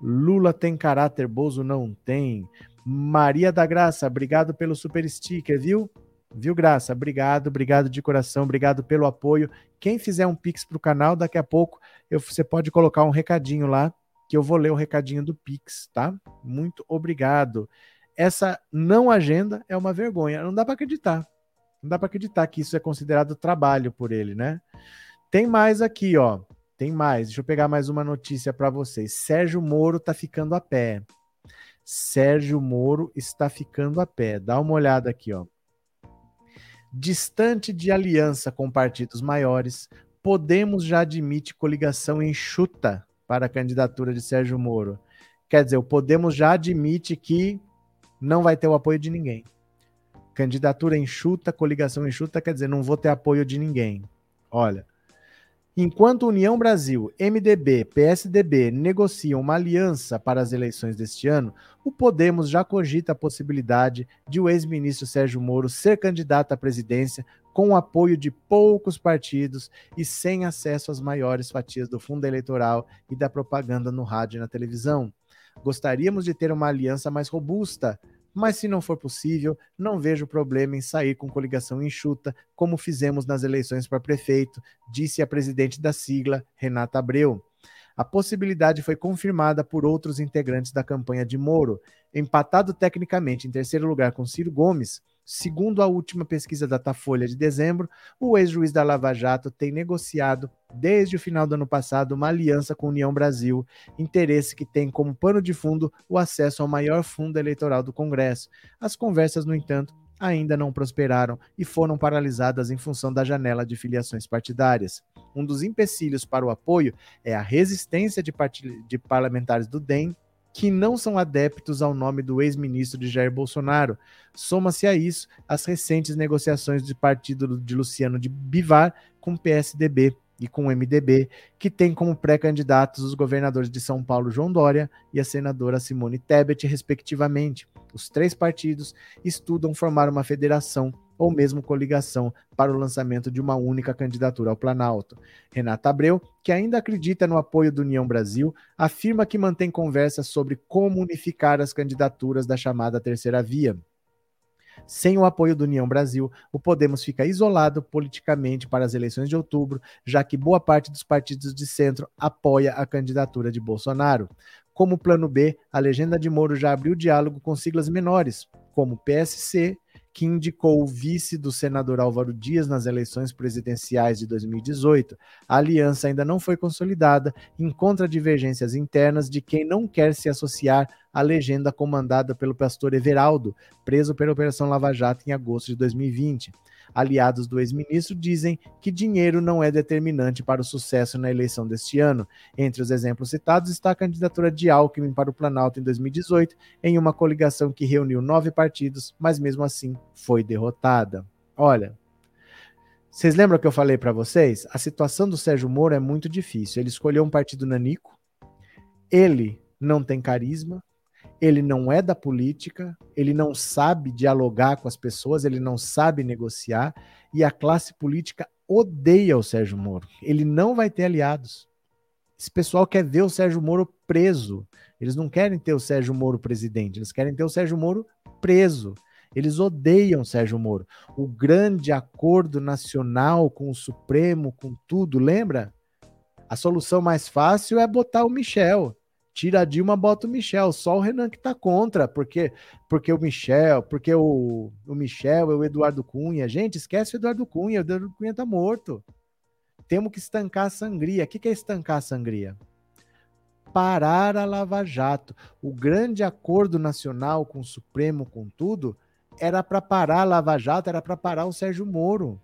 Lula tem caráter, Bozo não tem. Maria da Graça, obrigado pelo super sticker, viu? Viu, Graça? Obrigado, obrigado de coração, obrigado pelo apoio. Quem fizer um Pix para o canal, daqui a pouco eu, você pode colocar um recadinho lá, que eu vou ler o recadinho do Pix, tá? Muito obrigado. Essa não agenda é uma vergonha, não dá para acreditar. Não dá para acreditar que isso é considerado trabalho por ele, né? Tem mais aqui, ó. Tem mais. Deixa eu pegar mais uma notícia para vocês. Sérgio Moro tá ficando a pé. Sérgio Moro está ficando a pé. Dá uma olhada aqui, ó. Distante de aliança com partidos maiores, Podemos já admite coligação enxuta para a candidatura de Sérgio Moro. Quer dizer, o Podemos já admite que não vai ter o apoio de ninguém. Candidatura enxuta, coligação enxuta, quer dizer, não vou ter apoio de ninguém. Olha, Enquanto União Brasil, MDB, PSDB negociam uma aliança para as eleições deste ano, o Podemos já cogita a possibilidade de o ex-ministro Sérgio Moro ser candidato à presidência com o apoio de poucos partidos e sem acesso às maiores fatias do fundo eleitoral e da propaganda no rádio e na televisão. Gostaríamos de ter uma aliança mais robusta, mas se não for possível, não vejo problema em sair com coligação enxuta, como fizemos nas eleições para prefeito, disse a presidente da sigla, Renata Abreu. A possibilidade foi confirmada por outros integrantes da campanha de Moro. Empatado tecnicamente em terceiro lugar com Ciro Gomes, Segundo a última pesquisa da Datafolha de dezembro, o ex-juiz da Lava Jato tem negociado, desde o final do ano passado, uma aliança com a União Brasil, interesse que tem como pano de fundo o acesso ao maior fundo eleitoral do Congresso. As conversas, no entanto, ainda não prosperaram e foram paralisadas em função da janela de filiações partidárias. Um dos empecilhos para o apoio é a resistência de, de parlamentares do DEM que não são adeptos ao nome do ex-ministro de Jair Bolsonaro. Soma-se a isso as recentes negociações de partido de Luciano de Bivar com o PSDB e com o MDB, que tem como pré-candidatos os governadores de São Paulo João Dória e a senadora Simone Tebet, respectivamente. Os três partidos estudam formar uma federação ou mesmo coligação para o lançamento de uma única candidatura ao Planalto. Renata Abreu, que ainda acredita no apoio do União Brasil, afirma que mantém conversas sobre como unificar as candidaturas da chamada Terceira Via. Sem o apoio do União Brasil, o Podemos fica isolado politicamente para as eleições de outubro, já que boa parte dos partidos de centro apoia a candidatura de Bolsonaro. Como plano B, a legenda de Moro já abriu diálogo com siglas menores, como PSC, que indicou o vice do senador Álvaro Dias nas eleições presidenciais de 2018. A aliança ainda não foi consolidada, encontra divergências internas de quem não quer se associar à legenda comandada pelo pastor Everaldo, preso pela Operação Lava Jato em agosto de 2020. Aliados do ex-ministro dizem que dinheiro não é determinante para o sucesso na eleição deste ano. Entre os exemplos citados está a candidatura de Alckmin para o Planalto em 2018, em uma coligação que reuniu nove partidos, mas mesmo assim foi derrotada. Olha, vocês lembram que eu falei para vocês? A situação do Sérgio Moro é muito difícil. Ele escolheu um partido nanico, ele não tem carisma, ele não é da política, ele não sabe dialogar com as pessoas, ele não sabe negociar e a classe política odeia o Sérgio Moro. Ele não vai ter aliados. Esse pessoal quer ver o Sérgio Moro preso. Eles não querem ter o Sérgio Moro presidente, eles querem ter o Sérgio Moro preso. Eles odeiam o Sérgio Moro. O grande acordo nacional com o Supremo, com tudo, lembra? A solução mais fácil é botar o Michel tira a Dilma, bota o Michel. Só o Renan que tá contra, porque porque o Michel, porque o, o Michel é o Eduardo Cunha. Gente, esquece o Eduardo Cunha, o Eduardo Cunha tá morto. Temos que estancar a sangria. O que, que é estancar a sangria? Parar a Lava Jato. O grande acordo nacional com o Supremo, com tudo, era para parar a Lava Jato, era para parar o Sérgio Moro.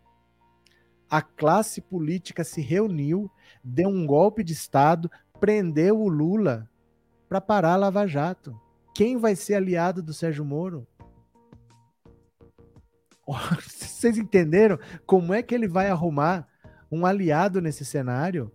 A classe política se reuniu, deu um golpe de Estado, prendeu o Lula, para parar a Lava Jato. Quem vai ser aliado do Sérgio Moro? [laughs] Vocês entenderam como é que ele vai arrumar um aliado nesse cenário?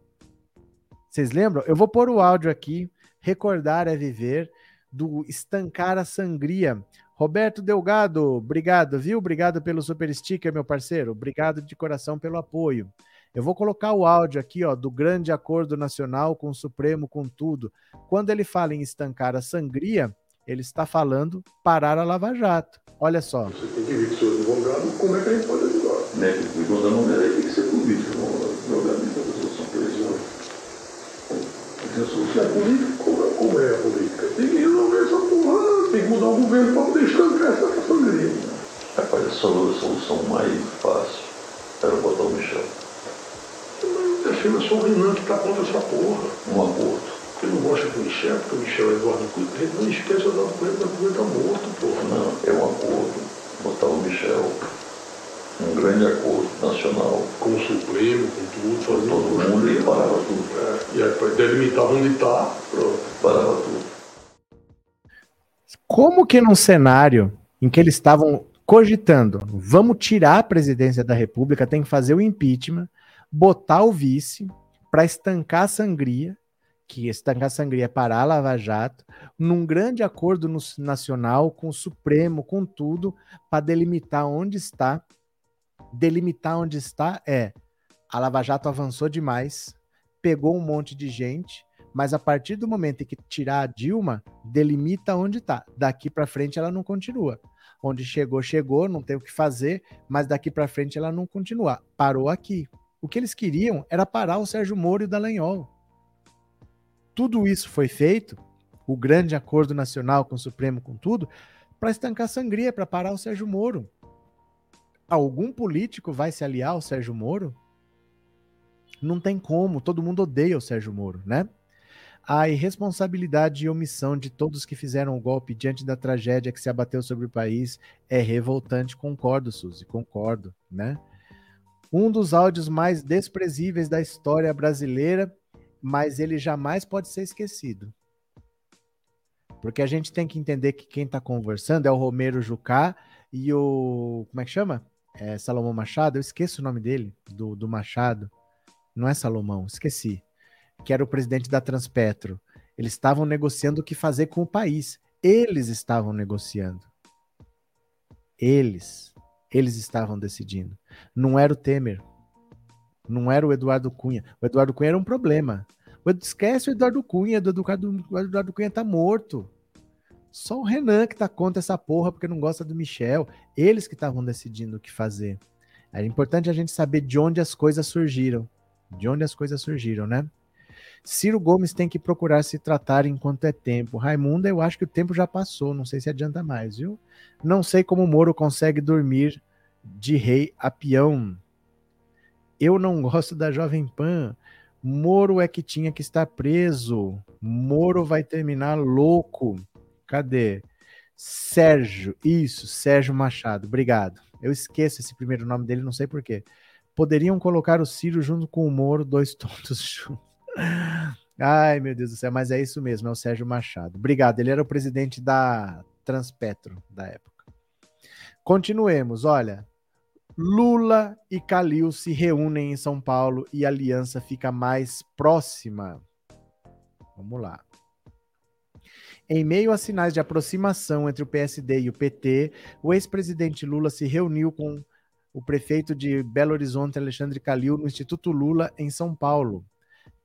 Vocês lembram? Eu vou pôr o áudio aqui. Recordar é viver do estancar a sangria. Roberto Delgado, obrigado, viu? Obrigado pelo super sticker, meu parceiro. Obrigado de coração pelo apoio. Eu vou colocar o áudio aqui, ó, do grande acordo nacional com o Supremo, com tudo. Quando ele fala em estancar a sangria, ele está falando parar a Lava Jato. Olha só. Você tem que ver que o advogado, como é que a gente pode ajudar? Né? O advogado não é, tem que ser político, não advogado nem para solução política. Tem a solução é política, como é, como é a política? Tem que resolver essa porra, tem que mudar o governo para poder estancar essa sangria. Rapaz, a solução mais fácil era botar o Michel defenda só o Renan que está contra essa porra. Um aborto. Porque não gosta do Michel, porque o Michel é Eduardo Cunha. Não esqueça o Eduardo Cunha, Eduardo Cunha está morto, porra. Não, é um acordo. Botar o Michel. Um grande acordo nacional. Com o Supremo, com tudo, fazendo todo mundo e parava tudo. É, e aí delimitar onde está, pronto. Parava tudo. Como que num cenário em que eles estavam cogitando, vamos tirar a presidência da República, tem que fazer o impeachment, botar o vice para estancar a sangria, que estancar a sangria é parar a Lava Jato, num grande acordo no, nacional com o Supremo, com tudo, para delimitar onde está. Delimitar onde está é a Lava Jato avançou demais, pegou um monte de gente, mas a partir do momento em que tirar a Dilma, delimita onde está. Daqui para frente ela não continua. Onde chegou, chegou, não tem o que fazer, mas daqui para frente ela não continua. Parou aqui. O que eles queriam era parar o Sérgio Moro e o Dallagnol. Tudo isso foi feito, o grande acordo nacional com o Supremo, com tudo, para estancar a sangria, para parar o Sérgio Moro. Algum político vai se aliar ao Sérgio Moro? Não tem como, todo mundo odeia o Sérgio Moro, né? A irresponsabilidade e omissão de todos que fizeram o golpe diante da tragédia que se abateu sobre o país é revoltante, concordo, Suzy, concordo, né? Um dos áudios mais desprezíveis da história brasileira, mas ele jamais pode ser esquecido. Porque a gente tem que entender que quem está conversando é o Romero Jucá e o. Como é que chama? É Salomão Machado? Eu esqueço o nome dele, do, do Machado. Não é Salomão, esqueci. Que era o presidente da Transpetro. Eles estavam negociando o que fazer com o país. Eles estavam negociando. Eles. Eles estavam decidindo. Não era o Temer. Não era o Eduardo Cunha. O Eduardo Cunha era um problema. Esquece o Eduardo Cunha. O Eduardo, o Eduardo Cunha tá morto. Só o Renan que tá contra essa porra porque não gosta do Michel. Eles que estavam decidindo o que fazer. É importante a gente saber de onde as coisas surgiram. De onde as coisas surgiram, né? Ciro Gomes tem que procurar se tratar enquanto é tempo. Raimunda, eu acho que o tempo já passou, não sei se adianta mais, viu? Não sei como o Moro consegue dormir de rei a peão. Eu não gosto da Jovem Pan. Moro é que tinha que estar preso. Moro vai terminar louco. Cadê? Sérgio, isso, Sérgio Machado. Obrigado. Eu esqueço esse primeiro nome dele, não sei porquê. Poderiam colocar o Ciro junto com o Moro, dois [laughs] tontos juntos. Ai, meu Deus do céu, mas é isso mesmo, é o Sérgio Machado. Obrigado, ele era o presidente da Transpetro da época. Continuemos, olha. Lula e Calil se reúnem em São Paulo e a aliança fica mais próxima. Vamos lá. Em meio a sinais de aproximação entre o PSD e o PT, o ex-presidente Lula se reuniu com o prefeito de Belo Horizonte, Alexandre Calil, no Instituto Lula, em São Paulo.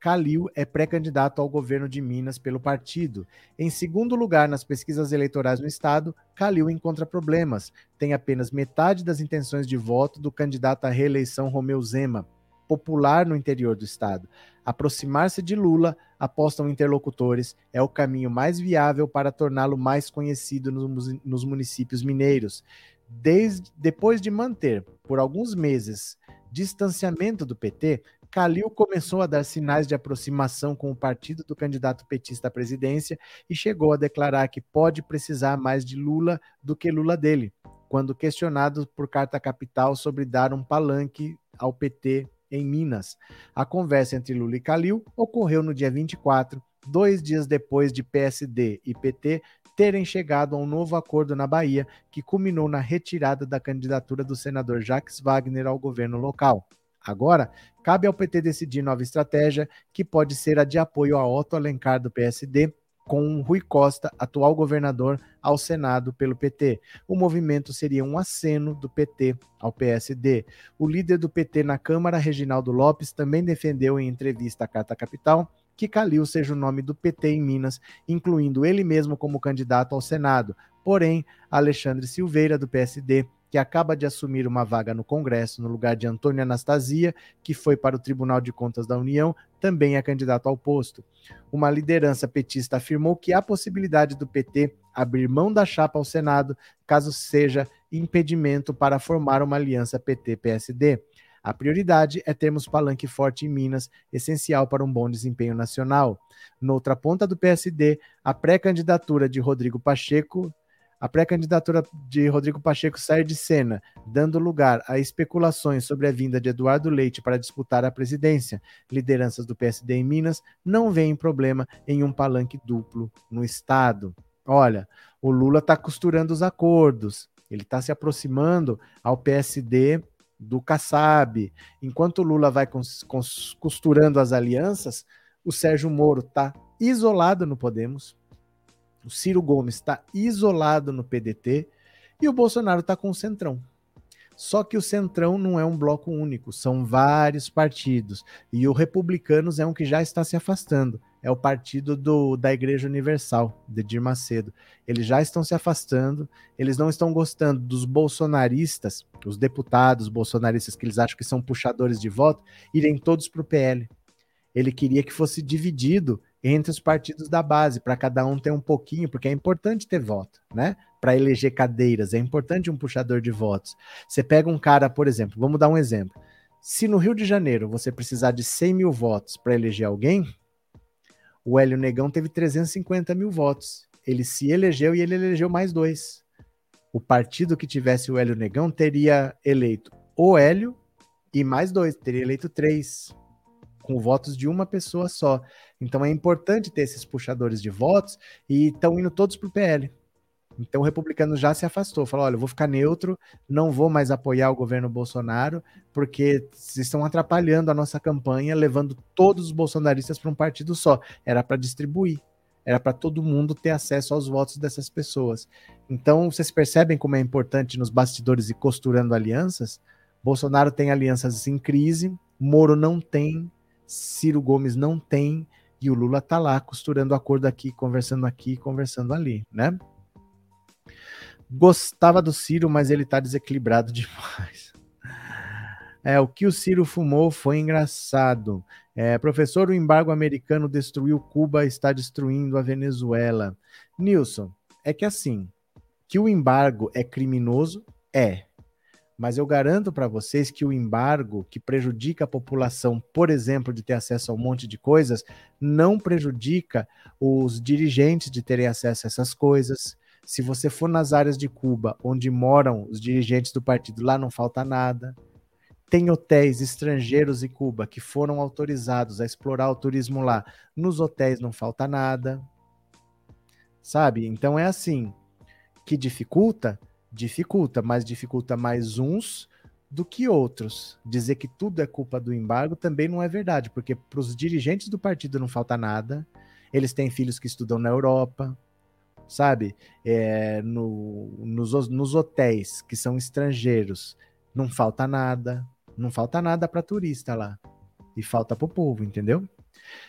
Calil é pré-candidato ao governo de Minas pelo partido. Em segundo lugar nas pesquisas eleitorais no estado, Calil encontra problemas. Tem apenas metade das intenções de voto do candidato à reeleição Romeu Zema, popular no interior do estado. Aproximar-se de Lula, apostam interlocutores, é o caminho mais viável para torná-lo mais conhecido nos, municípios mineiros. Desde, depois de manter, por alguns meses, distanciamento do PT, Calil começou a dar sinais de aproximação com o partido do candidato petista à presidência e chegou a declarar que pode precisar mais de Lula do que Lula dele, quando questionado por carta capital sobre dar um palanque ao PT em Minas. A conversa entre Lula e Calil ocorreu no dia 24, dois dias depois de PSD e PT terem chegado a um novo acordo na Bahia, que culminou na retirada da candidatura do senador Jacques Wagner ao governo local. Agora, cabe ao PT decidir nova estratégia, que pode ser a de apoio a Otto Alencar do PSD, com Rui Costa, atual governador, ao Senado pelo PT. O movimento seria um aceno do PT ao PSD. O líder do PT na Câmara, Reginaldo Lopes, também defendeu em entrevista à Carta Capital que Calil seja o nome do PT em Minas, incluindo ele mesmo como candidato ao Senado. Porém, Alexandre Silveira, do PSD, que acaba de assumir uma vaga no Congresso no lugar de Antônio Anastasia, que foi para o Tribunal de Contas da União, também é candidato ao posto. Uma liderança petista afirmou que há possibilidade do PT abrir mão da chapa ao Senado, caso seja impedimento para formar uma aliança PT-PSD. A prioridade é termos palanque forte em Minas, essencial para um bom desempenho nacional. Noutra ponta do PSD, a pré-candidatura de Rodrigo Pacheco a pré-candidatura de Rodrigo Pacheco sai de cena, dando lugar a especulações sobre a vinda de Eduardo Leite para disputar a presidência. Lideranças do PSD em Minas não veem problema em um palanque duplo no estado. Olha, o Lula está costurando os acordos, ele está se aproximando ao PSD do Kassab. Enquanto o Lula vai costurando as alianças, o Sérgio Moro está isolado no Podemos, o Ciro Gomes está isolado no PDT e o Bolsonaro está com o Centrão. Só que o Centrão não é um bloco único, são vários partidos. E o Republicanos é um que já está se afastando. É o partido do, da Igreja Universal, de Dir Macedo. Eles já estão se afastando, eles não estão gostando dos bolsonaristas, os deputados bolsonaristas que eles acham que são puxadores de voto, irem todos para o PL. Ele queria que fosse dividido entre os partidos da base, para cada um ter um pouquinho, porque é importante ter voto, né? Para eleger cadeiras, é importante um puxador de votos. Você pega um cara, por exemplo, vamos dar um exemplo. Se no Rio de Janeiro você precisar de 100 mil votos para eleger alguém, o Hélio Negão teve 350 mil votos. Ele se elegeu e ele elegeu mais dois. O partido que tivesse o Hélio Negão teria eleito o Hélio e mais dois, teria eleito três com votos de uma pessoa só. Então é importante ter esses puxadores de votos e estão indo todos para o PL. Então o republicano já se afastou, falou: olha, eu vou ficar neutro, não vou mais apoiar o governo Bolsonaro, porque estão atrapalhando a nossa campanha, levando todos os bolsonaristas para um partido só. Era para distribuir, era para todo mundo ter acesso aos votos dessas pessoas. Então vocês percebem como é importante nos bastidores e costurando alianças? Bolsonaro tem alianças em crise, Moro não tem, Ciro Gomes não tem e o Lula tá lá costurando acordo aqui, conversando aqui, conversando ali, né? Gostava do Ciro, mas ele tá desequilibrado [laughs] demais. É, o que o Ciro fumou foi engraçado. É, professor, o embargo americano destruiu Cuba, está destruindo a Venezuela. Nilson, é que assim, que o embargo é criminoso, é. Mas eu garanto para vocês que o embargo que prejudica a população, por exemplo, de ter acesso a um monte de coisas, não prejudica os dirigentes de terem acesso a essas coisas. Se você for nas áreas de Cuba, onde moram os dirigentes do partido, lá não falta nada. Tem hotéis estrangeiros em Cuba que foram autorizados a explorar o turismo lá. Nos hotéis não falta nada. Sabe? Então é assim. Que dificulta? Dificulta, mas dificulta mais uns do que outros. Dizer que tudo é culpa do embargo também não é verdade, porque para os dirigentes do partido não falta nada. Eles têm filhos que estudam na Europa, sabe? É, no, nos, nos hotéis que são estrangeiros, não falta nada. Não falta nada para turista lá. E falta para o povo, entendeu?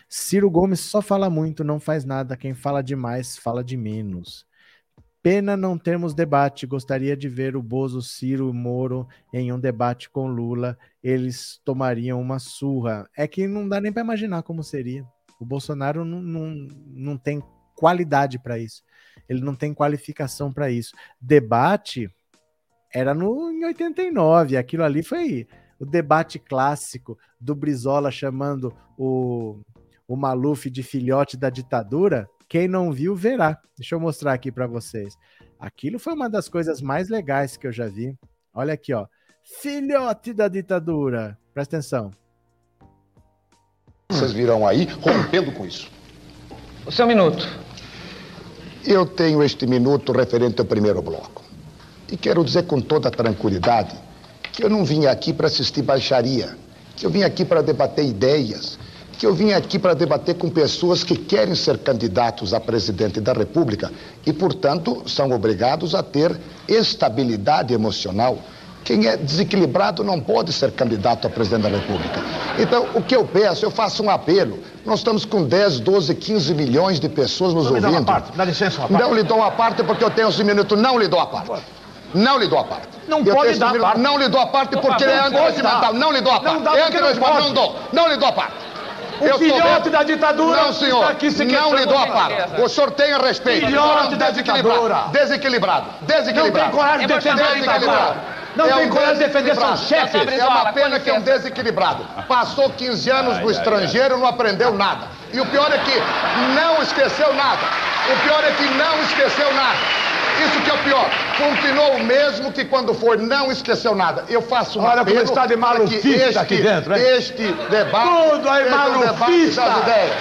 Ciro Gomes só fala muito, não faz nada. Quem fala demais fala de menos. Pena não termos debate. Gostaria de ver o Bozo, Ciro Moro em um debate com Lula. Eles tomariam uma surra. É que não dá nem para imaginar como seria. O Bolsonaro não, não, não tem qualidade para isso. Ele não tem qualificação para isso. Debate era no, em 89. Aquilo ali foi o debate clássico do Brizola chamando o, o Maluf de filhote da ditadura, quem não viu, verá. Deixa eu mostrar aqui para vocês. Aquilo foi uma das coisas mais legais que eu já vi. Olha aqui, ó. Filhote da ditadura. Presta atenção. Vocês virão aí rompendo com isso. O seu minuto. Eu tenho este minuto referente ao primeiro bloco. E quero dizer com toda tranquilidade que eu não vim aqui para assistir baixaria, que eu vim aqui para debater ideias, que eu vim aqui para debater com pessoas que querem ser candidatos a presidente da República e, portanto, são obrigados a ter estabilidade emocional. Quem é desequilibrado não pode ser candidato a presidente da República. Então, o que eu peço, eu faço um apelo. Nós estamos com 10, 12, 15 milhões de pessoas nos não ouvindo. Me dá, uma parte, dá licença, uma parte. Não lhe dou a parte porque eu tenho esse minuto. Não lhe dou a parte. Não lhe dou a parte. Não eu pode dar minuto, parte. Não lhe dou a parte porque ele é antirregimental. Não lhe dou a parte. Não dá é antirregimental. Não dou. Não lhe dou a parte. O Eu filhote da ditadura Não, senhor. está aqui se não lhe dou a parte. O senhor tenha respeito. Filhote é da desequilibrado. ditadura. Desequilibrado. Desequilibrado. Não tem coragem de defender a ditadura. Não É tem um coragem de defender seus desequilibrado. chefes. É uma pena que é um desequilibrado. Passou 15 anos no estrangeiro, não aprendeu nada. E o pior é que não esqueceu nada. O pior é que não esqueceu nada. Isso que é o pior. Continuou o mesmo que quando foi, não esqueceu nada. Eu faço um Olha como está de malufista este, aqui dentro, hein? Este debate Tudo aí um malufista. ideias.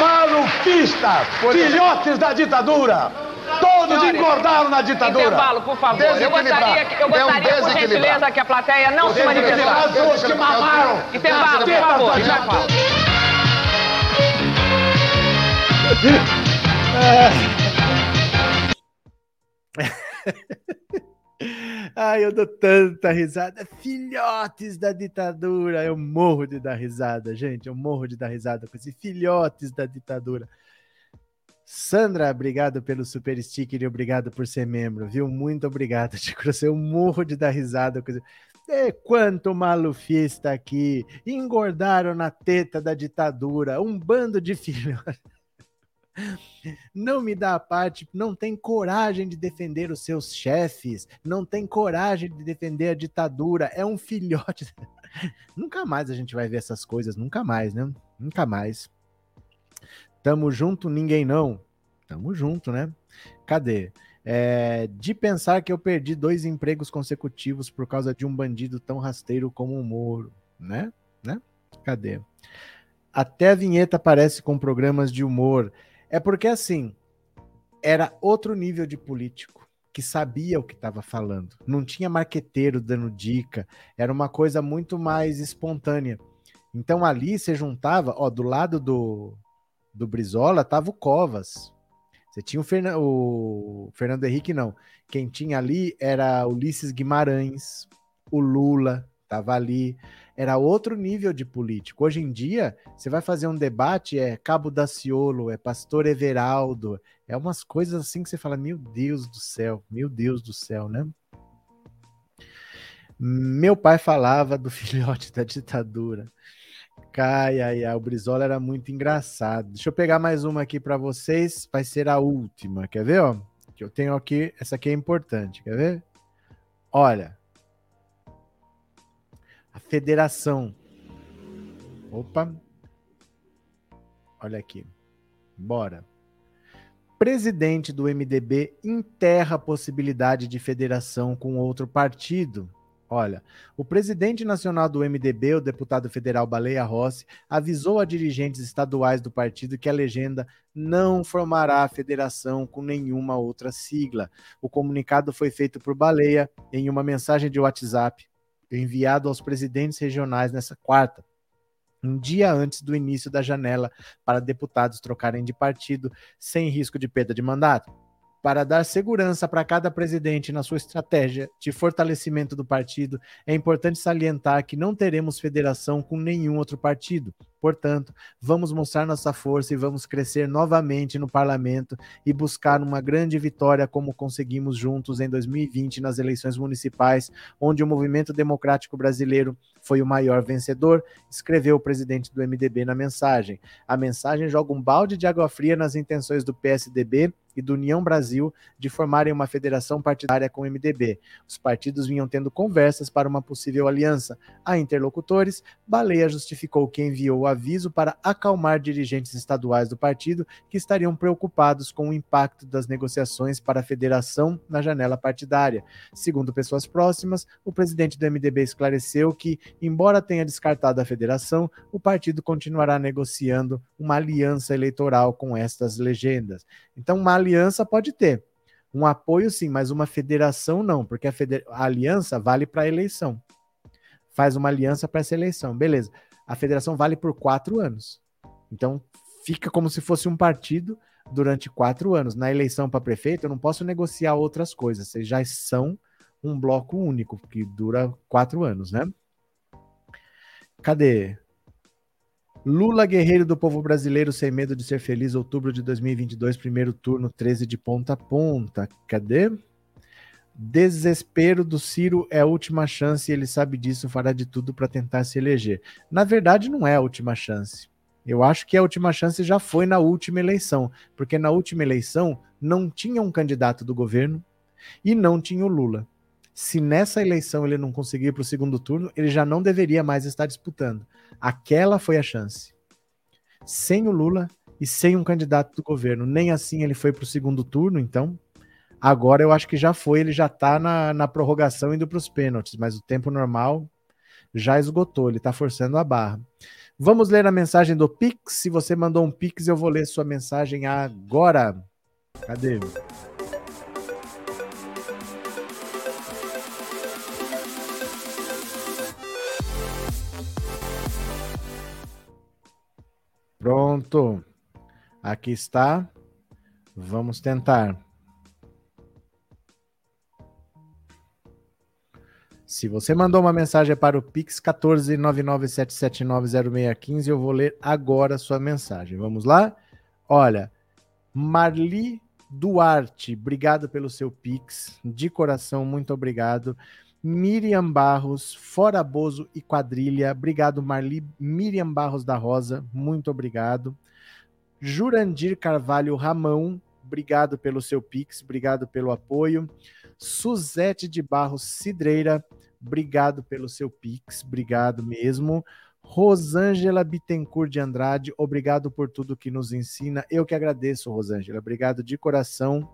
Malufistas, filhotes da ditadura. Todos Senhores, engordaram na ditadura. Intervalo, por favor. Eu gostaria, que- eu É um gostaria por gentileza, que a plateia não se manifestasse. os que mamaram. Intervalo, por favor. Já ditadura. falo. [laughs] Ai, eu dou tanta risada. Filhotes da ditadura. Eu morro de dar risada, gente. Eu morro de dar risada com esse filhotes da ditadura. Sandra, obrigado pelo super sticker e obrigado por ser membro, viu? Muito obrigado, [laughs] Tico. Eu morro de dar risada com esse. É, quanto malufista aqui! Engordaram na teta da ditadura, um bando de [laughs] filhotes. Não me dá a parte, não tem coragem de defender os seus chefes, não tem coragem de defender a ditadura, é um filhote. [laughs] nunca mais a gente vai ver essas coisas, nunca mais, né? Nunca mais. Tamo junto, ninguém não. Tamo junto, né? Cadê? É, de pensar que eu perdi dois empregos consecutivos por causa de um bandido tão rasteiro como o Moro, né? né? Cadê? Até a vinheta parece com programas de humor. É porque assim, era outro nível de político que sabia o que estava falando. Não tinha marqueteiro dando dica, era uma coisa muito mais espontânea. Então ali você juntava, ó, do lado do, do Brizola tava o Covas. Você tinha o, o Fernando Henrique, não. Quem tinha ali era Ulisses Guimarães, o Lula tava ali. Era outro nível de político. Hoje em dia, você vai fazer um debate, é Cabo Daciolo, é Pastor Everaldo, é umas coisas assim que você fala, meu Deus do céu, meu Deus do céu, né? Meu pai falava do [laughs] filhote da ditadura. Cai, ai, ai, o Brizola era muito engraçado. Deixa eu pegar mais uma aqui para vocês, vai ser a última. Quer ver, ó? Que eu tenho aqui, essa aqui é importante, quer ver? Olha. A federação. Opa. Olha aqui. Bora. Presidente do MDB enterra a possibilidade de federação com outro partido. Olha, o presidente nacional do MDB, o deputado federal Baleia Rossi, avisou a dirigentes estaduais do partido que a legenda não formará federação com nenhuma outra sigla. O comunicado foi feito por Baleia em uma mensagem de WhatsApp enviado aos presidentes regionais nessa quarta um dia antes do início da janela para deputados trocarem de partido sem risco de perda de mandato. Para dar segurança para cada presidente na sua estratégia de fortalecimento do partido, é importante salientar que não teremos federação com nenhum outro partido. Portanto, vamos mostrar nossa força e vamos crescer novamente no parlamento e buscar uma grande vitória como conseguimos juntos em 2020 nas eleições municipais, onde o movimento democrático brasileiro foi o maior vencedor, escreveu o presidente do MDB na mensagem. A mensagem joga um balde de água fria nas intenções do PSDB e do União Brasil de formarem uma federação partidária com o MDB. Os partidos vinham tendo conversas para uma possível aliança. A interlocutores, Baleia justificou que enviou o aviso para acalmar dirigentes estaduais do partido que estariam preocupados com o impacto das negociações para a federação na janela partidária. Segundo pessoas próximas, o presidente do MDB esclareceu que, embora tenha descartado a federação, o partido continuará negociando uma aliança eleitoral com estas legendas. Então, uma aliança pode ter. Um apoio sim, mas uma federação não, porque a, feder... a aliança vale para a eleição. Faz uma aliança para essa eleição, beleza. A federação vale por quatro anos. Então fica como se fosse um partido durante quatro anos. Na eleição para prefeito, eu não posso negociar outras coisas. Vocês já são um bloco único, que dura quatro anos, né? Cadê? Lula, guerreiro do povo brasileiro, sem medo de ser feliz, outubro de 2022, primeiro turno, 13 de ponta a ponta. Cadê? Desespero do Ciro é a última chance ele sabe disso, fará de tudo para tentar se eleger. Na verdade, não é a última chance. Eu acho que a última chance já foi na última eleição, porque na última eleição não tinha um candidato do governo e não tinha o Lula. Se nessa eleição ele não conseguir para o segundo turno, ele já não deveria mais estar disputando. Aquela foi a chance. Sem o Lula e sem um candidato do governo. Nem assim ele foi para o segundo turno, então. Agora eu acho que já foi, ele já está na, na prorrogação indo para os pênaltis, mas o tempo normal já esgotou, ele está forçando a barra. Vamos ler a mensagem do Pix. Se você mandou um Pix, eu vou ler sua mensagem agora. Cadê? Pronto. Aqui está. Vamos tentar. Se você mandou uma mensagem para o Pix 14997790615, eu vou ler agora a sua mensagem. Vamos lá? Olha, Marli Duarte, obrigado pelo seu Pix. De coração, muito obrigado. Miriam Barros, Fora Bozo e Quadrilha. Obrigado, Marli. Miriam Barros da Rosa, muito obrigado. Jurandir Carvalho Ramão, obrigado pelo seu Pix, obrigado pelo apoio. Suzete de Barros Cidreira, obrigado pelo seu Pix, obrigado mesmo. Rosângela Bittencourt de Andrade, obrigado por tudo que nos ensina. Eu que agradeço, Rosângela, obrigado de coração.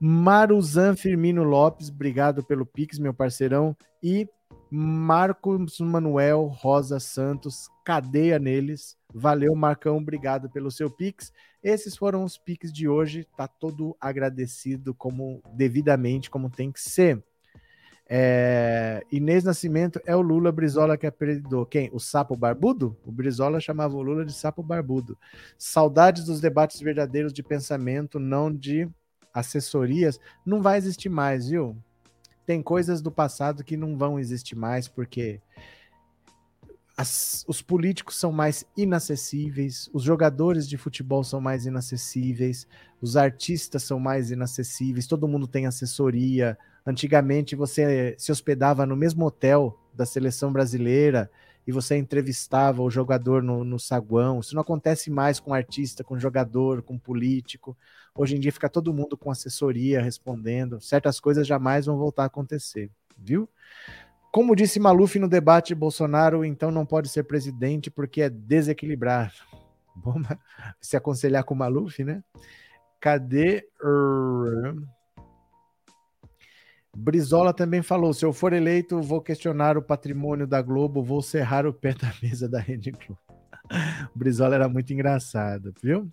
Maruzan Firmino Lopes, obrigado pelo Pix, meu parceirão. E Marcos Manuel Rosa Santos, cadeia neles. Valeu, Marcão, obrigado pelo seu Pix. Esses foram os Pix de hoje. Tá todo agradecido como devidamente, como tem que ser. É... Inês Nascimento é o Lula Brizola que apelidou. Quem? O sapo barbudo? O Brizola chamava o Lula de sapo barbudo. Saudades dos debates verdadeiros de pensamento, não de assessorias, não vai existir mais, viu? Tem coisas do passado que não vão existir mais, porque as- os políticos são mais inacessíveis, os jogadores de futebol são mais inacessíveis, os artistas são mais inacessíveis, todo mundo tem assessoria. Antigamente você se hospedava no mesmo hotel da seleção brasileira e você entrevistava o jogador no, no saguão. Isso não acontece mais com artista, com jogador, com político. Hoje em dia fica todo mundo com assessoria respondendo. Certas coisas jamais vão voltar a acontecer, viu? Como disse Maluf no debate, Bolsonaro então não pode ser presidente porque é desequilibrado. Bom, [laughs] se aconselhar com Maluf, né? Cadê? Brizola também falou: se eu for eleito, vou questionar o patrimônio da Globo, vou serrar o pé [laughs] da mesa da Rede Globo. O Brizola era muito engraçado, viu?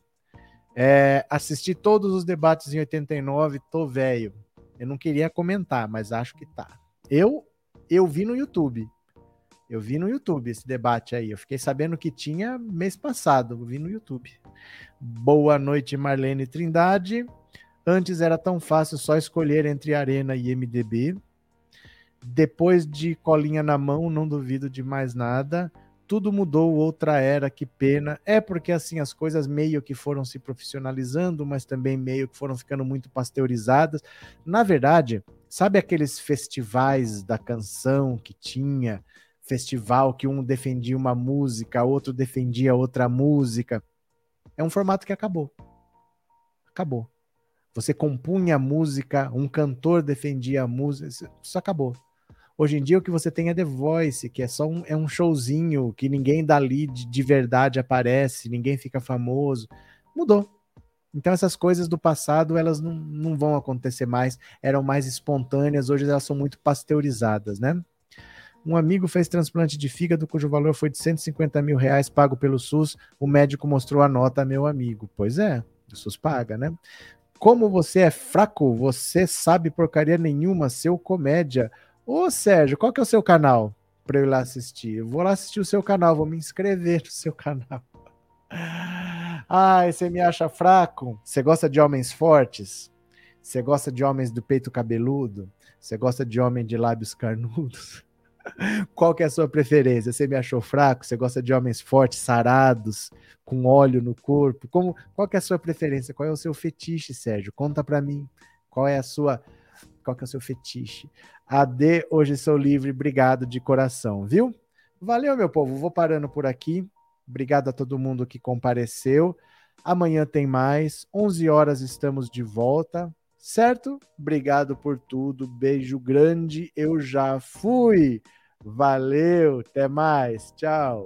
É, assisti todos os debates em 89, tô velho. Eu não queria comentar, mas acho que tá. Eu eu vi no YouTube. Eu vi no YouTube esse debate aí. Eu fiquei sabendo que tinha mês passado. Eu vi no YouTube. Boa noite, Marlene Trindade. Antes era tão fácil só escolher entre Arena e MDB. Depois de colinha na mão, não duvido de mais nada. Tudo mudou, outra era, que pena. É porque assim as coisas meio que foram se profissionalizando, mas também meio que foram ficando muito pasteurizadas. Na verdade, sabe aqueles festivais da canção que tinha? Festival que um defendia uma música, outro defendia outra música. É um formato que acabou. Acabou. Você compunha a música, um cantor defendia a música, isso- acabou. Hoje em dia o que você tem é The Voice, que é só um, é um showzinho, que ninguém dali de, de verdade aparece, ninguém fica famoso. Mudou. Então essas coisas do passado, elas não, não vão acontecer mais, eram mais espontâneas, hoje elas são muito pasteurizadas, né? Um amigo fez transplante de fígado cujo valor foi de 150 mil reais pago pelo SUS. O médico mostrou a nota a meu amigo. Pois é, o SUS paga, né? Como você é fraco, você sabe porcaria nenhuma, seu comédia. Ô Sérgio, qual que é o seu canal para eu ir lá assistir? Eu vou lá assistir o seu canal, vou me inscrever no seu canal. [laughs] Ai, você me acha fraco? Você gosta de homens fortes? Você gosta de homens do peito cabeludo? Você gosta de homem de lábios carnudos? [laughs] Qual que é a sua preferência? Você me achou fraco? Você gosta de homens fortes, sarados, com óleo no corpo? Como, qual que é a sua preferência? Qual é o seu fetiche, Sérgio? Conta pra mim. Qual é a sua qual que é o seu fetiche? AD, hoje sou livre, obrigado de coração, viu? Valeu, meu povo. Vou parando por aqui. Obrigado a todo mundo que compareceu. Amanhã tem mais. 11 horas estamos de volta, certo? Obrigado por tudo. Beijo grande. Eu já fui. Valeu. Até mais. Tchau.